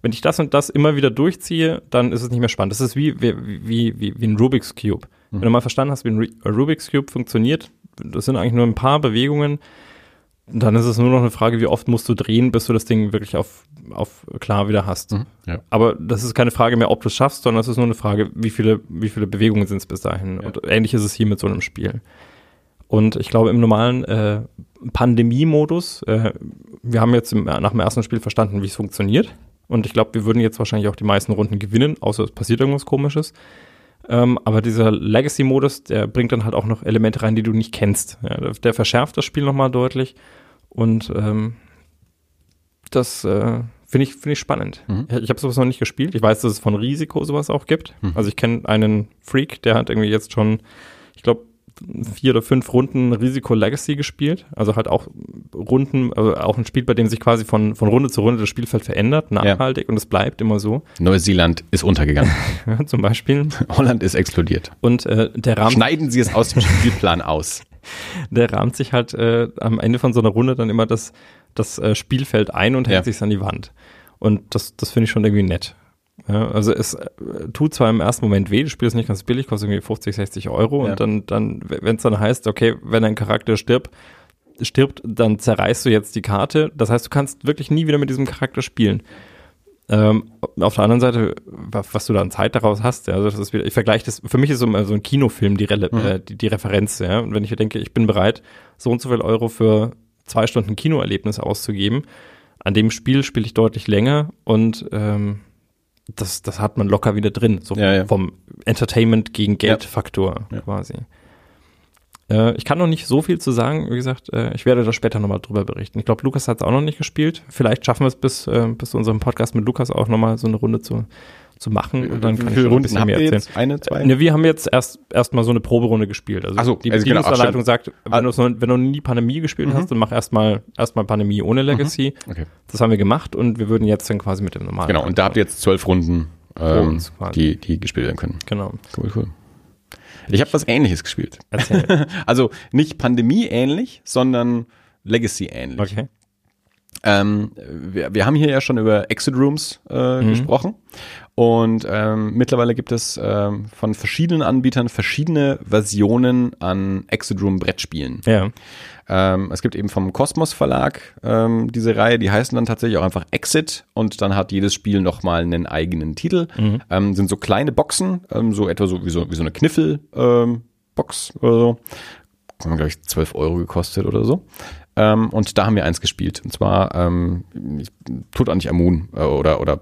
S1: wenn ich das und das immer wieder durchziehe, dann ist es nicht mehr spannend. Das ist wie, wie, wie, wie, wie ein Rubik's Cube. Mhm. Wenn du mal verstanden hast, wie ein Rubik's Cube funktioniert, das sind eigentlich nur ein paar Bewegungen, dann ist es nur noch eine Frage, wie oft musst du drehen, bis du das Ding wirklich auf, auf klar wieder hast. Mhm, ja. Aber das ist keine Frage mehr, ob du es schaffst, sondern es ist nur eine Frage, wie viele, wie viele Bewegungen sind es bis dahin. Ja. Und ähnlich ist es hier mit so einem Spiel. Und ich glaube, im normalen äh, Pandemie-Modus, äh, wir haben jetzt im, nach dem ersten Spiel verstanden, wie es funktioniert. Und ich glaube, wir würden jetzt wahrscheinlich auch die meisten Runden gewinnen, außer es passiert irgendwas Komisches. Ähm, aber dieser Legacy-Modus, der bringt dann halt auch noch Elemente rein, die du nicht kennst. Ja, der, der, verschärft das Spiel nochmal deutlich. Und ähm, das äh, finde ich, find ich spannend. Mhm. Ich, ich habe sowas noch nicht gespielt. Ich weiß, dass es von Risiko sowas auch gibt. Mhm. Also ich kenne einen Freak, der hat irgendwie jetzt schon, ich glaube, vier oder fünf Runden Risiko Legacy gespielt. Also halt auch Runden, also auch ein Spiel, bei dem sich quasi von, von Runde zu Runde das Spielfeld verändert, nachhaltig ja. und es bleibt immer so.
S2: Neuseeland ist untergegangen.
S1: Zum Beispiel.
S2: Holland ist explodiert.
S1: Und äh, der Rahmen.
S2: Schneiden Sie es aus dem Spielplan aus.
S1: Der rahmt sich halt äh, am Ende von so einer Runde dann immer das, das äh, Spielfeld ein und hängt ja. sich an die Wand. Und das, das finde ich schon irgendwie nett. Ja, also es äh, tut zwar im ersten Moment weh, das Spiel ist nicht ganz billig, kostet irgendwie 50, 60 Euro ja. und dann, dann wenn es dann heißt, okay, wenn ein Charakter stirbt, stirbt, dann zerreißt du jetzt die Karte. Das heißt, du kannst wirklich nie wieder mit diesem Charakter spielen. Ähm, auf der anderen Seite, was, du da an Zeit daraus hast, ja, also das ist wieder, ich vergleiche das, für mich ist so, so ein Kinofilm die, Rele mhm. äh, die, die, Referenz, ja. Und wenn ich denke, ich bin bereit, so und so viel Euro für zwei Stunden Kinoerlebnis auszugeben, an dem Spiel spiele ich deutlich länger und ähm, das, das hat man locker wieder drin, so ja, ja. vom Entertainment gegen Geldfaktor ja. quasi. Äh, ich kann noch nicht so viel zu sagen, wie gesagt, äh, ich werde da später nochmal drüber berichten. Ich glaube, Lukas hat es auch noch nicht gespielt. Vielleicht schaffen wir es bis, äh, bis zu unserem Podcast mit Lukas auch nochmal so eine Runde zu, zu machen und dann
S2: kann ich ein bisschen mehr erzählen. Eine, zwei?
S1: Ne, wir haben jetzt erst erstmal so eine Proberunde gespielt. Also,
S2: so,
S1: die
S2: also
S1: Bedienungsanleitung genau, sagt, wenn, noch, wenn du nie Pandemie gespielt mhm. hast, dann mach erstmal erstmal Pandemie ohne Legacy. Mhm. Okay. Das haben wir gemacht und wir würden jetzt dann quasi mit dem normalen.
S2: Genau, und da habt ihr jetzt zwölf Runden, ähm, die, die gespielt werden können.
S1: Genau.
S2: Cool, cool. Ich habe was ähnliches gespielt. Erzähl. also nicht Pandemie ähnlich, sondern Legacy ähnlich.
S1: Okay.
S2: Ähm, wir, wir haben hier ja schon über Exit Rooms äh, mhm. gesprochen und ähm, mittlerweile gibt es ähm, von verschiedenen Anbietern verschiedene Versionen an Exit Room Brettspielen.
S1: Ja.
S2: Ähm, es gibt eben vom Kosmos Verlag ähm, diese Reihe, die heißen dann tatsächlich auch einfach Exit und dann hat jedes Spiel nochmal einen eigenen Titel. Mhm. Ähm, sind so kleine Boxen, ähm, so etwa so wie so, wie so eine Kniffel-Box ähm, oder so. Haben, glaube ich, 12 Euro gekostet oder so. Ähm, und da haben wir eins gespielt. Und zwar ähm, Tutanchamun äh, oder, oder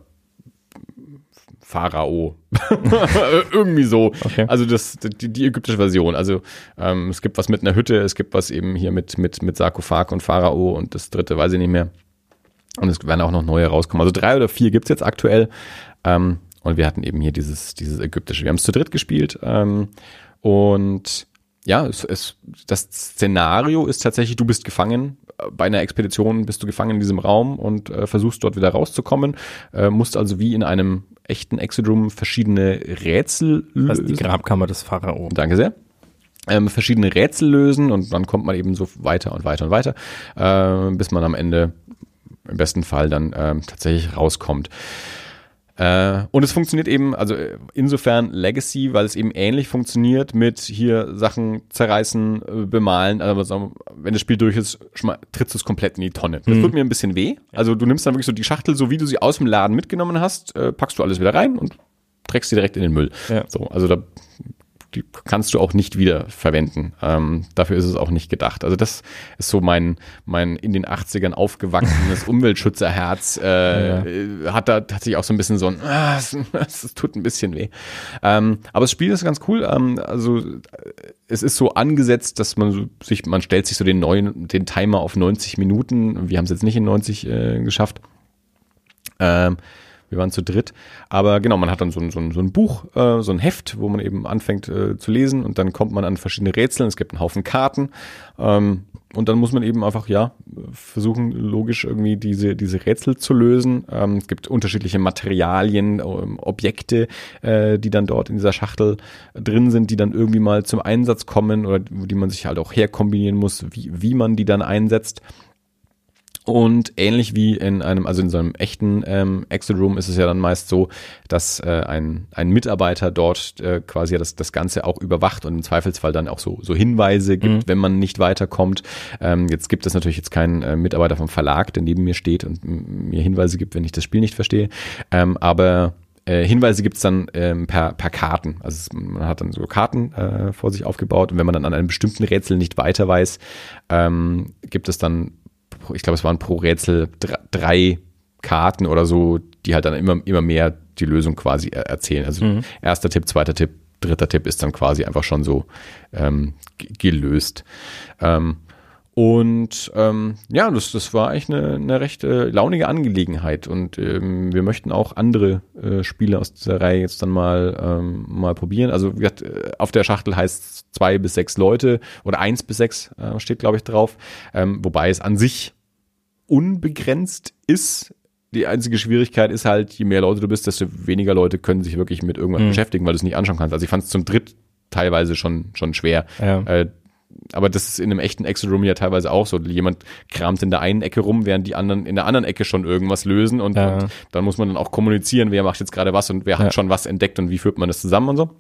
S2: Pharao. Irgendwie so. Okay. Also das, die, die, ägyptische Version. Also ähm, es gibt was mit einer Hütte, es gibt was eben hier mit, mit, mit Sarkophag und Pharao und das dritte weiß ich nicht mehr. Und es werden auch noch neue rauskommen. Also drei oder vier gibt's jetzt aktuell. Ähm, und wir hatten eben hier dieses, dieses ägyptische. Wir haben es zu dritt gespielt. Ähm, und ja, es, es, das Szenario ist tatsächlich, du bist gefangen. Bei einer Expedition bist du gefangen in diesem Raum und äh, versuchst dort wieder rauszukommen. Äh, musst also wie in einem echten Exit Room verschiedene Rätsel
S1: lösen. Das ist die Grabkammer des Pharao.
S2: Danke sehr. Ähm, verschiedene Rätsel lösen und dann kommt man eben so weiter und weiter und weiter, äh, bis man am Ende im besten Fall dann ähm, tatsächlich rauskommt. Äh, und es funktioniert eben, also äh, insofern Legacy, weil es eben ähnlich funktioniert mit hier Sachen zerreißen, äh, bemalen. Also wenn das Spiel durch ist, trittst du es komplett in die Tonne. Das mhm. tut mir ein bisschen weh. Also du nimmst dann wirklich so die Schachtel, so wie du sie aus dem Laden mitgenommen hast, äh, packst du alles wieder rein und trägst sie direkt in den Müll. Ja. So, also da die kannst du auch nicht wieder verwenden. Ähm, dafür ist es auch nicht gedacht. Also das ist so mein, mein in den 80ern aufgewachsenes Umweltschützerherz. Äh, ja. hat da hat sich auch so ein bisschen so ein, ah, es, tut ein bisschen weh. Ähm, aber das Spiel ist ganz cool. Ähm, also es ist so angesetzt, dass man sich, man stellt sich so den neuen, den Timer auf 90 Minuten. Wir haben es jetzt nicht in 90 äh, geschafft. Ähm, Wir waren zu dritt. Aber genau, man hat dann so ein, so ein, so ein Buch, äh, so ein Heft, wo man eben anfängt äh, zu lesen und dann kommt man an verschiedene Rätsel. Es gibt einen Haufen Karten. Ähm, und dann muss man eben einfach, ja, versuchen, logisch irgendwie diese, diese Rätsel zu lösen. Ähm, es gibt unterschiedliche Materialien, ähm, Objekte, äh, die dann dort in dieser Schachtel drin sind, die dann irgendwie mal zum Einsatz kommen oder die man sich halt auch herkombinieren muss, wie, wie man die dann einsetzt. Und ähnlich wie in einem, also in so einem echten ähm, Exit Room ist es ja dann meist so, dass äh, ein, ein Mitarbeiter dort äh, quasi das, das Ganze auch überwacht und im Zweifelsfall dann auch so, so Hinweise gibt, mhm. wenn man nicht weiterkommt. Ähm, jetzt gibt es natürlich jetzt keinen äh, Mitarbeiter vom Verlag, der neben mir steht und mir Hinweise gibt, wenn ich das Spiel nicht verstehe. Ähm, aber äh, Hinweise gibt's dann ähm, per, per Karten. Also es, man hat dann so Karten äh, vor sich aufgebaut und wenn man dann an einem bestimmten Rätsel nicht weiter weiß, ähm, gibt es dann ich glaube, es waren pro Rätsel drei Karten oder so, die halt dann immer, immer mehr die Lösung quasi erzählen. Also mhm. erster Tipp, zweiter Tipp, dritter Tipp ist dann quasi einfach schon so ähm, gelöst. Ähm, und ähm, ja, das, das war eigentlich eine, eine recht äh, launige Angelegenheit. Und ähm, wir möchten auch andere äh, Spiele aus dieser Reihe jetzt dann mal, ähm, mal probieren. Also wie gesagt, äh, auf der Schachtel heißt zwei bis sechs Leute oder eins bis sechs äh, steht, glaube ich, drauf. Ähm, wobei es an sich unbegrenzt ist. Die einzige Schwierigkeit ist halt, je mehr Leute du bist, desto weniger Leute können sich wirklich mit irgendwas mhm. beschäftigen, weil du es nicht anschauen kannst. Also ich fand es zum Dritt teilweise schon, schon schwer. Ja. Äh, aber das ist in einem echten Exit Room ja teilweise auch so. Jemand kramt in der einen Ecke rum, während die anderen in der anderen Ecke schon irgendwas lösen und, ja. und dann muss man dann auch kommunizieren, wer macht jetzt gerade was und wer hat schon was entdeckt und wie führt man das zusammen und so.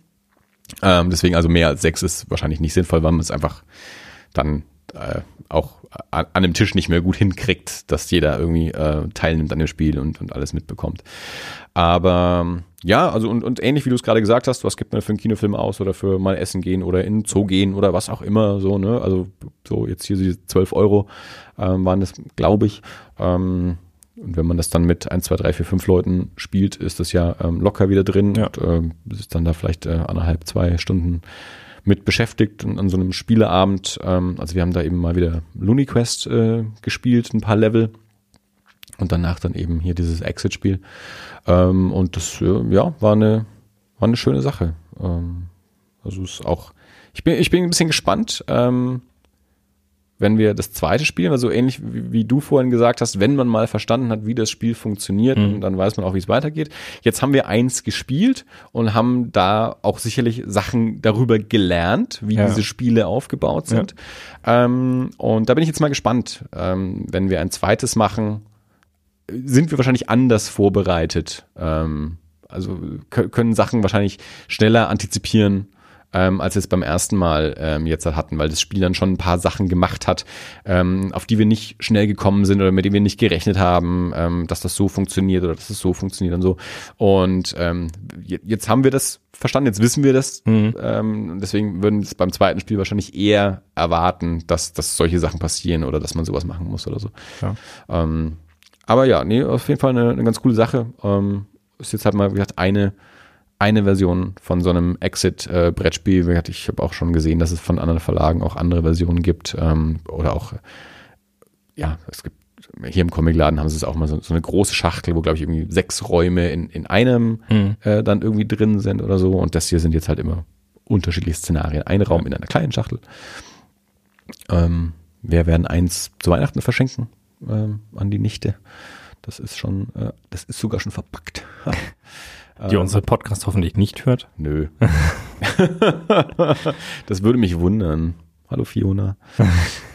S2: Ähm, deswegen also mehr als sechs ist wahrscheinlich nicht sinnvoll, weil man es einfach dann äh, auch an, an dem Tisch nicht mehr gut hinkriegt, dass jeder irgendwie äh, teilnimmt an dem Spiel und, und alles mitbekommt. Aber ja, also und, und ähnlich wie du es gerade gesagt hast, was gibt man für einen Kinofilm aus oder für mal essen gehen oder in den Zoo gehen oder was auch immer so, ne? Also so jetzt hier diese 12 Euro ähm, waren das, glaube ich. Ähm, und wenn man das dann mit 1, 2, 3, 4, 5 Leuten spielt, ist das ja ähm, locker wieder drin ja. und äh, ist dann da vielleicht äh, anderthalb, zwei Stunden mit beschäftigt und an so einem Spieleabend. Ähm, also wir haben da eben mal wieder Looney Quest äh, gespielt, ein paar Level und danach dann eben hier dieses Exit-Spiel. Ähm, und das, ja, war eine, war eine schöne Sache. Ähm, also ist auch, ich bin, ich bin ein bisschen gespannt, ähm, wenn wir das zweite spielen, also ähnlich wie, wie, du vorhin gesagt hast, wenn man mal verstanden hat, wie das Spiel funktioniert, mhm. dann weiß man auch, wie es weitergeht. Jetzt haben wir eins gespielt und haben da auch sicherlich Sachen darüber gelernt, wie ja. diese Spiele aufgebaut sind. Ja. Ähm, und da bin ich jetzt mal gespannt, ähm, wenn wir ein zweites machen, sind wir wahrscheinlich anders vorbereitet. Ähm, also können Sachen wahrscheinlich schneller antizipieren, ähm, als wir es beim ersten Mal ähm, jetzt hatten, weil das Spiel dann schon ein paar Sachen gemacht hat, ähm, auf die wir nicht schnell gekommen sind oder mit denen wir nicht gerechnet haben, ähm, dass das so funktioniert oder dass es so funktioniert und so. Und ähm, jetzt haben wir das verstanden, jetzt wissen wir das. Mhm. Ähm, deswegen würden wir es beim zweiten Spiel wahrscheinlich eher erwarten, dass, dass solche Sachen passieren oder dass man sowas machen muss oder so. Ja. Ähm, aber ja, nee, auf jeden Fall eine, eine ganz coole Sache. Ähm, ist jetzt halt mal, wie gesagt, eine, eine Version von so einem Exit-Brettspiel. Äh, ich habe auch schon gesehen, dass es von anderen Verlagen auch andere Versionen gibt. Ähm, oder auch, ja, es gibt hier im Comicladen haben sie es auch mal so, so eine große Schachtel, wo, glaube ich, irgendwie sechs Räume in, in einem mhm. äh, dann irgendwie drin sind oder so. Und das hier sind jetzt halt immer unterschiedliche Szenarien. Ein Raum in einer kleinen Schachtel. Ähm, wir werden eins zu Weihnachten verschenken ähm, an die Nichte. Das ist schon, äh, das ist sogar schon verpackt.
S1: die ähm, unsere Podcast hoffentlich nicht hört?
S2: Nö. das würde mich wundern. Hallo Fiona.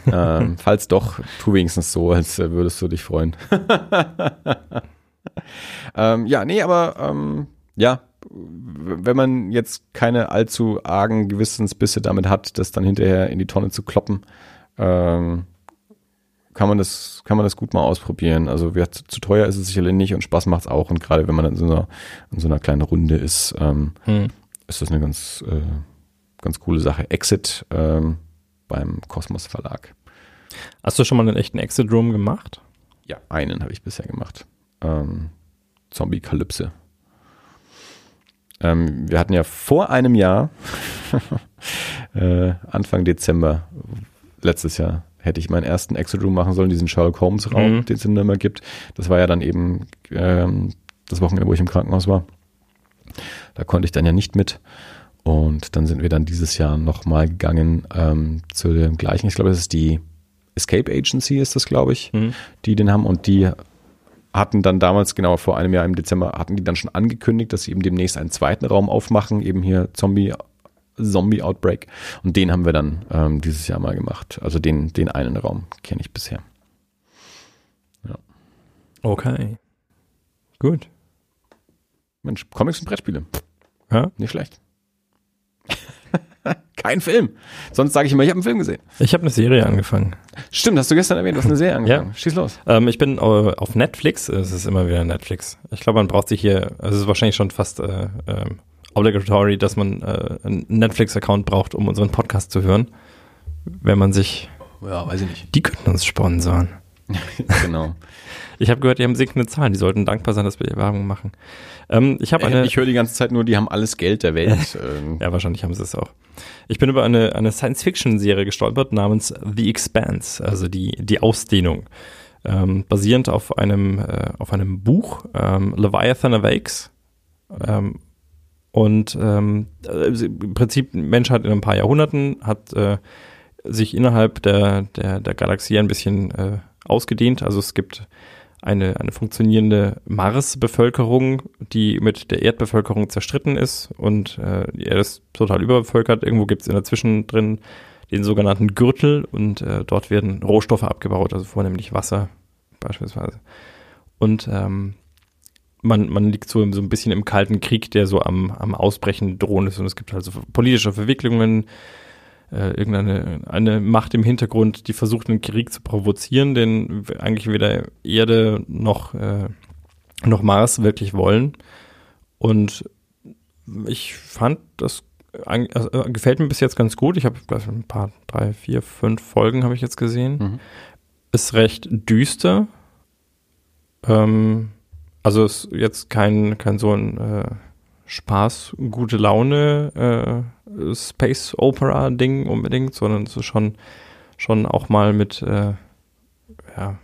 S2: ähm, falls doch, tu wenigstens so, als äh, würdest du dich freuen. ähm, ja, nee, aber ähm, ja, wenn man jetzt keine allzu argen Gewissensbisse damit hat, das dann hinterher in die Tonne zu kloppen, ähm, kann man das, kann man das gut mal ausprobieren. Also wer zu, zu teuer ist es sicherlich nicht und Spaß macht es auch. Und gerade wenn man in so einer, in so einer kleinen Runde ist, ähm, hm. ist das eine ganz, äh, ganz coole Sache. Exit ähm, beim Kosmos Verlag.
S1: Hast du schon mal einen echten Exit Room gemacht?
S2: Ja, einen habe ich bisher gemacht. Ähm, Zombie Kalypse. Ähm, wir hatten ja vor einem Jahr, äh, Anfang Dezember letztes Jahr, hätte ich meinen ersten Exit Room machen sollen, diesen Sherlock Holmes Raum, mhm. den es in Nürnberg gibt. Das war ja dann eben ähm, das Wochenende, wo ich im Krankenhaus war. Da konnte ich dann ja nicht mit. Und dann sind wir dann dieses Jahr nochmal gegangen ähm, zu dem gleichen. Ich glaube, das ist die Escape Agency, ist das, glaube ich,
S1: Mhm.
S2: die den haben. Und die hatten dann damals, genau vor einem Jahr im Dezember, hatten die dann schon angekündigt, dass sie eben demnächst einen zweiten Raum aufmachen, eben hier Zombie, Zombie Outbreak. Und den haben wir dann ähm, dieses Jahr mal gemacht. Also den, den einen Raum kenne ich bisher.
S1: Okay. Gut.
S2: Mensch, Comics und Brettspiele.
S1: Ja?
S2: Nicht schlecht. Kein Film. Sonst sage ich immer, ich habe einen Film gesehen.
S1: Ich habe eine Serie angefangen.
S2: Stimmt, hast du gestern erwähnt, du hast eine Serie angefangen. Schieß los.
S1: Ähm, ich bin äh, auf Netflix. Es ist immer wieder Netflix. Ich glaube, man braucht sich hier, also es ist wahrscheinlich schon fast äh, ähm, obligatory, dass man äh, einen Netflix-Account braucht, um unseren Podcast zu hören. Wenn man sich,
S2: Ja, weiß ich nicht.
S1: die könnten uns sponsern.
S2: genau.
S1: Ich habe gehört, die haben sinkende Zahlen. Die sollten dankbar sein, dass wir die Werbung machen. Ähm, ich habe eine.
S2: ich höre die ganze Zeit nur, die haben alles Geld der Welt. Ähm,
S1: Ja, wahrscheinlich haben sie es auch. Ich bin über eine, eine Science-Fiction-Serie gestolpert namens The Expanse, also die, die Ausdehnung. Ähm, basierend auf einem, äh, auf einem Buch, ähm, Leviathan Awakes. Ähm, und ähm, also im Prinzip Menschheit in ein paar Jahrhunderten hat äh, sich innerhalb der, der, der Galaxie ein bisschen äh, ausgedehnt. Also es gibt eine, eine funktionierende Mars-Bevölkerung, die mit der Erdbevölkerung zerstritten ist und äh, die Erde ist total überbevölkert. Irgendwo gibt es in der Zwischendrin den sogenannten Gürtel und äh, dort werden Rohstoffe abgebaut, also vornehmlich Wasser beispielsweise. Und ähm, man, man liegt so, so ein bisschen im kalten Krieg, der so am, am Ausbrechen drohen ist und es gibt also politische Verwicklungen, äh, irgendeine eine Macht im Hintergrund, die versucht, einen Krieg zu provozieren, den eigentlich weder Erde noch, äh, noch Mars wirklich wollen. Und ich fand, das also, äh, gefällt mir bis jetzt ganz gut. Ich habe ein paar, drei, vier, fünf Folgen habe ich jetzt gesehen.
S2: Mhm.
S1: Ist recht düster. Ähm, also ist jetzt kein, kein so ein äh, Spaß, gute Laune äh, Space Opera Ding unbedingt, sondern es ist schon, schon auch mal mit äh, ja,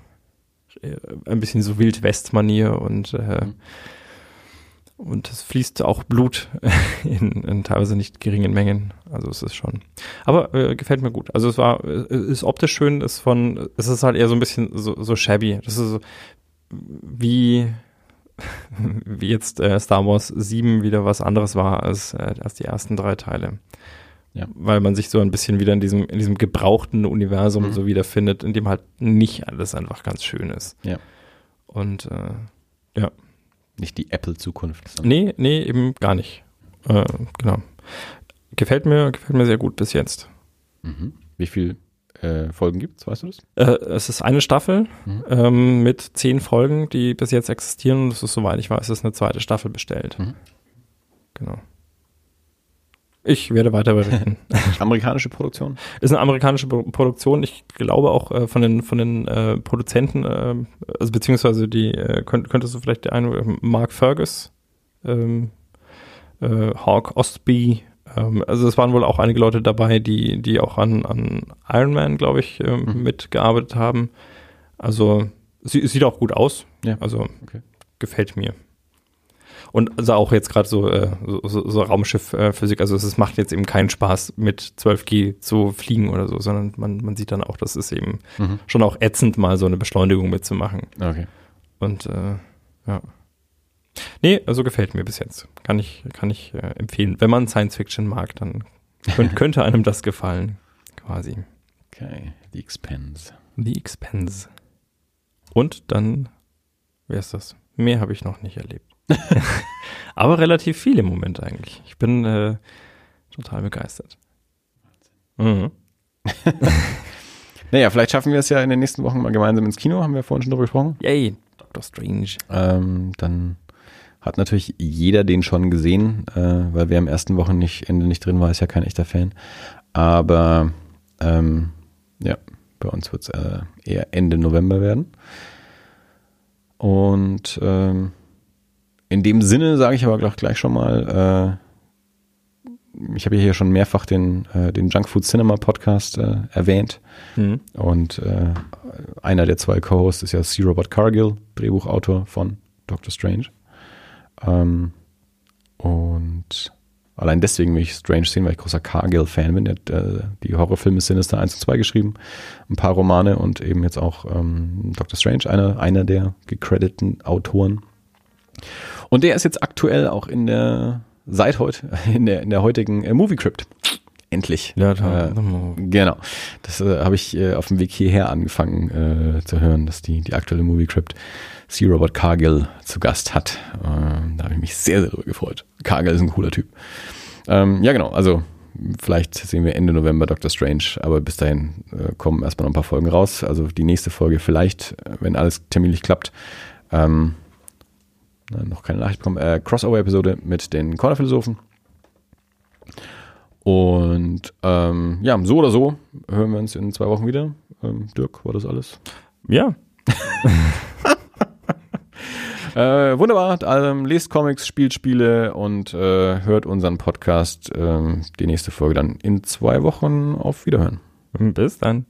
S1: äh, ein bisschen so Wild-West-Manier und äh,
S2: Mhm.
S1: und es fließt auch Blut in, in teilweise nicht geringen Mengen. Also es ist schon. Aber äh, gefällt mir gut. Also es war, äh, ist optisch schön, ist von, es ist halt eher so ein bisschen so, so shabby. Das ist so wie, wie jetzt äh, Star Wars 7 wieder was anderes war als, äh, als die ersten drei Teile.
S2: Ja.
S1: Weil man sich so ein bisschen wieder in diesem, in diesem gebrauchten Universum
S2: Mhm.
S1: so wiederfindet, in dem halt nicht alles einfach ganz schön ist.
S2: Ja.
S1: Und äh,
S2: Nicht die Apple-Zukunft.
S1: Nee, nee, eben gar nicht. Äh, genau. Gefällt mir, gefällt mir sehr gut bis jetzt.
S2: Mhm. Wie viele äh, Folgen gibt's, weißt du das?
S1: Äh, es ist eine Staffel
S2: Mhm.
S1: ähm, mit zehn Folgen, die bis jetzt existieren. Und es ist, soweit ich weiß, ist eine zweite Staffel bestellt.
S2: Mhm.
S1: Genau. Ich werde weiter berichten.
S2: Amerikanische Produktion?
S1: ist eine amerikanische Pro Produktion. Ich glaube auch äh, von den von den äh, Produzenten, äh, also beziehungsweise die äh, könnt, könntest du vielleicht der eine Mark Fergus, ähm, äh, Hawk Ostby. Ähm, also es waren wohl auch einige Leute dabei, die die auch an an Iron Man, glaube ich, ähm,
S2: Mhm.
S1: mitgearbeitet haben. Also sie, es sieht auch gut aus.
S2: Ja.
S1: Also
S2: Okay.
S1: gefällt mir. Und also auch jetzt gerade so, äh, so, so, Raumschiff-Physik, also es es macht jetzt eben keinen Spaß, mit 12G zu fliegen oder so, sondern man, man sieht dann auch, dass es eben
S2: Mhm.
S1: schon auch ätzend, mal so eine Beschleunigung mitzumachen.
S2: Okay.
S1: Und äh, ja. Nee, also gefällt mir bis jetzt. Kann ich, kann ich äh, empfehlen. Wenn man Science Fiction mag, dann könnt, könnte einem das gefallen. Quasi.
S2: Okay. The Expense.
S1: The Expense. Und dann, wer ist das? Mehr habe ich noch nicht erlebt. Aber relativ viel im Moment eigentlich. Ich bin äh, total begeistert. Mhm.
S2: Naja, vielleicht schaffen wir es ja in den nächsten Wochen mal gemeinsam ins Kino, haben wir vorhin schon drüber gesprochen.
S1: Yay, Doctor Strange.
S2: Ähm, dann hat natürlich jeder den schon gesehen, äh, weil wer im ersten Wochenende nicht drin war, ist ja kein echter Fan. Aber ähm, ja, bei uns wird es äh, eher Ende November werden. Und ähm, in dem Sinne sage ich aber gleich, schon mal, äh, ich habe ja hier schon mehrfach den, äh, den Junk Food Cinema Podcast äh, erwähnt.
S1: Mhm.
S2: Und äh, einer der zwei Co-Hosts ist ja C. Robert Cargill, Drehbuchautor von Doctor Strange. Ähm, und allein deswegen will ich Strange sehen, weil ich großer Cargill-Fan bin. Der hat äh, die Horrorfilme Sinister 1 und 2 geschrieben, ein paar Romane und eben jetzt auch ähm, Doctor Strange, einer, einer der gecrediteten Autoren. Und der ist jetzt aktuell auch in der, seit heute, in der, in der heutigen äh, Movie Crypt. Endlich.
S1: Ja,
S2: Äh, genau. Das äh, habe ich äh, auf dem Weg hierher angefangen äh, zu hören, dass die, die aktuelle Movie Crypt C. Robert Cargill zu Gast hat. Äh, da habe ich mich sehr, sehr darüber gefreut. Cargill ist ein cooler Typ. Ähm, ja, genau. Also vielleicht sehen wir Ende November Doctor Strange, aber bis dahin äh, kommen erstmal noch ein paar Folgen raus. Also die nächste Folge vielleicht, wenn alles terminlich klappt. Ähm, noch keine Nachricht bekommen. Äh, Crossover-Episode mit den Corner-Philosophen. Und ähm, ja, so oder so hören wir uns in zwei Wochen wieder. Ähm, Dirk, war das alles?
S1: Ja,
S2: Äh, wunderbar. Ähm, lest Comics, spielt Spiele und äh, hört unseren Podcast. Ähm, die nächste Folge dann in zwei Wochen. Auf Wiederhören.
S1: bis dann.